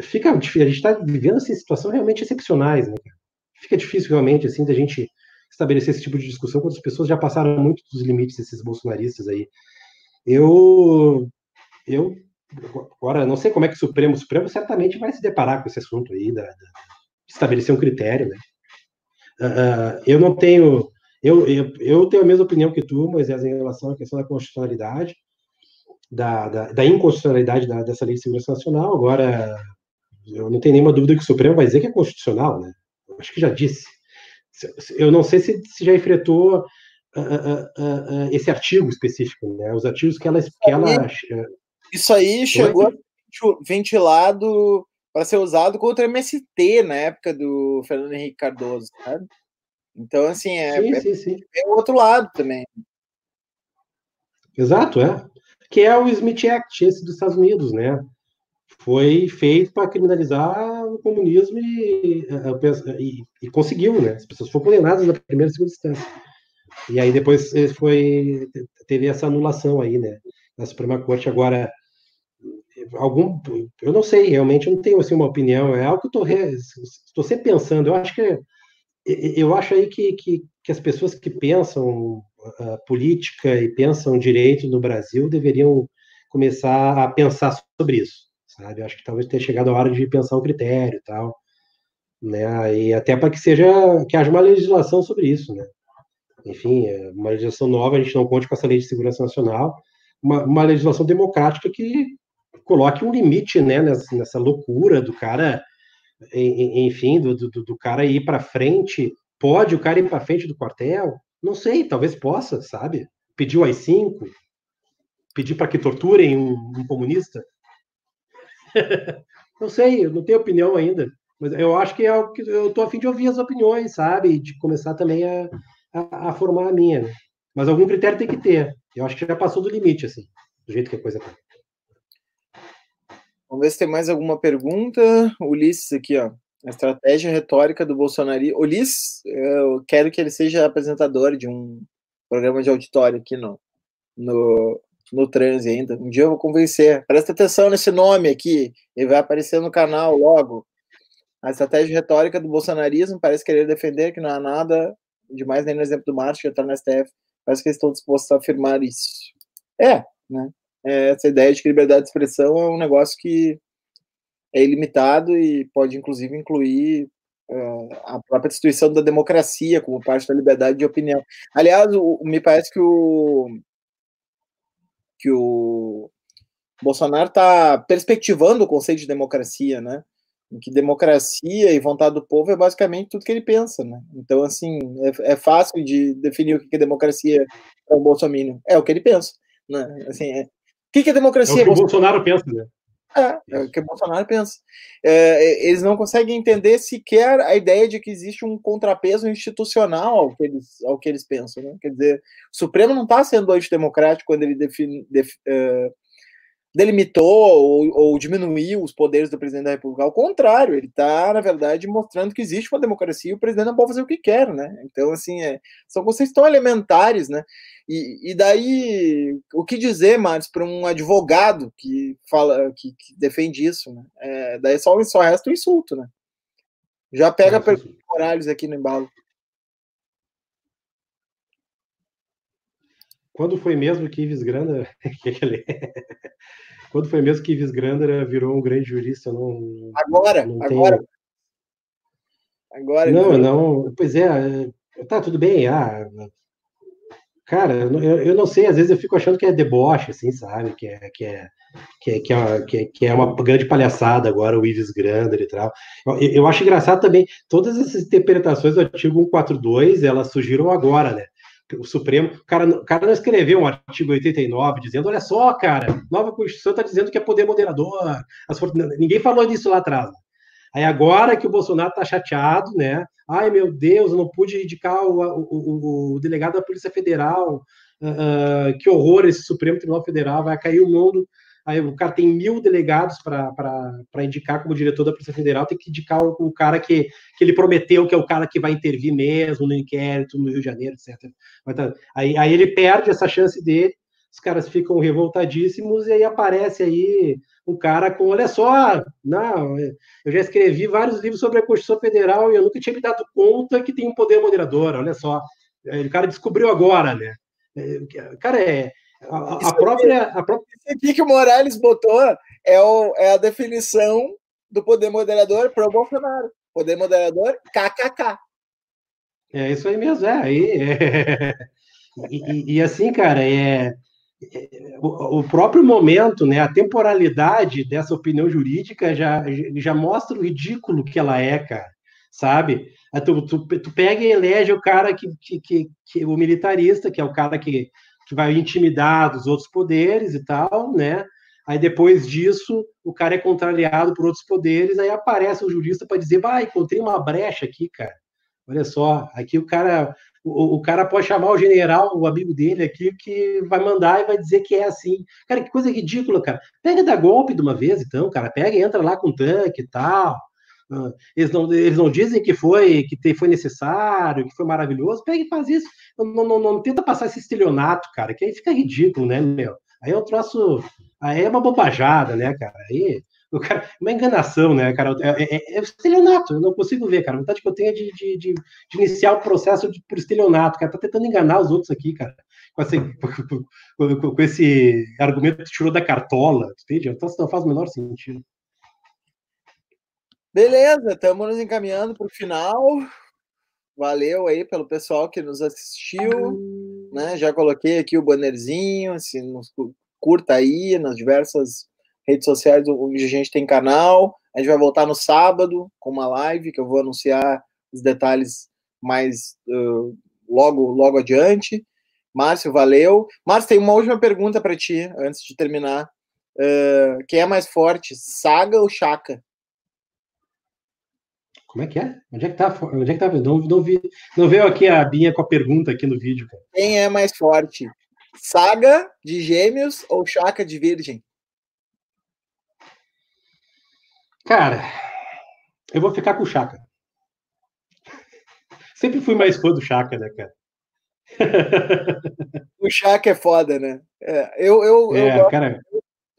Fica difícil, a gente está vivendo assim, situações realmente excepcionais, né? Fica difícil realmente assim da gente estabelecer esse tipo de discussão quando as pessoas já passaram muito dos limites esses bolsonaristas aí. Eu eu agora não sei como é que o Supremo, o Supremo certamente vai se deparar com esse assunto aí da, da estabelecer um critério, né? Uh, eu não tenho eu, eu, eu, tenho a mesma opinião que tu, Moisés, em relação à questão da constitucionalidade, da, da, da inconstitucionalidade da, dessa lei de segurança nacional. Agora, eu não tenho nenhuma dúvida que o Supremo vai dizer que é constitucional, né? Acho que já disse. Eu não sei se, se já enfrentou uh, uh, uh, esse artigo específico, né? Os artigos que ela. Que ela isso aí chegou ventilado para ser usado contra o MST na época do Fernando Henrique Cardoso, sabe? Então, assim, é, sim, é, sim, sim. é o outro lado também. Exato, é. Que é o Smith Act, esse dos Estados Unidos, né? Foi feito para criminalizar o comunismo e, e, e, conseguiu, né? As pessoas foram condenadas na primeira e segunda instância. E aí depois foi teve essa anulação aí, né? Na Suprema Corte agora algum eu não sei realmente eu não tenho assim uma opinião é algo que eu estou sempre pensando eu acho que eu acho aí que, que, que as pessoas que pensam uh, política e pensam direito no Brasil deveriam começar a pensar sobre isso, sabe? Eu acho que talvez tenha chegado a hora de pensar um critério e tal, né? E até para que seja que haja uma legislação sobre isso, né? Enfim, é uma legislação nova, a gente não conte com essa lei de segurança nacional, uma, uma legislação democrática que coloque um limite, né, nessa, nessa loucura do cara enfim, do, do, do cara ir para frente, pode o cara ir para frente do quartel? Não sei, talvez possa, sabe? Pedir o AI-5, pedir para que torturem um, um comunista? não sei, eu não tenho opinião ainda, mas eu acho que é algo que eu estou a fim de ouvir as opiniões, sabe? De começar também a, a, a formar a minha. Né? Mas algum critério tem que ter. Eu acho que já passou do limite, assim, do jeito que a coisa está. Vamos ver se tem mais alguma pergunta. Ulisses aqui, ó. A estratégia retórica do Bolsonaro. Ulisses, eu quero que ele seja apresentador de um programa de auditório aqui no, no, no transe ainda. Um dia eu vou convencer. Presta atenção nesse nome aqui. Ele vai aparecer no canal logo. A estratégia retórica do bolsonarismo parece querer defender que não há nada demais nem no exemplo do Márcio que está no STF. Parece que eles estão dispostos a afirmar isso. É, né? É, essa ideia de que liberdade de expressão é um negócio que é ilimitado e pode, inclusive, incluir uh, a própria destruição da democracia como parte da liberdade de opinião. Aliás, o, me parece que o que o Bolsonaro está perspectivando o conceito de democracia, né? Em que democracia e vontade do povo é basicamente tudo que ele pensa, né? Então, assim, é, é fácil de definir o que é democracia para o Bolsonaro. É o que ele pensa, né? Assim, é, que, que é democracia? É o que o Bolsonaro pensa, né? É, é o que o Bolsonaro pensa. É, eles não conseguem entender sequer a ideia de que existe um contrapeso institucional ao que eles, ao que eles pensam. Né? Quer dizer, o Supremo não está sendo antidemocrático quando ele define, def, uh, delimitou ou, ou, diminuiu os poderes do presidente da República. Ao contrário, ele está, na verdade, mostrando que existe uma democracia e o presidente não pode fazer o que quer, né? Então, assim, é, são conceitos tão elementares, né? E, e daí, o que dizer, Marcos, para um advogado que fala, que, que defende isso, né? É, daí só, só resta o insulto, né? Já pega é, horários aqui no embalo. Quando foi mesmo que Ives Granda. Quando foi mesmo que Ives Granda virou um grande jurista? Não, agora, não agora. Agora. Não, não. Pois é, tá tudo bem. Ah, cara, eu, eu não sei, às vezes eu fico achando que é deboche, assim, sabe? Que é, que é, que é, que é, que é, que é uma grande palhaçada agora, o Ives Grander e tal. Eu, eu acho engraçado também, todas essas interpretações do artigo 142, elas surgiram agora, né? O Supremo, o cara, o cara não escreveu um artigo 89 dizendo, olha só, cara, nova Constituição está dizendo que é poder moderador. As, ninguém falou disso lá atrás. Aí agora que o Bolsonaro está chateado, né? Ai, meu Deus, eu não pude indicar o, o, o, delegado da Polícia Federal. Uh, que horror esse Supremo Tribunal Federal, vai cair o mundo. Aí o cara tem mil delegados para indicar como diretor da Polícia Federal, tem que indicar o, o, cara que, que ele prometeu que é o cara que vai intervir mesmo no inquérito no Rio de Janeiro, etc. Tá, aí, aí ele perde essa chance dele, os caras ficam revoltadíssimos e aí aparece aí um cara com, olha só, não, eu já escrevi vários livros sobre a Constituição Federal e eu nunca tinha me dado conta que tem um poder moderador, olha só. O cara descobriu agora, né? O cara é, a, a própria, a própria. Isso aqui que o Morales botou é, o, é a definição do poder moderador para o Bolsonaro. Poder moderador, KKK. É isso aí mesmo, é. Aí, é... E, e, assim, cara, é, é o, o, próprio momento, né, a temporalidade dessa opinião jurídica já, já mostra o ridículo que ela é, cara, sabe? Tu, tu, tu pega e elege o cara que, que, que, que, o militarista, que é o cara que que vai intimidar dos outros poderes e tal, né? Aí depois disso, o cara é contrariado por outros poderes, aí aparece o jurista para dizer, vai, encontrei uma brecha aqui, cara. Olha só, aqui o cara, o, o, cara pode chamar o general, o amigo dele aqui, que vai mandar e vai dizer que é assim. Cara, que coisa ridícula, cara. Pega da golpe de uma vez, então, cara. Pega e entra lá com tanque e tal. Eles não, eles não dizem que foi que foi necessário, que foi maravilhoso. Pega e faz isso. Não, não, não, tenta passar esse estelionato, cara, que aí fica ridículo, né, meu? Aí eu troço. Aí é uma bobajada, né, cara? Aí. O cara, uma enganação, né, cara? É, é, é estelionato, eu não consigo ver, cara. A vontade que eu tenho é de, de, de, de iniciar o processo de, por estelionato, cara. Tá tentando enganar os outros aqui, cara. Com esse, com, com esse argumento que tirou da cartola, entende? Então não faz o menor sentido. Beleza, estamos nos encaminhando para o final. Valeu aí pelo pessoal que nos assistiu. Né? Já coloquei aqui o bannerzinho, assim, nos curta aí nas diversas redes sociais onde a gente tem canal. A gente vai voltar no sábado com uma live que eu vou anunciar os detalhes mais uh, logo logo adiante. Márcio, valeu. Márcio, tem uma última pergunta para ti antes de terminar. Uh, quem é mais forte, Saga ou Chaka? Como é que é? Onde é que tá? Onde é que tá? Não, não, vi, não veio aqui a Binha com a pergunta aqui no vídeo. Cara. Quem é mais forte? Saga de Gêmeos ou Chaca de Virgem? Cara, eu vou ficar com o Chaca. Sempre fui mais fã do Chaca, né, cara? o Chaca é foda, né? É, eu, eu, é, eu, gosto, cara,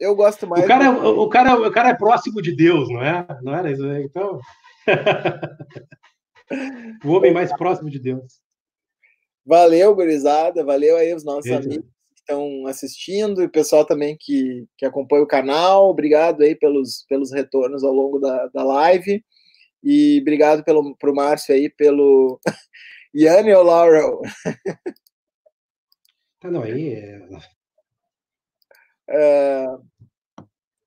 eu gosto mais. O cara, do... o, cara, o cara é próximo de Deus, não é? Não era isso? Então. o homem mais próximo de Deus. Valeu, gurizada. Valeu aí os nossos amigos que estão assistindo e o pessoal também que, que acompanha o canal. Obrigado aí pelos, pelos retornos ao longo da, da live. E obrigado pelo, pro Márcio aí pelo Yanni ou Laurel. Tá, não, aí é... Uh,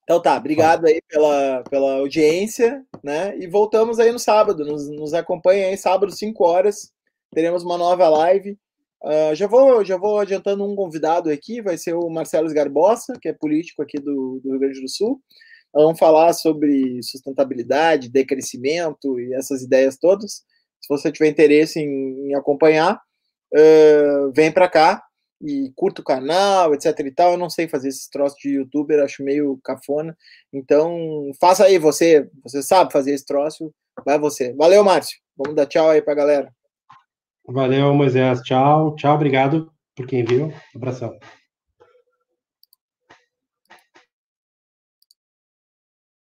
então tá, obrigado aí pela, pela audiência, né? E voltamos aí no sábado. Nos, nos acompanha aí, sábado, 5 horas. Teremos uma nova live. Uh, já, vou, já vou adiantando um convidado aqui, vai ser o Marcelo Garbosa, que é político aqui do, do Rio Grande do Sul. vamos falar sobre sustentabilidade, decrescimento e essas ideias todas. Se você tiver interesse em, em acompanhar, uh, vem para cá e curta o canal, etc e tal. Eu não sei fazer esses troços de youtuber, acho meio cafona. Então, faça aí você, você sabe fazer esse troço, vai você. Valeu, Márcio. Vamos dar tchau aí pra galera. Valeu, Moisés. Tchau, tchau, obrigado por quem viu. Abração.